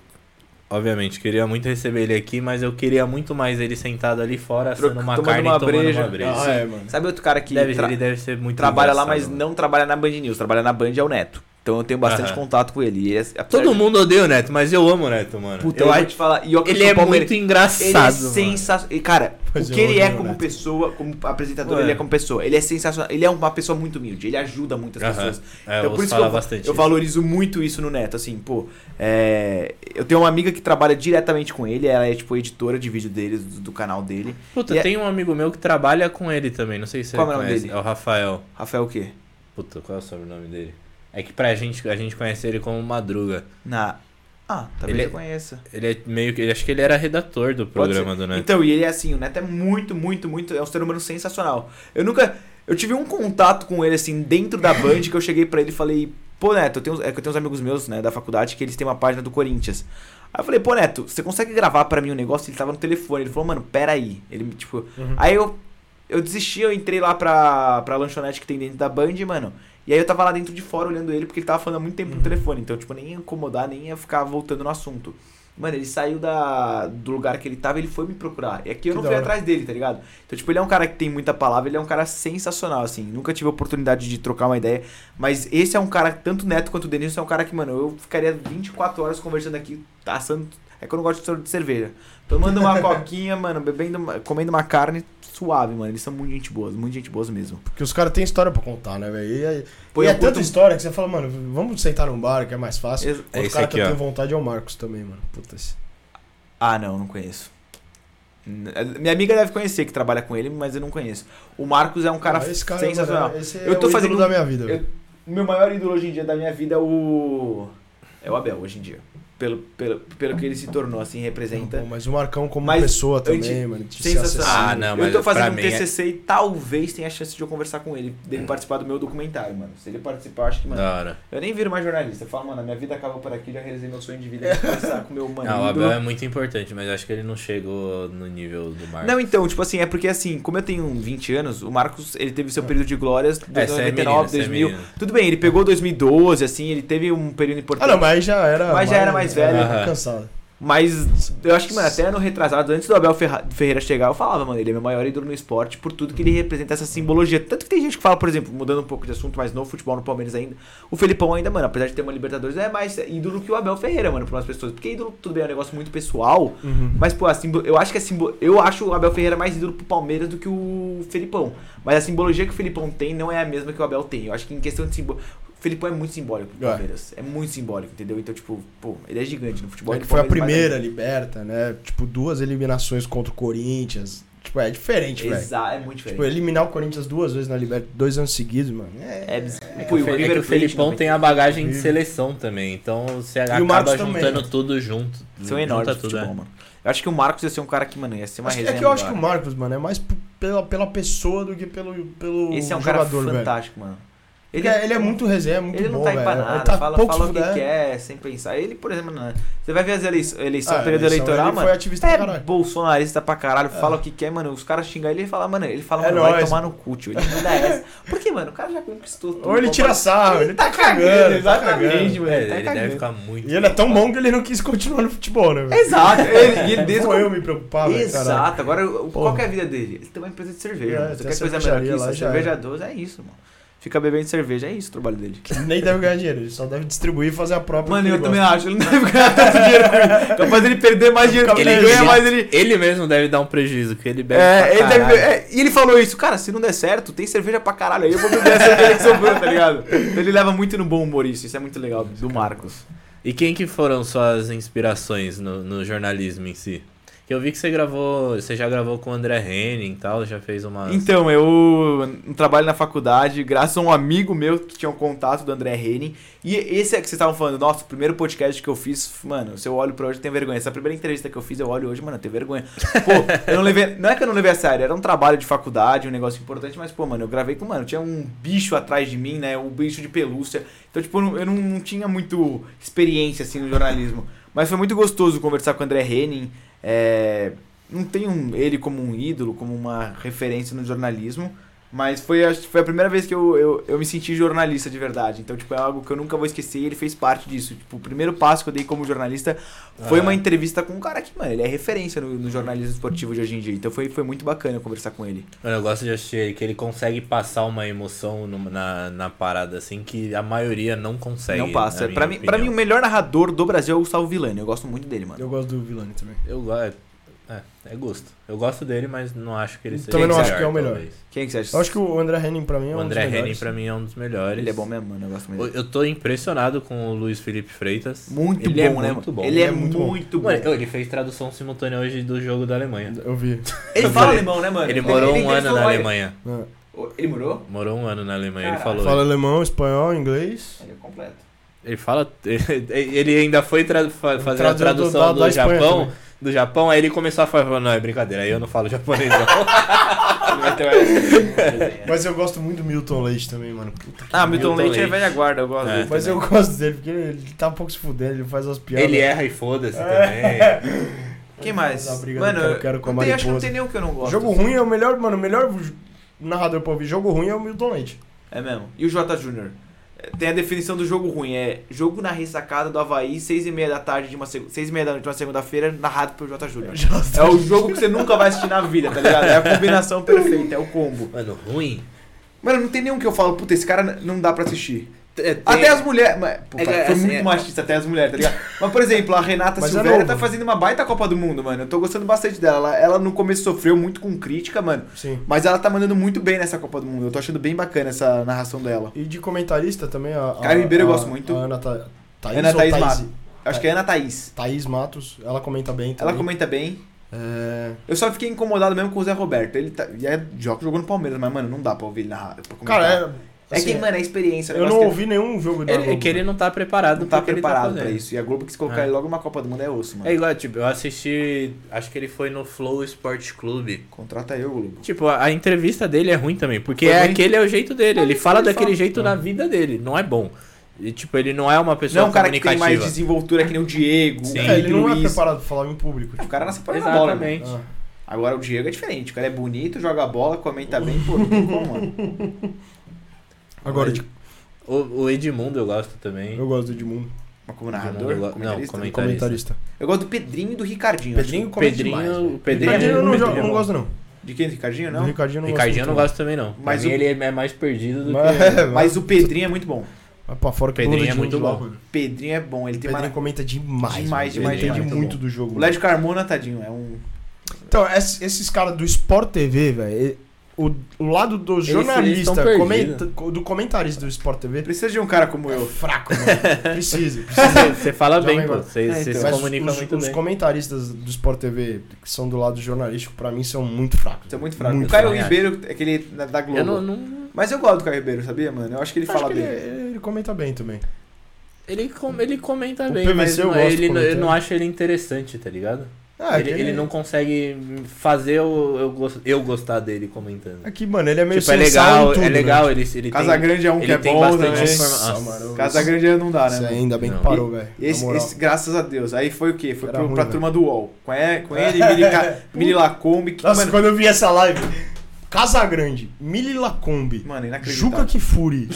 obviamente, queria muito receber ele aqui, mas eu queria muito mais ele sentado ali fora, assando uma tomando carne uma e tomando breja. uma breja. Ah, é, mano. Sabe outro cara que Deve, tra- Ele deve ser muito trabalha lá, mas mano. não trabalha na Band News, trabalha na Band é o Neto. Então eu tenho bastante contato com ele. E ele é- Todo de- mundo odeia o Neto, mas eu amo o Neto, mano. Puta, eu eu acho vou te falar. E ele é muito engraçado, Ele é sensacional. Cara, O que ele é como Neto. pessoa, como apresentador, Ué. ele é como pessoa. Ele é sensacional. Ele é uma pessoa muito humilde. Ele ajuda muitas pessoas. É, então eu por isso que eu, bastante. eu valorizo muito isso no Neto. Assim, pô, é, eu tenho uma amiga que trabalha diretamente com ele. Ela é, tipo, editora de vídeo dele, do, do canal dele. Puta, E é- tem um amigo meu que trabalha com ele também, não sei se Qual é o nome dele? É o Rafael. Rafael o quê? Puta, qual é o sobrenome dele? É que pra gente, a gente conhece ele como Madruga. Na. Ah, talvez Ele é- eu conheça. Ele é meio que. Acho que ele era redator do programa do Neto. Então, e ele é assim, o Neto é muito, muito, muito. É um ser humano sensacional. Eu nunca. Eu tive um contato com ele, assim, dentro da Band, que eu cheguei pra ele e falei, pô, Neto, eu tenho, é que eu tenho uns amigos meus, né, da faculdade, que eles têm uma página do Corinthians. Aí eu falei, pô, Neto, você consegue gravar pra mim um negócio? Ele tava no telefone. Ele falou, mano, pera aí. Ele, tipo. Uhum. Aí eu. Eu desisti, eu entrei lá pra, pra lanchonete que tem dentro da Band, mano. E aí eu tava lá dentro de fora olhando ele, porque ele tava falando há muito tempo Uhum. no telefone. Então, tipo, nem ia incomodar, nem ia ficar voltando no assunto. Mano, ele saiu da, do lugar que ele tava ele foi me procurar. E aqui eu Que não fui hora. atrás dele, tá ligado? Então, tipo, ele é um cara que tem muita palavra, ele é um cara sensacional, assim. Nunca tive a oportunidade de trocar uma ideia. Mas esse é um cara, tanto o Neto quanto o Denilson, é um cara que, mano, eu ficaria 24 horas conversando aqui, assando. É que eu não gosto de cerveja. Tomando uma coquinha, mano, bebendo, uma- comendo uma carne suave, mano. Eles são muito gente boas, muito gente boas mesmo. Porque os caras têm história pra contar, né, velho? E, é- Pô, e é tanta história que você fala, mano, vamos sentar num bar que é mais fácil. Ex- É Outro cara aqui, que eu ó. tenho vontade é o Marcos também, mano. Puta, esse... Ah, não, não conheço. N- Minha amiga deve conhecer que trabalha com ele, mas eu não conheço. O Marcos é um cara, Ah, esse cara, sensacional. mano, esse é Eu tô o ídolo fazendo da minha vida, Eu- meu maior ídolo hoje em dia da minha vida é o. É o Abel, hoje em dia. Pelo, pelo, pelo que ele se tornou, assim, representa. Pô, mas o Marcão como Mas pessoa também, mano. de Sensacional. Ah, não, eu mas tô fazendo um mim é- TCC e talvez tenha a chance de eu conversar com ele, dele participar do meu documentário, mano. Se ele participar, acho que, mano. Da hora. Eu nem viro mais jornalista. Eu falo, mano, a minha vida acabou por aqui, já realizei meu sonho de vida de conversar com o meu mano. Não, o. Abel é muito importante, mas acho que ele não chegou no nível do Marcos. Não, então, tipo assim, é porque assim, como eu tenho 20 anos, o Marcos, ele teve seu período de glórias de É, você é 99, menino, você é 2000. menino. Tudo bem, ele pegou 2012, assim, ele teve um período Ah, importante. não, mas já era. Mas já era mais velho. Aham. cansado. Mas eu acho que, mano, até no retrasado, antes do Abel Ferra- Ferreira chegar, eu falava, mano, ele é meu maior ídolo no esporte por tudo que ele representa, essa simbologia. Tanto que tem gente que fala, por exemplo, mudando um pouco de assunto, mas no futebol, no Palmeiras ainda, o Felipão ainda, mano, apesar de ter uma Libertadores, é mais ídolo que o Abel Ferreira, mano, para umas pessoas. Porque ídolo, tudo bem, é um negócio muito pessoal, Uhum. mas, pô, a simbo... eu acho que a simbo... eu acho o Abel Ferreira mais ídolo pro Palmeiras do que o Felipão. Mas a simbologia que o Felipão tem não é a mesma que o Abel tem. Eu acho que em questão de simbologia. O Felipão é muito simbólico pro É. Palmeiras. É muito simbólico, entendeu? Então, tipo, pô, ele é gigante no futebol. É que foi a mais primeira liberta, né? Tipo, duas eliminações contra o Corinthians. Tipo, é diferente, velho. Exato, é muito diferente. Tipo, eliminar o Corinthians duas vezes na Liberta, dois anos seguidos, mano. É, É, bizarro. É que, Pô, e o, é que o Felipão tem a bagagem de seleção também, então você o acaba Marcos também, juntando né? tudo junto. São enormes no tudo, futebol, é. mano. Eu acho que o Marcos ia ser um cara que, mano, ia ser uma Acho que- resenha. é que eu acho que o. Marcos, mano, é mais pela, pela pessoa do que pelo, pelo Esse é um jogador, cara velho. fantástico, mano. Ele, é, ele é muito resenha, é muito Ele não bom, tá aí pra velho. nada, Ele tá fala, pouco fala o que quer, sem pensar. Ele, por exemplo, não, você vai ver as eleições, eleição, Ah, período eleição, eleitoral, ele mano. foi ativista é pra caralho. bolsonarista pra caralho, fala o que quer, mano. Os caras xingam ele e fala, mano, ele fala, É mano, vai tomar no cu, tio. Ele manda essa. Por quê, mano? O cara já conquistou tudo. Ou ele tira sarro, ele tá cagando, tá exatamente, cagando. mano. É, ele tá deve ficar muito. E ele é tão bom que ele não quis continuar no futebol, né? Exato, ele, e ele desde eu me caralho. Exato, agora qual é a vida dele? Ele tem uma empresa de cerveja. É. Você quer coisa melhor que isso? cerveja é. 12 é isso, mano. Fica bebendo cerveja, é isso o trabalho dele. Ele nem deve ganhar dinheiro, ele só deve distribuir e fazer a própria. Mano, que eu ele também acho. Ele não deve ganhar tanto dinheiro com. Capaz dele perder mais dinheiro que ele Ele ganha, mas ele. Ele mesmo deve dar um prejuízo, porque ele bebe É, pra ele deve, é, e ele falou isso, cara, se não der certo, tem cerveja pra caralho aí, eu vou beber a cerveja que sobrou, tá ligado? Então ele leva muito no bom humor isso, isso é muito legal, do Marcos. E quem que foram suas inspirações no, no jornalismo em si? Que eu vi que você gravou, você já gravou com o André Henning e tal, já fez uma... Então, eu trabalho na faculdade, graças a um amigo meu que tinha um contato do André Henning. E esse é que vocês estavam falando, nossa, o primeiro podcast que eu fiz, mano, se eu olho pra hoje, eu tenho vergonha. Essa primeira entrevista que eu fiz, eu olho hoje, mano, eu tenho vergonha. Pô, eu não levei. Não é que eu não levei a sério, era um trabalho de faculdade, um negócio importante, mas, pô, mano, eu gravei com, mano, tinha um bicho atrás de mim, né? Um bicho de pelúcia. Então, tipo, eu não, eu não tinha muito experiência, assim, no jornalismo. Mas foi muito gostoso conversar com o André Henning. É, não tenho ele como um ídolo, como uma referência no jornalismo, mas foi, que foi a primeira vez que eu, eu, eu me senti jornalista de verdade. Então, tipo, é algo que eu nunca vou esquecer e ele fez parte disso. Tipo, o primeiro passo que eu dei como jornalista foi Ah. uma entrevista com um cara que, mano, ele é referência no, no jornalismo esportivo de hoje em dia. Então foi, foi muito bacana eu conversar com ele. Mano, eu gosto de assistir ele, que ele consegue passar uma emoção numa- na, na parada, assim, que a maioria não consegue. não passa. Pra mim, pra mim, o melhor narrador do Brasil é o Gustavo Villani. Eu gosto muito dele, mano. Eu gosto do Vilani também. Eu gosto. É, é gosto. Eu gosto dele, mas não acho que ele seja Também não acho que é o melhor. talvez. Quem que você acha? Eu acho que o André Henning pra mim é O um André dos Henning melhores. pra mim é um dos melhores. Ele é bom mesmo, mano. Eu gosto muito dele. Eu tô impressionado com o Luiz Felipe Freitas. Muito ele bom, é né? muito mano? bom. Ele é, Ele é muito bom. muito bom. Mano, ele fez tradução simultânea hoje do jogo da Alemanha. Eu vi. Ele fala alemão, né, mano? Ele morou um ano na Alemanha. Ele morou? Morou um ano na Alemanha, ele Caralho. falou. Fala alemão, espanhol, inglês. Ele é completo. Ele fala. Ele ainda foi fa- fazer a Tradutor tradução da- do, da Espanha Japão. também. Do Japão, aí ele começou a falar, não, é brincadeira, aí eu não falo japonês não. Mas eu gosto muito do Milton Leite também, mano. Puta Ah, Milton Milton Leite é velha guarda, eu gosto É. dele. Mas eu também. gosto dele, porque ele, tá um pouco se fudendo, ele faz umas piadas. ele erra e foda-se É. também. Quem mais? Briga Mano, do quero, quero com a não tem, acho que não tem nenhum que eu não gosto. Jogo ruim é o melhor, mano, o melhor narrador pra ouvir jogo ruim é o Milton Leite. É mesmo. E o J Júnior? Tem a definição do jogo ruim, é jogo na ressacada do Havaí, seis e meia da tarde de uma seg- seis e meia da noite de uma segunda-feira, narrado pelo J Júnior. É o jogo que você nunca vai assistir na vida, tá ligado? É a combinação perfeita, é o combo. Mano, ruim. Mano, não tem nenhum que eu falo, puta, esse cara não dá pra assistir. É, tem- Até as mulheres. É foi assim, muito é- machista até as mulheres, tá ligado? Mas, por exemplo, a Renata Mas é Silveira novo. tá fazendo uma baita Copa do Mundo, mano. Eu tô gostando bastante dela. Ela, ela no começo sofreu muito com crítica, mano. Sim. Mas ela tá mandando muito bem nessa Copa do Mundo. Eu tô achando bem bacana essa narração dela. E de comentarista também, a. a Caio Ribeiro eu gosto muito. A Ana Tha- Thaís, Ana Thaís Thaís Matos. Acho que é Ana Thaís. Thaís Matos, ela comenta bem também. Ela comenta bem. É... Eu só fiquei incomodado mesmo com o Zé Roberto. Ele tá, e é, joga, jogou no Palmeiras, mas, mano, não dá pra ouvir ele narrar. pra. Cara, é. É assim, que, mano, é a experiência. o eu não que ouvi nenhum jogo da Ele, é que ele não tá preparado Não tá que ele preparado fazendo. pra isso. E a Globo quis colocar É. ele logo numa Copa do Mundo é osso, mano. É igual, tipo, eu assisti. Acho que ele foi no Flow Sport Clube. Contrata eu, Globo. Tipo, a, a entrevista dele é ruim também, porque é aquele é o jeito dele. Ele fala ele daquele fala. jeito na vida dele, não é bom. E, tipo, ele não é uma pessoa Não é um cara que tem mais desenvoltura que nem o Diego, Sim. o É, ele não é preparado pra falar em público. O Tipo. cara nasce pra bola, mano. Exatamente. Ah. Agora o Diego é diferente. O cara é bonito, joga bola, comenta bem, pô, não tem como, mano. Agora, de- O, o Edmundo eu gosto também. eu gosto do Edmundo. Mas como Edmundo narrador, eu go- Não, comentarista? comentarista. Comentarista. Eu gosto do Pedrinho e do Ricardinho. Pedrinho Pedrinho, demais. Pedrinho, Ricardinho é eu não, bom. não gosto, não. De quem? Do Ricardinho, Do não? Ricardinho eu não Ricardinho eu não gosto. gosto também, não. Mas Mas o- ele é mais perdido do Mas- que. é, Mas o Pedrinho é muito bom. Vai pra fora que Pedrinho é muito bom. mano. Pedrinho é bom, ele O tem Pedrinho uma... comenta demais. Demais, demais, Ele entende muito do jogo. O Lédio Carmona, tadinho, é um... Então, esses, esses caras do Sport TV, velho, o, o lado do jornalista, comenta- do comentarista do Sport TV, Precisa de um cara como é eu. fraco, mano. Precisa, precisa. Você fala bem, pô. Você É, então. se comunica os, muito os bem. comentaristas do Sport TV, que são do lado jornalístico, pra mim são muito fracos. É muito fraco. Muito o Caio fraco. Ribeiro, aquele da Globo. Eu não, não- Mas eu gosto do Caio Ribeiro, sabia, mano? Eu acho que ele Acho fala que bem. ele, ele comenta bem também. Ele, com- ele comenta O bem, PVC mas eu não, gosto ele, não- eu não acho ele interessante, tá ligado? Ah, ele, ele não consegue fazer eu, eu, gos- eu gostar dele comentando. Aqui, mano, ele é meio Tipo, é legal, em tudo, é legal, né? ele, ele Casa tem... Grande é um ele que é bom bastante também. informação. Nossa, mano, Casa Grande não dá, né? Isso ainda bem Não. que parou, velho. Esse, esse, graças a Deus. Aí foi o quê? Foi Era pro, ruim, pra velho. turma do UOL. Com, e- com ele, Mili, Mili Lacombe. Que, Nossa, mano, quando eu vi essa live, Casa Grande, Mili Lacombe, mano, inacreditável. Juca Kifuri,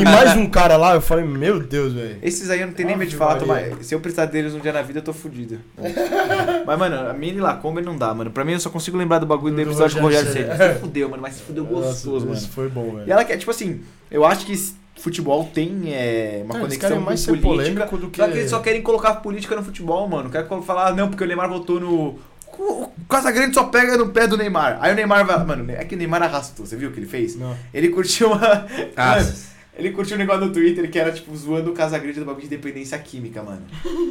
e mais um cara lá, eu falei, meu Deus, velho. Esses aí eu não tenho nem medo de falar. Tomás. Se eu precisar deles um dia na vida, eu tô fudido. mas, mano, a Mini Lacombe não dá, mano. Pra mim, eu só consigo lembrar do bagulho do episódio com o Rogério Ceni. Se fudeu, mano, mas se fudeu gostoso, Nossa, mano. Isso foi bom, velho. E ela quer, tipo assim, eu acho que futebol tem é, uma conexão querem com mais ser política. polêmico do que... Só que eles só querem colocar política no futebol, mano. Quer falar, não, porque o Neymar votou no. O Casagrande só pega no pé do Neymar. Aí o Neymar vai. Mano, é que o Neymar arrastou, você viu o que ele fez? Não. Ele curtiu uma. Ah, Mano, ele curtiu um negócio no Twitter que era, tipo, zoando o Casagrande do bagulho de dependência química, mano.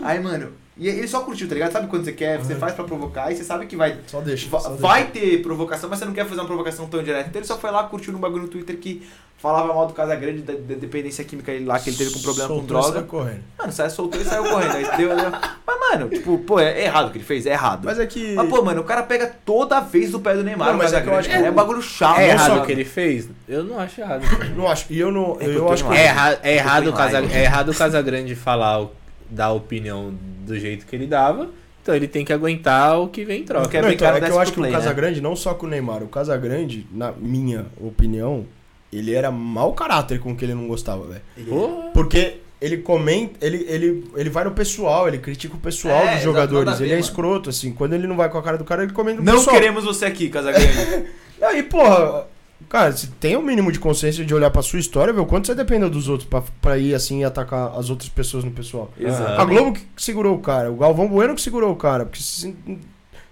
Aí, mano. E ele só curtiu, tá ligado? Sabe quando você quer, você faz pra provocar e você sabe que vai. Só deixa. va- só vai ter provocação, mas você não quer fazer uma provocação tão direta. Então ele só foi lá, curtiu um bagulho no Twitter que falava mal do Casagrande, da, da dependência química lá que ele teve com problema com Soltou e droga. saiu correndo. Mano, saiu, soltou e saiu correndo. Aí deu, deu- Mas, mano, tipo, pô, é errado o que ele fez, é errado. Mas é que... Mas, pô, mano, o cara pega toda vez do pé do Neymar, Não, o mas é que eu Casagrande, acho que cara. É o- um bagulho chato. É não errado o que ele fez? Eu não acho errado. Não acho. E eu não... É eu eu acho que... É, erra é, errado é errado o Casagrande falar, o- dar a opinião do jeito que ele dava. Então ele tem que aguentar o que vem em troca. Não Não, ver então, cara é que eu acho que o né? Casagrande, não só com o Neymar, o Casagrande, na minha opinião, ele era mau caráter com o que ele não gostava, velho. Porra. Porque ele comenta, ele, ele, ele vai no pessoal, ele critica o pessoal É, dos jogadores. nada a ver, Ele é mano. escroto, assim. Quando ele não vai com a cara do cara, ele comenta no Não pessoal. queremos você aqui, Casagrande. E aí, porra, cara, você tem o mínimo de consciência de olhar pra sua história, ver o quanto você dependeu dos outros pra, pra ir assim e atacar as outras pessoas no pessoal. Exato. A Globo que segurou o cara, o Galvão Bueno que segurou o cara, porque se,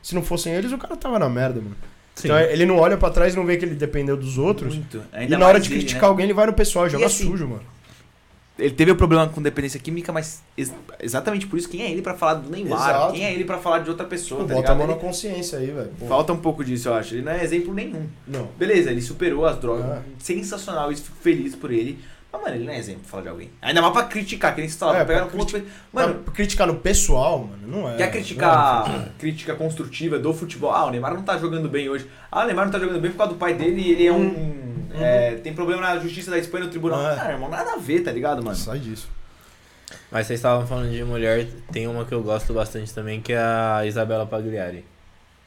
se não fossem eles, o cara tava na merda, mano. Sim. Então ele não olha pra trás e não vê que ele dependeu dos outros. Muito. E Ainda na hora de ele, criticar né? alguém, ele vai no pessoal e joga assim, sujo, mano. Ele teve o problema com dependência química, mas ex- exatamente por isso, quem é ele pra falar do Neymar? Exato. Quem é ele pra falar de outra pessoa, tá Bota a mão na consciência aí, velho. Falta um pouco disso, eu acho. Ele não é exemplo nenhum. Não. Beleza, ele superou as drogas. É. Sensacional, isso fico feliz por ele. Mas, mano, ele não é exemplo pra falar de alguém. Ainda mais pra criticar, que nem você falava, É, pra pegar pra no ponto. Mano, Mano, criticar no pessoal, mano, não é. quer não criticar é. crítica construtiva do futebol? Ah, o Neymar não tá jogando bem hoje. Ah, o Neymar não tá jogando bem por causa do pai dele e ele é um. É, tem problema na justiça da Espanha no tribunal. Ah, irmão, nada a ver, tá ligado, mano? Sai disso. Mas vocês estavam falando de mulher, tem uma que eu gosto bastante também, que é a Isabela Pagliari.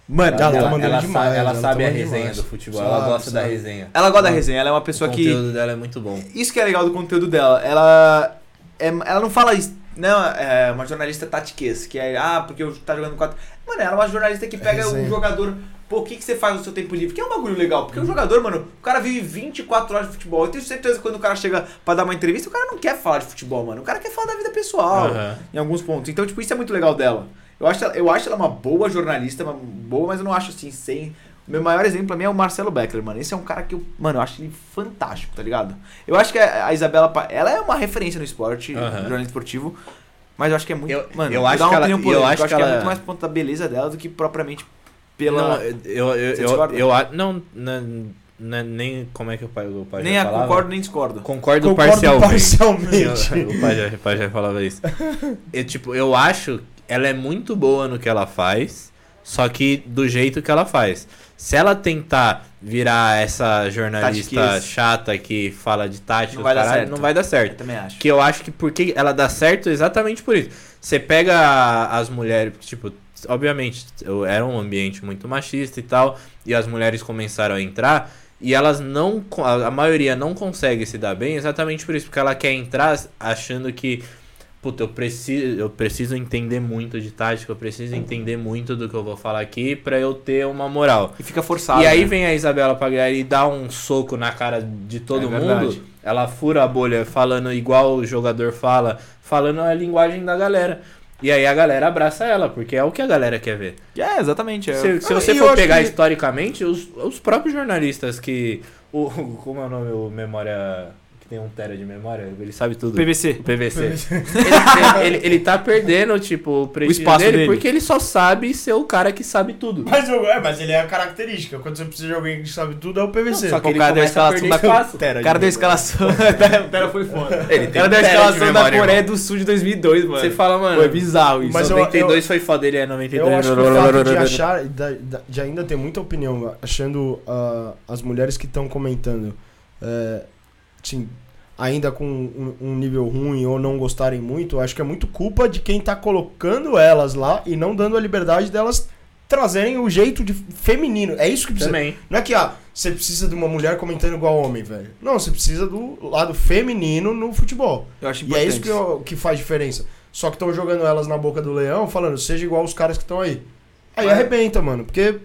Mano, Ela tá ela, mandando ela demais, sa- ela ela tá sabe a resenha demais. do futebol, Sabe, ela gosta da sabe. resenha. ela gosta da resenha, ela é uma pessoa o que. conteúdo dela é muito bom. Isso que é legal do conteúdo dela. Ela. é- ela não fala isso. Não, é uma jornalista tatiquez, que é, ah, porque eu tá jogando quatro. Mano, ela é uma jornalista que pega o resenha. jogador. Pô, o que, que você faz no seu tempo livre? Que é um bagulho legal. Porque o jogador, mano, o cara vive 24 horas de futebol. Eu tenho certeza que quando o cara chega pra dar uma entrevista, o cara não quer falar de futebol, mano. O cara quer falar da vida pessoal, Aham. em alguns pontos. Então, tipo, isso é muito legal dela. Eu acho, ela- eu acho ela uma boa jornalista, uma boa, mas eu não acho assim, sem. O meu maior exemplo pra mim é o Marcelo Beckler, mano. Esse é um cara que eu, mano, eu acho ele fantástico, tá ligado? Eu acho que a Isabela, ela é uma referência no esporte, no Aham. jornalismo esportivo, mas eu acho que é muito, Eu- mano, eu acho que ela- opinião eu acho eu acho que que é ela- muito mais por conta da beleza dela do que propriamente pela Não, eu, eu, eu, eu, a- não, não, não, nem como é que o pai, o pai nem já a falava? concordo nem discordo. Concordo, Concordo parcialmente. parcialmente. o, pai já, o pai já falava isso. Eu, tipo, eu acho que ela é muito boa no que ela faz, só que do jeito que ela faz. Se ela tentar virar essa jornalista Tatiquez. chata que fala de tática, Não vai dar caralho, certo. não vai dar Eu certo. também acho. Que eu acho que porque ela dá certo exatamente por isso. Você pega as mulheres, tipo, obviamente, era um ambiente muito machista e tal, e as mulheres começaram a entrar, e elas não, a maioria não consegue se dar bem exatamente por isso, porque ela quer entrar achando que, puta, eu preciso, eu preciso entender muito de tática, eu preciso entender muito do que eu vou falar aqui pra eu ter uma moral. E fica forçado. E aí né? vem a Isabela Pagliari e dá um soco na cara de todo É mundo. verdade. Ela fura a bolha falando igual o jogador fala, falando a linguagem da galera. E aí a galera abraça ela, porque é o que a galera quer ver. É, exatamente. é- Se, se Ah, você eu for pegar que- historicamente, os, os próprios jornalistas que. O, como é o nome? O Memória. Tem um tera de memória, ele sabe tudo. PVC. O PVC. ele, ele, ele tá perdendo, tipo, o prestígio espaço dele, dele. porque ele só sabe ser o cara que sabe tudo. Mas, eu- é, mas ele é a característica. Quando você precisa de alguém que sabe tudo, é o PVC. Só que O cara deu a escalação da. Tera O cara de deu a escalação. o cara foi foda. Ele O tem cara deu a tera de escalação da memória, Coreia irmão. do Sul de 2002, mano. Você fala, mano, é bizarro isso. Mas eu- 92 foi foda, ele é 93. Eu acho que o fato de achar, da- da- de ainda ter muita opinião, achando ah, as mulheres que estão comentando, é, assim, ainda com um, um nível ruim ou não gostarem muito, acho que é muito culpa de quem tá colocando elas lá e não dando a liberdade delas trazerem o jeito de feminino. É isso que precisa. Também. Não é que ah, você precisa de uma mulher comentando igual homem, velho. Não, você precisa do lado feminino no futebol. Eu acho E é importante. isso que, eu- que faz diferença. Só que estão jogando elas na boca do leão, falando, seja igual os caras que estão aí. Aí É. arrebenta, mano. Porque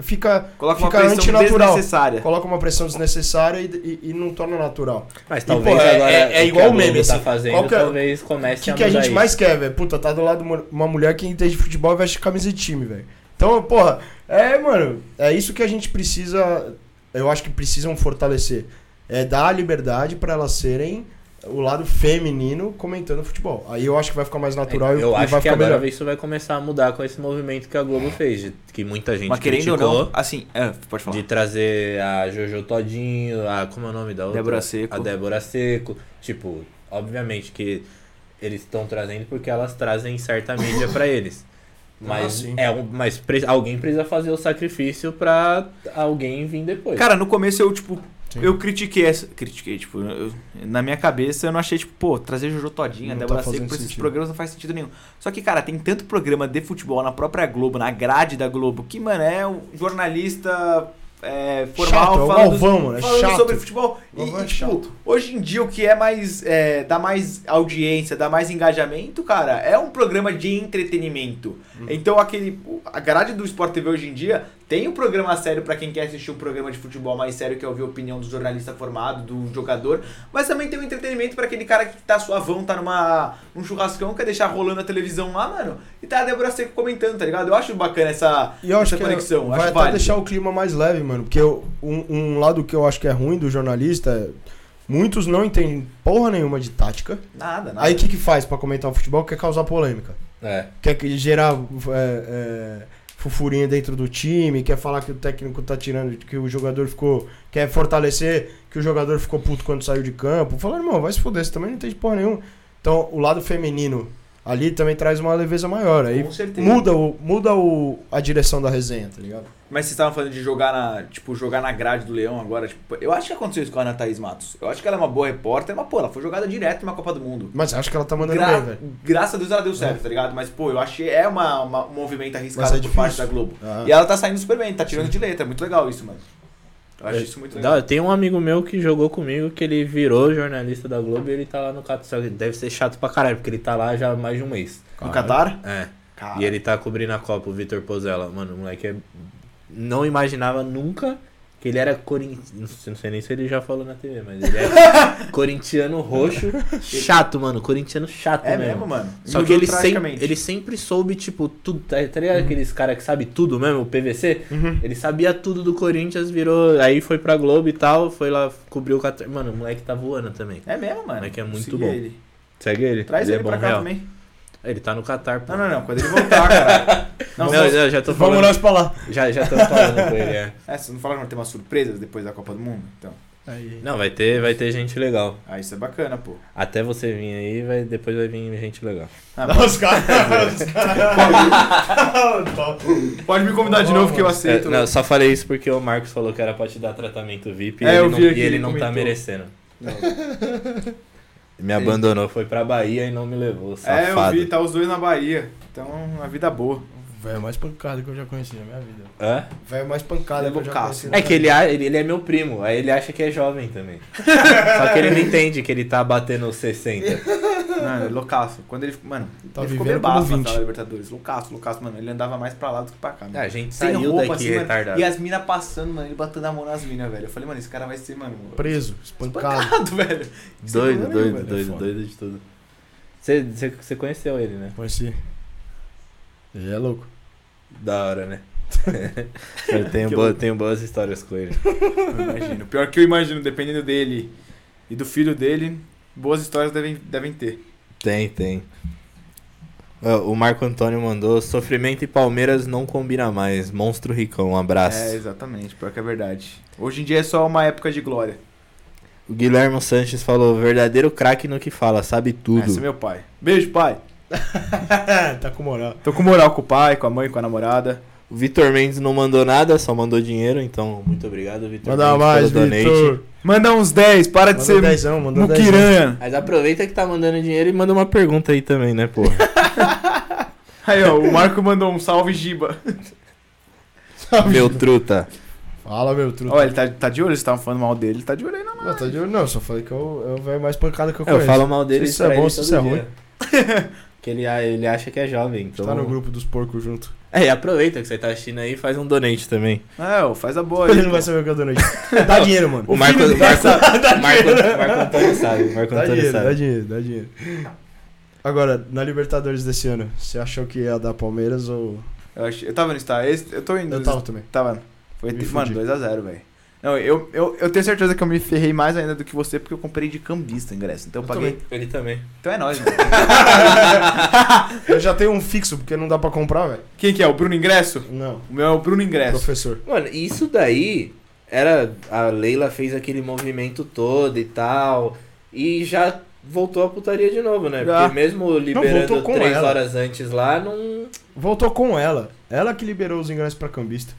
fica, Coloca uma fica pressão antinatural. desnecessária. coloca uma pressão desnecessária e, e- e não torna natural. Mas E, talvez pô, é- agora. é- é o igual que a o meme, tá assim, fazendo, qual que é- talvez O comece que, a que a gente isso. mais quer, velho? Puta, tá do lado de uma- uma mulher que entende de futebol e veste camisa de time, velho. Então, porra, é, mano, é isso que a gente precisa. Eu acho que precisam fortalecer. É dar a liberdade pra elas serem o lado feminino comentando futebol. Aí eu acho que vai ficar mais natural e, Eu e acho vai que ficar agora melhor. isso vai começar a mudar com esse movimento que a Globo fez, de, que muita gente Mas querendo ou não, assim, é, pode falar. de trazer a Jojo Todinho, a como é o nome da outra? Débora Seco. A Débora Seco, tipo, obviamente que eles estão trazendo porque elas trazem certa mídia pra eles. Mas sim. é um, mas pre- alguém precisa fazer o sacrifício pra alguém vir depois. Cara, no começo eu, tipo, Sim. eu critiquei essa. Critiquei, tipo, eu- na minha cabeça eu não achei, tipo, pô, trazer Jojo Todinha, Não Débora tá Seco pra esses sentido. programas não faz sentido nenhum. Só que, cara, tem tanto programa de futebol na própria Globo, na grade da Globo, que, mano, é um jornalista é, formal chato, é falando, Galvão, mano, é falando chato. sobre futebol. E, é e, tipo, chato. hoje em dia o que é mais. É, dá mais audiência, dá mais engajamento, cara, é um programa de entretenimento. Uhum. Então aquele. A grade do Sport TV hoje em dia tem um programa sério pra quem quer assistir um programa de futebol mais sério, que é ouvir a opinião do jornalista formado, do jogador. Mas também tem um entretenimento pra aquele cara que tá suavão, tá numa, num churrascão, quer deixar rolando a televisão lá, mano. E tá a Débora Seco comentando, tá ligado? Eu acho bacana essa, E eu acho essa que conexão. vai acho até válido. deixar o clima mais leve, mano. Porque eu- um, um lado que eu acho que é ruim do jornalista é. Muitos não entendem porra nenhuma de tática. Nada, nada. Aí o que, que faz pra comentar o futebol? Quer causar polêmica. É. Quer que- gerar é, é, fufurinha dentro do time, quer falar que o técnico tá tirando, que o jogador ficou. Quer fortalecer que o jogador ficou puto quando saiu de campo. Falando, irmão, vai se fuder, você também não entende porra nenhuma. Então, o lado feminino ali também traz uma leveza maior. Aí Com certeza. muda, o, muda o, a direção da resenha, tá ligado? Mas vocês estavam falando de jogar na, tipo, jogar na grade do Leão agora, tipo, eu acho que aconteceu isso com a Ana Thaís Matos. Eu acho que ela é uma boa repórter, mas pô, ela foi jogada direto na Copa do Mundo. Mas acho que ela tá mandando Gra- bem, velho. graças a Deus ela deu certo, tá ligado? Mas pô, eu achei é uma, uma- um movimento arriscado é por parte da Globo. Ah. E ela tá saindo super bem, tá tirando de letra, é muito legal isso, mano. Eu acho isso muito legal. Dá- Tem um amigo meu que jogou comigo que ele virou jornalista da Globo e ele tá lá no Catar. Que deve ser chato pra caralho, porque ele tá lá já há mais de um mês. No Catar? É. Cara, E ele tá cobrindo a Copa, o Vitor Pozella. Mano, o moleque é. Não imaginava nunca que ele era corintiano. Não sei nem se ele já falou na TV, mas ele é corintiano roxo. Chato, mano. Corintiano chato é mesmo. mesmo, mano. Só Mudou que ele, sem, drasticamente. ele sempre soube, tipo, tudo. Tá, tá ligado? Aqueles caras que sabem tudo mesmo, o PVC? Uhum. Ele sabia tudo do Corinthians, virou. Aí foi pra Globo e tal, foi lá, cobriu o Qatar. Mano, o moleque tá voando também. É mesmo, mano. Moleque é muito Segui bom. Ele. Segue ele. Traz ele ele, é bom pra cá real. também. Ele tá no Qatar, pô. Não, não, não. Quando ele voltar, cara. Não, Não, não, eu já tô Vamos falando. nós pra lá. Já, já tô falando com ele, é. é, você não fala que não tem umas surpresas depois da Copa do Mundo? Então. Aí. Não, vai ter, vai ter gente legal. Ah, isso é bacana, pô. Até você vir aí, vai, depois vai vir gente legal. Ah, Não, os caras. os caras. Top. Pode me convidar de novo que eu aceito. É, não, só falei isso porque o Marcos falou que era pra te dar tratamento VIP e É, eu ele, vi não, e ele não tá merecendo. Não. Me abandonou, foi pra Bahia e não me levou, É, eu safado. vi, tá os dois na Bahia. Então, uma vida boa. Velho mais pancada que eu já conheci na minha vida. Hã? Velho mais pancada é que eu já conheci. na É que ele, ele, ele é meu primo, aí ele acha que é jovem também. Só que ele não entende que ele tá batendo os 60. Mano, loucaço. Quando ele, mano, Tá ele ficou bebaço na 20. final da Libertadores. Loucaço, loucaço, mano. Ele andava mais pra lá do que pra cá. Mano. a gente Sem saiu roupa, daqui assim, mano. retardado. E as minas passando, mano. Ele batendo a mão nas minas, velho. Eu falei, mano, esse cara vai ser, mano. Preso, espancado. Espancado, velho. Doido, problema doido, nenhum, velho. é doido, doido de tudo. Você, você, você conheceu ele, né? Conheci. Ele é louco. Da hora, né? eu tenho, boa, louco. tenho boas histórias com ele. Eu imagino. Pior que eu imagino, dependendo dele E do filho dele, boas histórias devem, devem ter. Tem, tem. O Marco Antônio mandou: Sofrimento e Palmeiras não combina mais. Monstro Ricão, um abraço. É, exatamente, pior que é verdade. Hoje em dia é só uma época de glória. O Guilherme Sanches falou: Verdadeiro craque no que fala, sabe tudo. Esse é meu pai. Beijo, pai. tá com moral. Tô com moral com o pai, com a mãe, com a namorada. O Vitor Mendes não mandou nada, só mandou dinheiro, então muito obrigado, Vitor. Manda mais, pelo donate. Vitor. Manda uns 10, para de ser dezão, mandou dezão. muquiranha. Mas aproveita que tá mandando dinheiro e manda uma pergunta aí também, né, porra? Aí, ó, o Marco mandou um salve, Giba. Meu truta. Fala, meu truta. Ó, ele tá, tá de olho, vocês estavam falando mal dele, ele tá de olho aí na Não, tá de olho, não, só falei que eu, eu velho mais pancada que eu Eu conheço. falo mal dele Se isso é bom, se isso é dia. que ele, ele acha que é jovem, então... Tá no grupo dos porcos junto. É, e aproveita que você tá assistindo aí e faz um donate também. É, faz a boa aí. Ele não pô. vai saber o que eu dou noite. Dá dinheiro, mano. O Marco, dá Antônio sabe, Marco Dá Antônio dinheiro, dá sabe. dinheiro, dá dinheiro. Agora, na Libertadores desse ano, você achou que ia dar Palmeiras ou. Eu, ach- eu tava no estádio, esse- eu tô indo. Eu tava também. Tava. Foi, Me mano, fudi. 2x0, velho. Não, eu, eu, eu tenho certeza que eu me ferrei mais ainda do que você, porque eu comprei de cambista o ingresso. Então eu Eu paguei. Ele também. Então é nóis, mano. Eu já tenho um fixo, porque não dá pra comprar, velho. Quem que é? O Bruno Ingresso? Não. O meu é o Bruno Ingresso. Professor. Mano, isso daí era. A Leila fez aquele movimento todo e tal. E já voltou a putaria de novo, né? Já. Porque mesmo liberando com três ela. horas antes lá, não. Voltou com ela. Ela que liberou os ingressos pra cambista.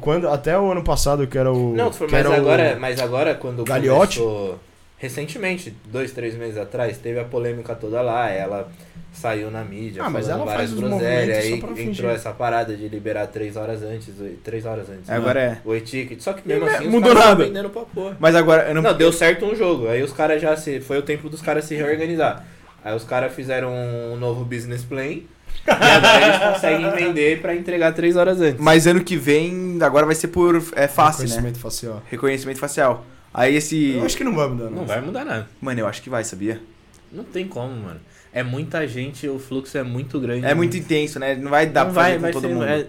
Quando, até o ano passado, que era o. Não, foi- que mas era o- agora, mas agora quando Gagliotti? começou. Recentemente, dois, três meses atrás, teve a polêmica toda lá. Ela saiu na mídia, Ah, mas ela várias groselhas. movimentos Aí entrou fingir. essa parada de liberar três horas antes. Três horas antes. né? Agora é. O e-ticket. Só que mesmo E, né, assim, mudou nada. vendendo pra porra. Mas agora, eu não. Não, deu certo um jogo. Aí os caras já se. Foi o tempo dos caras se reorganizar. Aí os caras fizeram um novo business plan. E agora eles conseguem vender pra entregar três horas antes. Mas ano que vem, agora vai ser por. É fácil, né? Reconhecimento facial. Reconhecimento facial. Aí esse. Eu acho que não vai mudar, não. Não vai mudar nada. Mano, eu acho que vai, sabia? Não tem como, mano. É muita gente, o fluxo é muito grande. É muito intenso, né? Não vai dar Não pra vai, fazer vai com todo ser- mundo. é-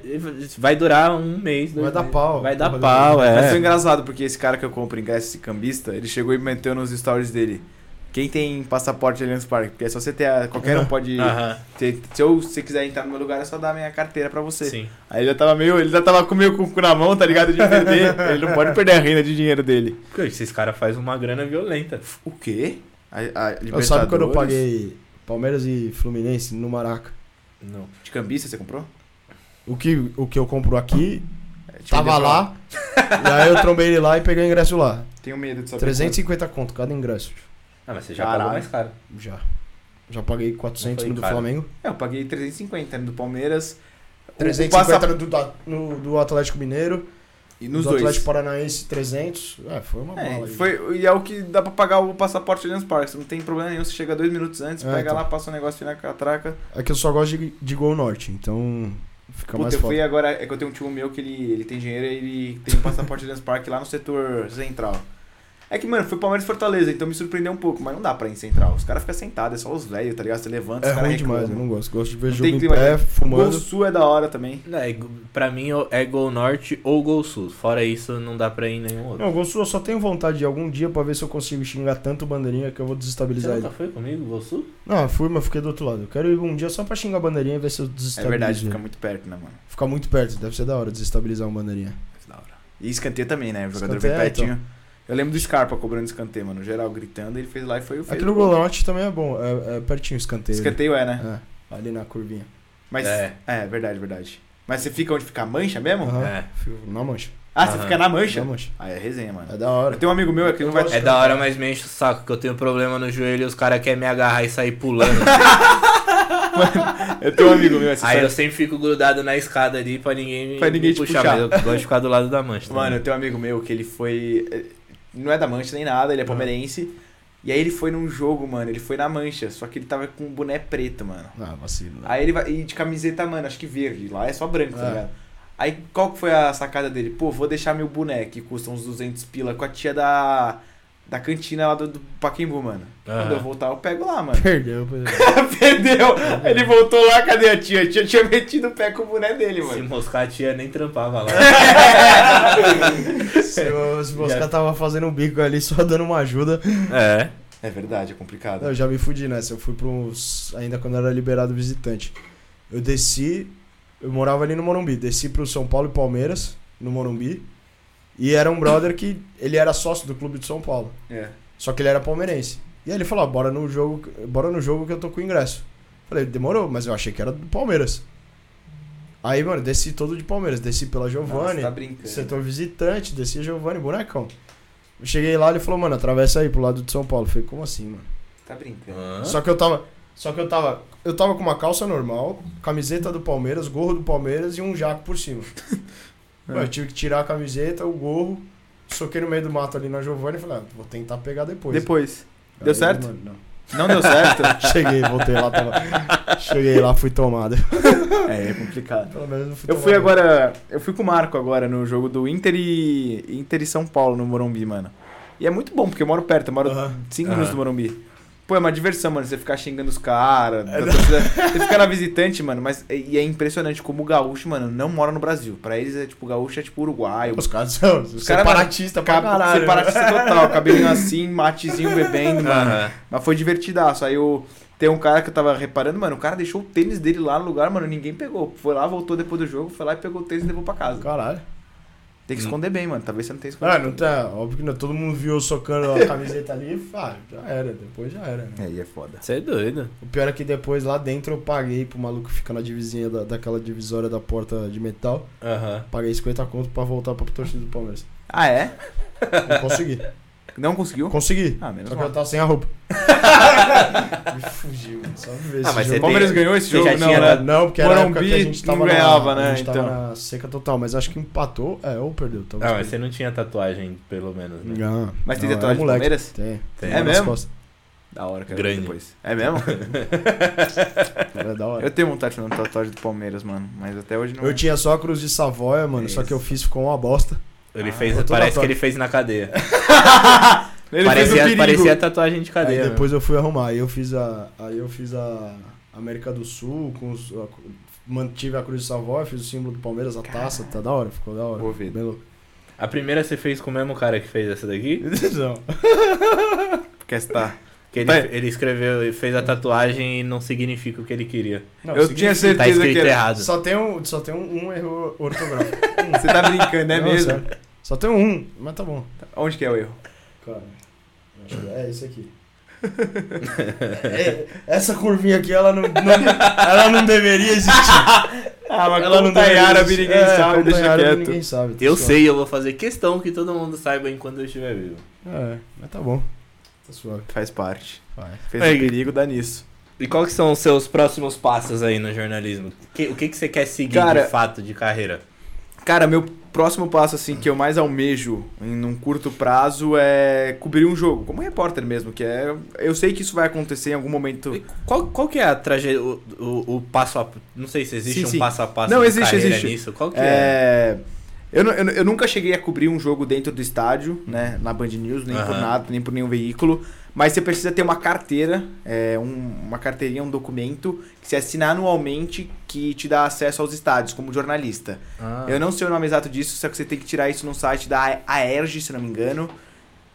vai durar um mês. dois Vai dar meses. pau. Vai dar pau, dar- Mas foi é. engraçado, porque esse cara que eu compro ingresso, esse cambista, ele chegou e meteu nos stories dele. Quem tem passaporte Allianz Parque? Porque é só você ter. a- Qualquer um pode. Aham, ter- se eu se quiser entrar no meu lugar, é só dar minha carteira pra você. sim. Aí ele já tava meio. Ele já tava com meio com o cu na mão, tá ligado? De perder. ele não pode perder a renda de dinheiro dele. Porque esses caras fazem uma grana violenta. O quê? A, a Eu sabe quando eu paguei Palmeiras e Fluminense no Maraca? Não. De cambista você comprou? O que, o que eu compro aqui, É, tava lá. e aí eu trombei ele lá e peguei o ingresso lá. Tenho medo de saber. 350 conto cada ingresso. Ah, mas você já Caralho. pagou mais caro. Já. Já paguei 400 Não foi no do caro. Flamengo. É, eu paguei 350 no do Palmeiras. O- o 350 passa- no do, da- no, do Atlético Mineiro. E nos do dois. Atlético Paranaense 300. É, foi uma É, bala. aí. foi, e é o que dá pra pagar o passaporte Allianz Parque. Você não tem problema nenhum. Você chega dois minutos antes, É, pega então. lá, passa um negócio na catraca. É que eu só gosto de, de Gol Norte, então fica Puta, mais eu foda. fui agora. É que eu tenho um tio meu que ele, ele tem dinheiro e ele tem um passaporte Allianz Parque lá no setor central. É que, mano, foi Palmeiras e Fortaleza, então me surpreendeu um pouco, mas não dá pra ir em central. Os caras ficam sentados, é só os velhos, tá ligado? Você levanta, É os caras ruim demais, eu não gosto. Gosto de ver Não jogo em clima, pé, Gol fumando. Sul é da hora também. Não, é, pra mim é Gol Norte ou Gol Sul. Fora isso, não dá pra ir em nenhum outro. Não, Gol Sul eu só tenho vontade de algum dia pra ver se eu consigo xingar tanto bandeirinha que eu vou Você desestabilizar ele. nunca foi comigo, Gol Sul? Não, eu fui, mas fiquei do outro lado. Eu quero ir um dia só pra xingar a bandeirinha e ver se eu É desestabilizo. verdade, ele. fica muito perto, né, mano? Ficar muito perto, deve ser da hora desestabilizar um bandeirinha. É da hora. E escanteio também, né? O jogador Escanteio, vem pertinho. Eu lembro do Scarpa cobrando escanteio, mano. Geral gritando, ele fez lá e foi o Aqui no o gol. Gol Norte também é bom, é, é pertinho o escanteio. Escanteio é, né? É, ali na curvinha. Mas. É. É. verdade, verdade. Mas você fica onde fica a mancha mesmo? Aham. É. Fico Na mancha. Ah, você Aham. fica na mancha? Na mancha. Ah, é resenha, mano. É da hora. Eu tenho um amigo meu que não vai. É da hora, mas me enche o saco que eu tenho problema no joelho e os caras querem me agarrar e sair pulando. Eu tenho um amigo meu, essa Aí eu história- sempre fico grudado na escada ali pra ninguém me, Pra ninguém me te puxar, puxar. mas eu gosto de ficar do lado da mancha. também. Mano, eu tenho um amigo meu que ele foi. Não é da Mancha nem nada, ele é palmeirense. E aí ele foi num jogo, mano, ele foi na Mancha, só que ele tava com um boné preto, mano. Ah, vacilo. né? Aí ele vai. E de camiseta, mano, acho que verde. Lá é só branco, tá É. ligado? Aí qual que foi a sacada dele? Pô, vou deixar meu boné, que custa uns 200 pila, com a tia da. Da cantina lá do, do Paquembu, mano. Quando eu voltar, eu pego lá, mano. Perdeu, perdeu. Perdeu! Ele voltou lá, cadê a tia? A tia tinha metido o pé com o boné dele, Se mano. moscar a tia nem trampava lá. Se o, se o Já- Oscar tava fazendo um bico ali, só dando uma ajuda. É. É verdade, é complicado. Eu já me fudi nessa. Eu fui pra uns. Ainda quando era liberado visitante. Eu desci. Eu morava ali no Morumbi. Desci pro São Paulo e Palmeiras, no Morumbi. E era um brother que. Ele era sócio do clube de São Paulo. É. Só que ele era palmeirense. E aí ele falou: ah, bora no jogo, bora no jogo que eu tô com ingresso. Falei, demorou, mas eu achei que era do Palmeiras. Aí, mano, desci todo de Palmeiras, desci pela Giovanni, tá brincando. setor visitante, desci a Giovanni, bonecão. Eu cheguei lá, ele falou, mano, atravessa aí pro lado de São Paulo. Eu falei, como assim, mano? Tá brincando. Só que eu tava. Só que eu tava. Eu tava com uma calça normal, camiseta do Palmeiras, gorro do Palmeiras e um jaco por cima. Mano, eu tive que tirar a camiseta, o gorro, soquei no meio do mato ali na Giovanni e falei, ah, vou tentar pegar depois. Depois. Deu Aí, certo? mano, não. Não deu certo? Cheguei, voltei lá, tava. Cheguei lá, fui tomado. é, é complicado. Pelo menos não fui Eu fui tomado. agora. Eu fui com o Marco agora no jogo do Inter e. Inter e São Paulo no Morumbi, mano. E é muito bom, porque eu moro perto, eu moro Aham. 5 Aham. minutos do Morumbi. Pô, é uma diversão, mano, você ficar xingando os caras. É, você fica na visitante, mano, mas. E é impressionante como o gaúcho, mano, não mora no Brasil. Pra eles é tipo, o gaúcho é tipo Uruguai. Os caras são Os caras, separatistas pra Cab- caralho. Separatista total, cabelinho assim, matezinho bebendo, mano. Aham. Mas foi divertidaço. Aí eu. Tem um cara que eu tava reparando, mano, o cara deixou o tênis dele lá no lugar, mano, ninguém pegou. Foi lá, voltou depois do jogo, foi lá e pegou o tênis e levou pra casa. Caralho. Tem que Hum. esconder bem, mano. Talvez você não tenha escondido. Ah, não tá. Óbvio que não, todo mundo viu eu socando a camiseta ali. Ah, já era. Depois já era. né? É, e é foda. Você é doido. O pior é que depois lá dentro eu paguei pro maluco ficar na divisinha da, daquela divisória da porta de metal. Aham. Paguei 50 conto pra voltar pra torcida do Palmeiras. Ah, é? Não consegui. Não conseguiu? Consegui. Ah, menos Só que mal. eu tava sem a roupa. Me fugiu, mano. Só ver esse Ah, mas jogo. O Palmeiras tem- ganhou esse você jogo? não, tinha né? Não, porque era a época que a gente tava não na, ganhava, né, A gente tava então. na seca total, mas acho que empatou. É, ou perdeu. Ah, mas você não tinha tatuagem, pelo menos, né? Não, Mas tem não, tatuagem é moleque. Palmeiras? Tem. Tem. É mesmo? costas. Da hora, cara. Grande. Depois. É mesmo? É da hora. eu tenho vontade de fazer uma tatuagem do Palmeiras, mano. Mas até hoje não. Eu tinha só a cruz de Savoia, mano, É só que eu fiz ficou uma bosta. Ele Ah, fez, parece que ele fez na cadeia. Ele fez o parecia, parecia tatuagem de cadeia. aí né? depois eu fui arrumar. Aí eu fiz a. Aí eu fiz a América do Sul, com os, a- mantive a cruz de Savoia, fiz o símbolo do Palmeiras, a taça, tá da hora, ficou da hora. Vou ver. Bem louco. A primeira você fez com o mesmo cara que fez essa daqui? Não. Quer estar. Que ele, Vai. ele escreveu e fez a tatuagem e não significa o que ele queria. Não, Eu tinha certeza Tá escrito que era. errado. Só tem um, só tem um, um erro ortográfico. Você tá brincando, é Não, mesmo? sério. Só tem um, mas tá bom. Onde que é o erro? Cara, é esse aqui. É, essa curvinha aqui, ela não, não- ela não deveria existir. Ah, mas ela como tá em árabe, ninguém É, sabe, tá deixa em árabe, quieto. Ninguém sabe. tá Eu suave. sei, eu vou fazer questão que todo mundo saiba enquanto eu estiver vivo. É, mas tá bom. Tá suave. Faz parte. Vai. Fez Aí. o perigo, dá nisso. E quais que são os seus próximos passos aí no jornalismo? Que- o que, que você quer seguir Cara- de fato de carreira? Cara, meu próximo passo, assim, que eu mais almejo em um curto prazo é cobrir um jogo, como repórter mesmo, que é... Eu sei que isso vai acontecer em algum momento... E Qual, qual que é a trajetória, o, o, o passo a... Não sei se existe Sim, um sim. passo a passo Não, existe, existe. nisso. Qual que é? É... Eu, eu, eu nunca cheguei a cobrir um jogo dentro do estádio, né? Na Band News, nem por Aham. nada, nem por nenhum veículo. Mas você precisa ter uma carteira, é, um- uma carteirinha, um documento que se assina anualmente que te dá acesso aos estádios como jornalista. Ah. Eu não sei o nome exato disso, só que você tem que tirar isso no site da AERJ, se não me engano,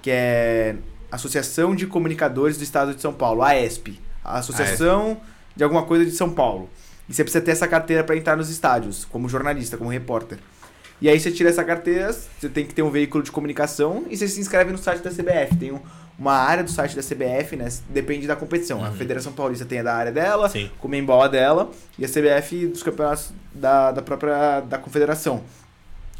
que é Associação de Comunicadores do Estado de São Paulo, AESP. Associação de alguma coisa de São Paulo. E você precisa ter essa carteira para entrar nos estádios, como jornalista, como repórter. E aí você tira essa carteira, você tem que ter um veículo de comunicação e você se inscreve no site da CBF. Tem um- uma área do site da CBF, né? Depende da competição. A Uhum. Federação Paulista tem a da área dela, Sim. com a dela, e a CBF dos campeonatos da, da própria da confederação.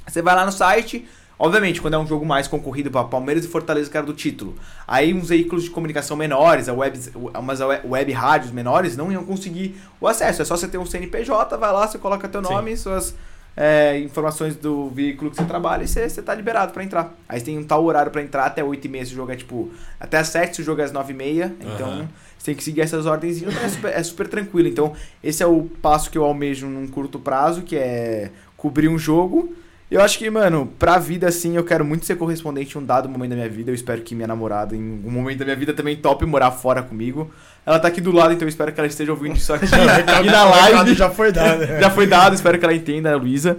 Você vai lá no site, obviamente, quando é um jogo mais concorrido para Palmeiras e Fortaleza, era do título. Aí uns veículos de comunicação menores, a web, umas web, rádios menores, não iam conseguir o acesso. É só você ter um CNPJ, vai lá, você coloca teu Sim. nome, suas é, informações do veículo que você trabalha e você, você tá liberado para entrar. Aí tem um tal horário para entrar, até 8h30 se o jogo é tipo. Até às 7 se o jogo é às 9h30. Então Aham. você tem que seguir essas ordens é super, é super tranquilo. Então, esse é o passo que eu almejo num curto prazo, que é cobrir um jogo. Eu acho que, mano, pra vida, assim, eu quero muito ser correspondente em um dado momento da minha vida. Eu espero que minha namorada, em algum momento da minha vida, também tope morar fora comigo. Ela tá aqui do lado, então eu espero que ela esteja ouvindo isso aqui. e na live já foi dado. já foi dado, espero que ela entenda, a Luísa.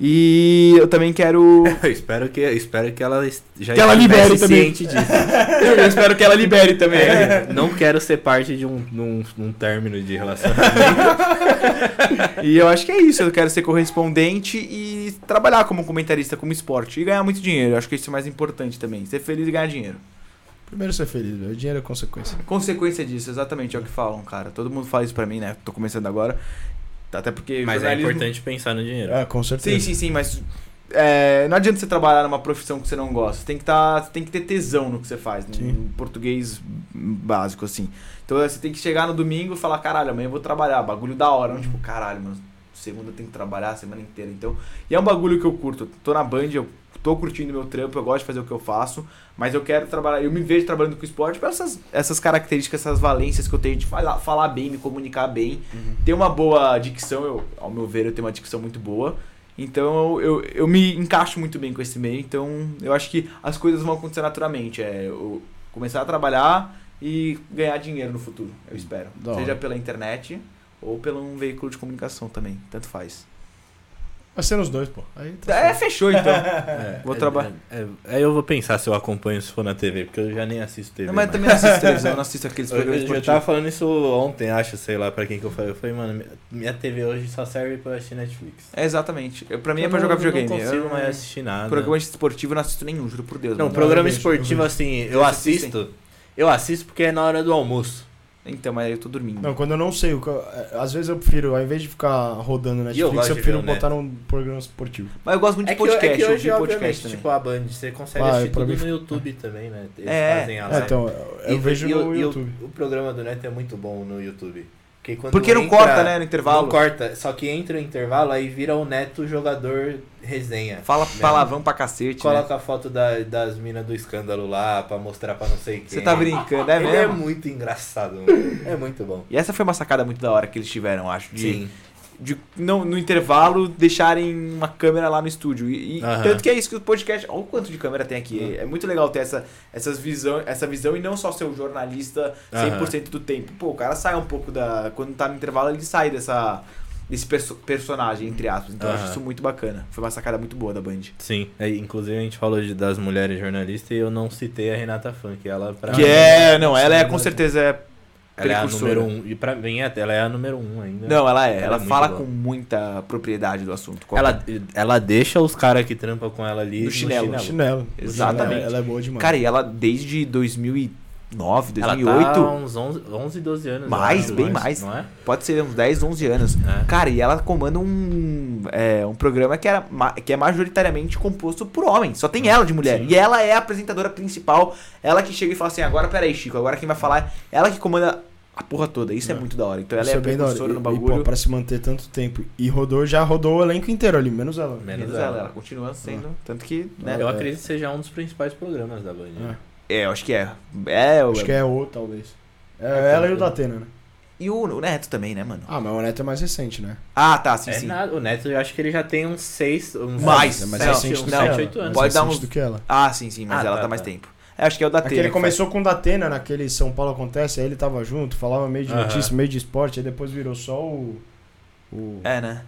E eu também quero. Eu espero que, eu espero que ela já Que ela libere também. ciente disso. eu espero que ela libere também. É, não quero ser parte de um, num, num término de relacionamento. E eu acho que é isso. Eu quero ser correspondente e trabalhar como comentarista, como esporte. E ganhar muito dinheiro. Eu acho que isso é o mais importante também. Ser feliz e ganhar dinheiro. Primeiro ser feliz, velho. Dinheiro é consequência. Consequência disso, exatamente é o que falam, cara. Todo mundo fala isso pra mim, né? Tô começando agora. Até porque. Mas é jornalismo- importante pensar no dinheiro. Ah, com certeza. Sim, sim, sim, mas. é, não adianta você trabalhar numa profissão que você não gosta. Você tem que, tá, você tem que ter tesão no que você faz, né? Sim. em português básico, assim. Então você tem que chegar no domingo e falar, caralho, amanhã eu vou trabalhar, bagulho da hora. Não, tipo, caralho, mano, segunda eu tenho que trabalhar a semana inteira. Então, e é um bagulho que eu curto. Tô na Band, eu tô curtindo meu trampo, eu gosto de fazer o que eu faço, mas eu quero trabalhar, eu me vejo trabalhando com esporte por essas, essas características, essas valências que eu tenho de falar, falar bem, me comunicar bem, ter uma boa dicção, eu, ao meu ver, eu tenho uma dicção muito boa. Então eu, eu, me encaixo muito bem com esse meio, então eu acho que as coisas vão acontecer naturalmente. É eu começar a trabalhar e ganhar dinheiro no futuro, eu espero. Seja pela internet ou pelo um veículo de comunicação também, tanto faz. Vai ser nos dois, pô. Aí tá É, certo. fechou então. É, Vou é- trabalhar. é- é- Aí eu vou pensar se eu acompanho se for na TV, porque eu já nem assisto TV. Não, mas também não assisto televisão, não assisto aqueles Eu, eu programas já esportivos. tava falando isso ontem, acho, sei lá pra quem que eu falei. Eu falei, mano, minha- TV hoje só serve pra assistir Netflix. É, exatamente. Eu- Pra mim é Eu pra não- jogar videogame. Não consigo eu, mais assistir nada. Programa esportivo eu não assisto nenhum, juro por Deus. Não, mano. programa eu esportivo eu assim, eu assisto. Eu assisto porque é na hora do almoço. Então, mas eu tô dormindo. Não, quando eu não sei, o que eu- é, às vezes eu prefiro, ao invés de ficar rodando eu Netflix, eu, de prefiro ver o botar num programa esportivo. Mas eu gosto muito de É que, podcast, é que eu hoje, ouvi obviamente, podcast também. tipo a Band, você consegue Ah, assistir pra tudo mim no YouTube também, né? Eles É, fazem a É, então, eu E- vejo e o- no e o- YouTube. O, programa do Neto é muito bom no YouTube. Porque, Porque não entra- corta, né, no intervalo. Não corta, só que entra o intervalo, aí vira o Neto jogador resenha. Fala Mesmo. palavrão pra cacete, né? Coloca a foto da- das minas do escândalo lá pra mostrar pra não sei quem. Você tá brincando, é Ele é mesmo? muito engraçado, mano. É muito bom. E essa foi uma sacada muito da hora que eles tiveram, acho. De, Sim. De não, no intervalo deixarem uma câmera lá no estúdio. E, e Aham. tanto que é isso que o podcast. Olha o quanto de câmera tem aqui. É muito legal ter essa, essas visão, essa visão e não só ser o jornalista 100% do tempo. Pô, o cara sai um pouco da. Quando tá no intervalo, ele sai dessa. Desse perso- personagem, entre aspas. Então eu acho isso muito bacana. Foi uma sacada muito boa da Band. Sim. É, inclusive a gente falou de- das mulheres jornalistas e eu não citei a Renata Funk. Ela, pra que mim, é. Não, ela é com certeza. É, ela é a número um. E pra mim, é- ela é a número um ainda. não, ela é. Ela Ela, é fala boa. com muita propriedade do assunto. Ela, ela deixa os caras que trampam com ela ali No chinelo. Chinelo. Exatamente. Ela é boa demais. Cara, e ela desde 2009, Ela 2008, tá há uns 11, 11 12 anos. Mais, acho, bem mais. Não é? pode ser uns 10, 11 anos. É. Cara, e ela comanda um, é, um programa que, era, que é majoritariamente composto por homens. Só tem ela de mulher. Sim. E ela é a apresentadora principal. Ela que chega e fala assim: agora peraí, Chico, agora quem vai falar é ela que comanda a porra toda. Isso é, É. muito da hora. Então ela Isso é da hora. precursora no E- E, bagulho. pô, pra se manter tanto tempo. E rodou, já rodou o elenco inteiro ali, menos ela. Menos Menos ela. ela, ela continua sendo. Tanto que, né? Eu É. acredito que seja um dos principais programas da Band. né? É. É, eu acho que é. É, Acho que é o, talvez. É, ela e o Datena, né? E o, o Neto também, né, mano? Ah, mas o Neto é mais recente, né? Ah, tá, sim, É sim. nada, o Neto eu acho que ele já tem uns 6, uns Mais, É mais recente uns do não, que 7, ela. 8 anos. Pode mais dar recente uns- do que ela. Ah, sim, sim, mas Ah, ela tá, tá, mais tá. tempo. É, acho que é o da ele começou com o Datena naquele São Paulo Acontece, aí ele tava junto, falava meio de Aham. notícia, meio de esporte, aí depois virou só o. o É, né?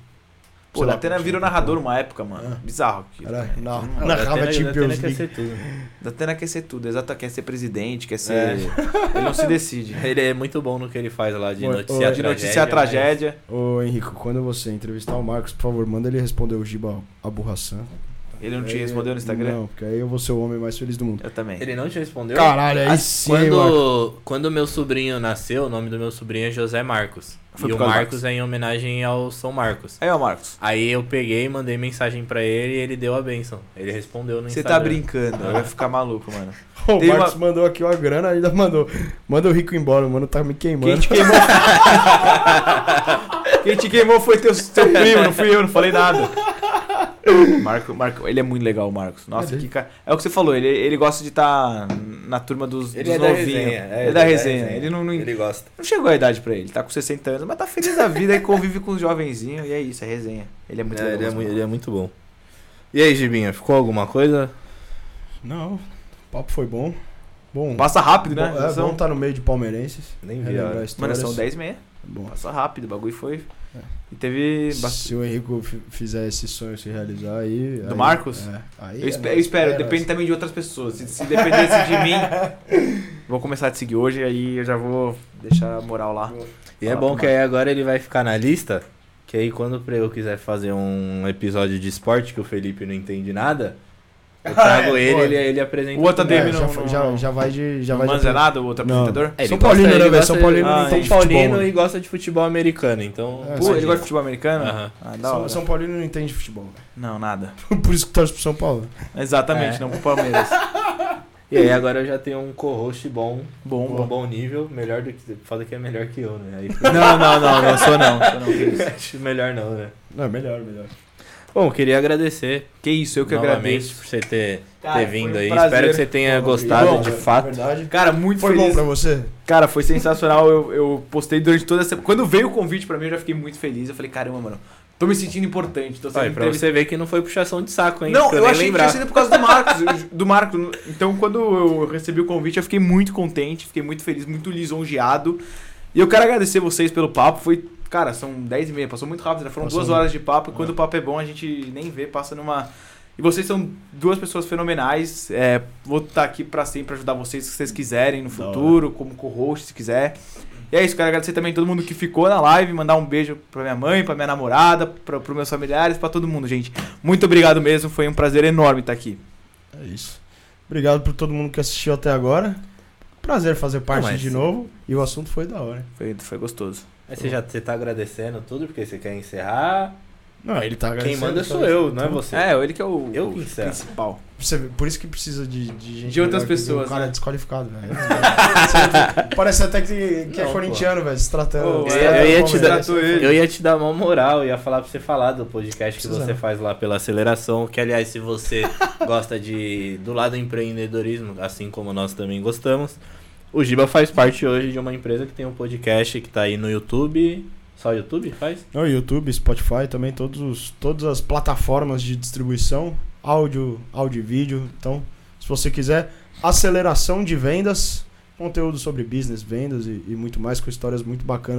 Pô, o Datena tinha virou narrador uma época, mano. É. Bizarro. aquilo Era, Hum, Não, narrava Champions Datena quer League. ser tudo. Datena quer ser tudo, exato, quer ser presidente, quer ser. É. Ele não se decide. Ele é muito bom no que ele faz lá de Oi, noticiar oi, a De tragédia. noticiar a mas- tragédia. Ô Henrico, quando você entrevistar o Marcos, por favor, manda ele responder o Giba Aburração. Ele não te respondeu no Instagram? Não, porque aí eu vou ser o homem mais feliz do mundo. Eu também. Ele não te respondeu? Caralho, aí Ah, sim, Marcos. Quando, quando meu sobrinho nasceu, o nome do meu sobrinho é José Marcos. Foi e o do Marcos é em homenagem ao São Marcos. Aí, ó, Marcos. Aí eu peguei, mandei mensagem pra ele e ele deu a benção. Ele respondeu no Você Instagram. tá brincando, vai ficar maluco, mano. O Tem Marcos uma- mandou aqui uma grana, ainda mandou. Manda o Rico embora, mano, tá me Quem queimando. te queimou? Quem te queimou foi teu, teu primo, não fui eu, não falei nada. Marco, Marco, ele é muito legal, o Marcos. Nossa, É que cara. É o que você falou, ele, ele gosta de estar na turma dos, Ele dos é da novinhos. resenha. ele é da resenha. Ele não, não, Ele gosta. não chegou à idade pra ele, tá com 60 anos, mas tá feliz da vida e convive com os jovenzinhos. E é isso, é resenha. Ele é muito É, legal. ele, é, esse mui- maluco. ele é muito bom. E aí, Gibinha, ficou alguma coisa? Não, o papo foi bom. Bom. Passa rápido, né? Bom, é São- bom tá no meio de palmeirenses. Nem vi a. Mano, são 10 e meia. Bom. Passa rápido, o bagulho foi. E teve bastante. Se o Henrico fi- fizer esse sonho se realizar aí. Do aí- Marcos? É, aí Eu, é nóis. eu espero, depende também de outras pessoas. Se, se dependesse de mim, vou começar a te seguir hoje, aí eu já vou deixar a moral lá. E é bom que aí agora ele vai ficar na lista, que aí quando eu quiser fazer um episódio de esporte que o Felipe não entende nada, eu trago Ah, é, ele, pô. ele, ele apresenta. O outro. ADM É, não- já, não- já, já vai de. Já vai de o outro apresentador? É, São Paulino, né, velho? São Paulino Ah, não São entende futebol, Paulino né? e gosta de futebol americano, então. É, Pô, ele gosta de futebol americano? Aham. Ah, da São. São Paulino não entende futebol. Não, nada. Por isso que torce pro São Paulo. Exatamente, É. não pro Palmeiras. E aí agora eu já tenho um co-host bom, Bom, um bom. bom nível, melhor do que. Foda que é melhor que eu, né? Aí, Não, não, não, não sou não. Sou não melhor não, né? Não, melhor, melhor. Bom, queria agradecer Que isso, eu que novamente agradeço. por você ter, Cara, ter vindo um aí. prazer. Espero que você tenha gostado bom, de é fato. Verdade. Cara, muito Foi feliz. bom pra você? Cara, foi sensacional. Eu, eu postei durante toda a semana. Quando veio o convite pra mim, eu já fiquei muito feliz. Eu falei, caramba, mano, tô me sentindo importante. Tô sendo Aí, pra você ver que não foi puxação de saco, hein? Não, Pra eu nem achei lembrar. que tinha sido por causa do Marcos. eu- do Marcos. Então, quando eu recebi o convite, eu fiquei muito contente, fiquei muito feliz, muito lisonjeado. E eu quero agradecer vocês pelo papo. Foi, cara, são 10 e meia, passou muito rápido, já foram Passou duas horas de papo. E quando o papo é bom, a gente nem vê, passa numa. E vocês são duas pessoas fenomenais. É, vou estar aqui pra sempre ajudar vocês se vocês quiserem no futuro, como co-host, se quiser. E é isso, quero agradecer também todo mundo que ficou na live, mandar um beijo pra minha mãe, pra minha namorada, pra, pros meus familiares, pra todo mundo, gente. Muito obrigado mesmo, foi um prazer enorme estar aqui. É isso. Obrigado por todo mundo que assistiu até agora. Prazer fazer parte mas- de novo. E o assunto foi da hora. Foi, foi gostoso. Aí você já você tá agradecendo tudo porque você quer encerrar. Não, ele tá Quem agradecendo, manda tá sou eu, não é você. É, ele que é o, Eu o que encerro. principal. Você vê, por isso que precisa de, de gente. De outras pessoas, O cara né? é desqualificado, velho. Parece até que, que é Não, corintiano, velho. Se tratando. Pô, se eu- tratando eu ia te dar-. Eu ia te dar uma moral, ia falar pra você falar do podcast que você não. faz lá pela aceleração. Que, aliás, se você gosta de do lado do empreendedorismo, assim como nós também gostamos, o Giba faz parte hoje de uma empresa que tem um podcast que tá aí no YouTube. Só YouTube faz? No YouTube, Spotify, também todos os, todas as plataformas de distribuição, áudio, áudio e vídeo. Então, se você quiser, aceleração de vendas, conteúdo sobre business, vendas e, e muito mais, com histórias muito bacanas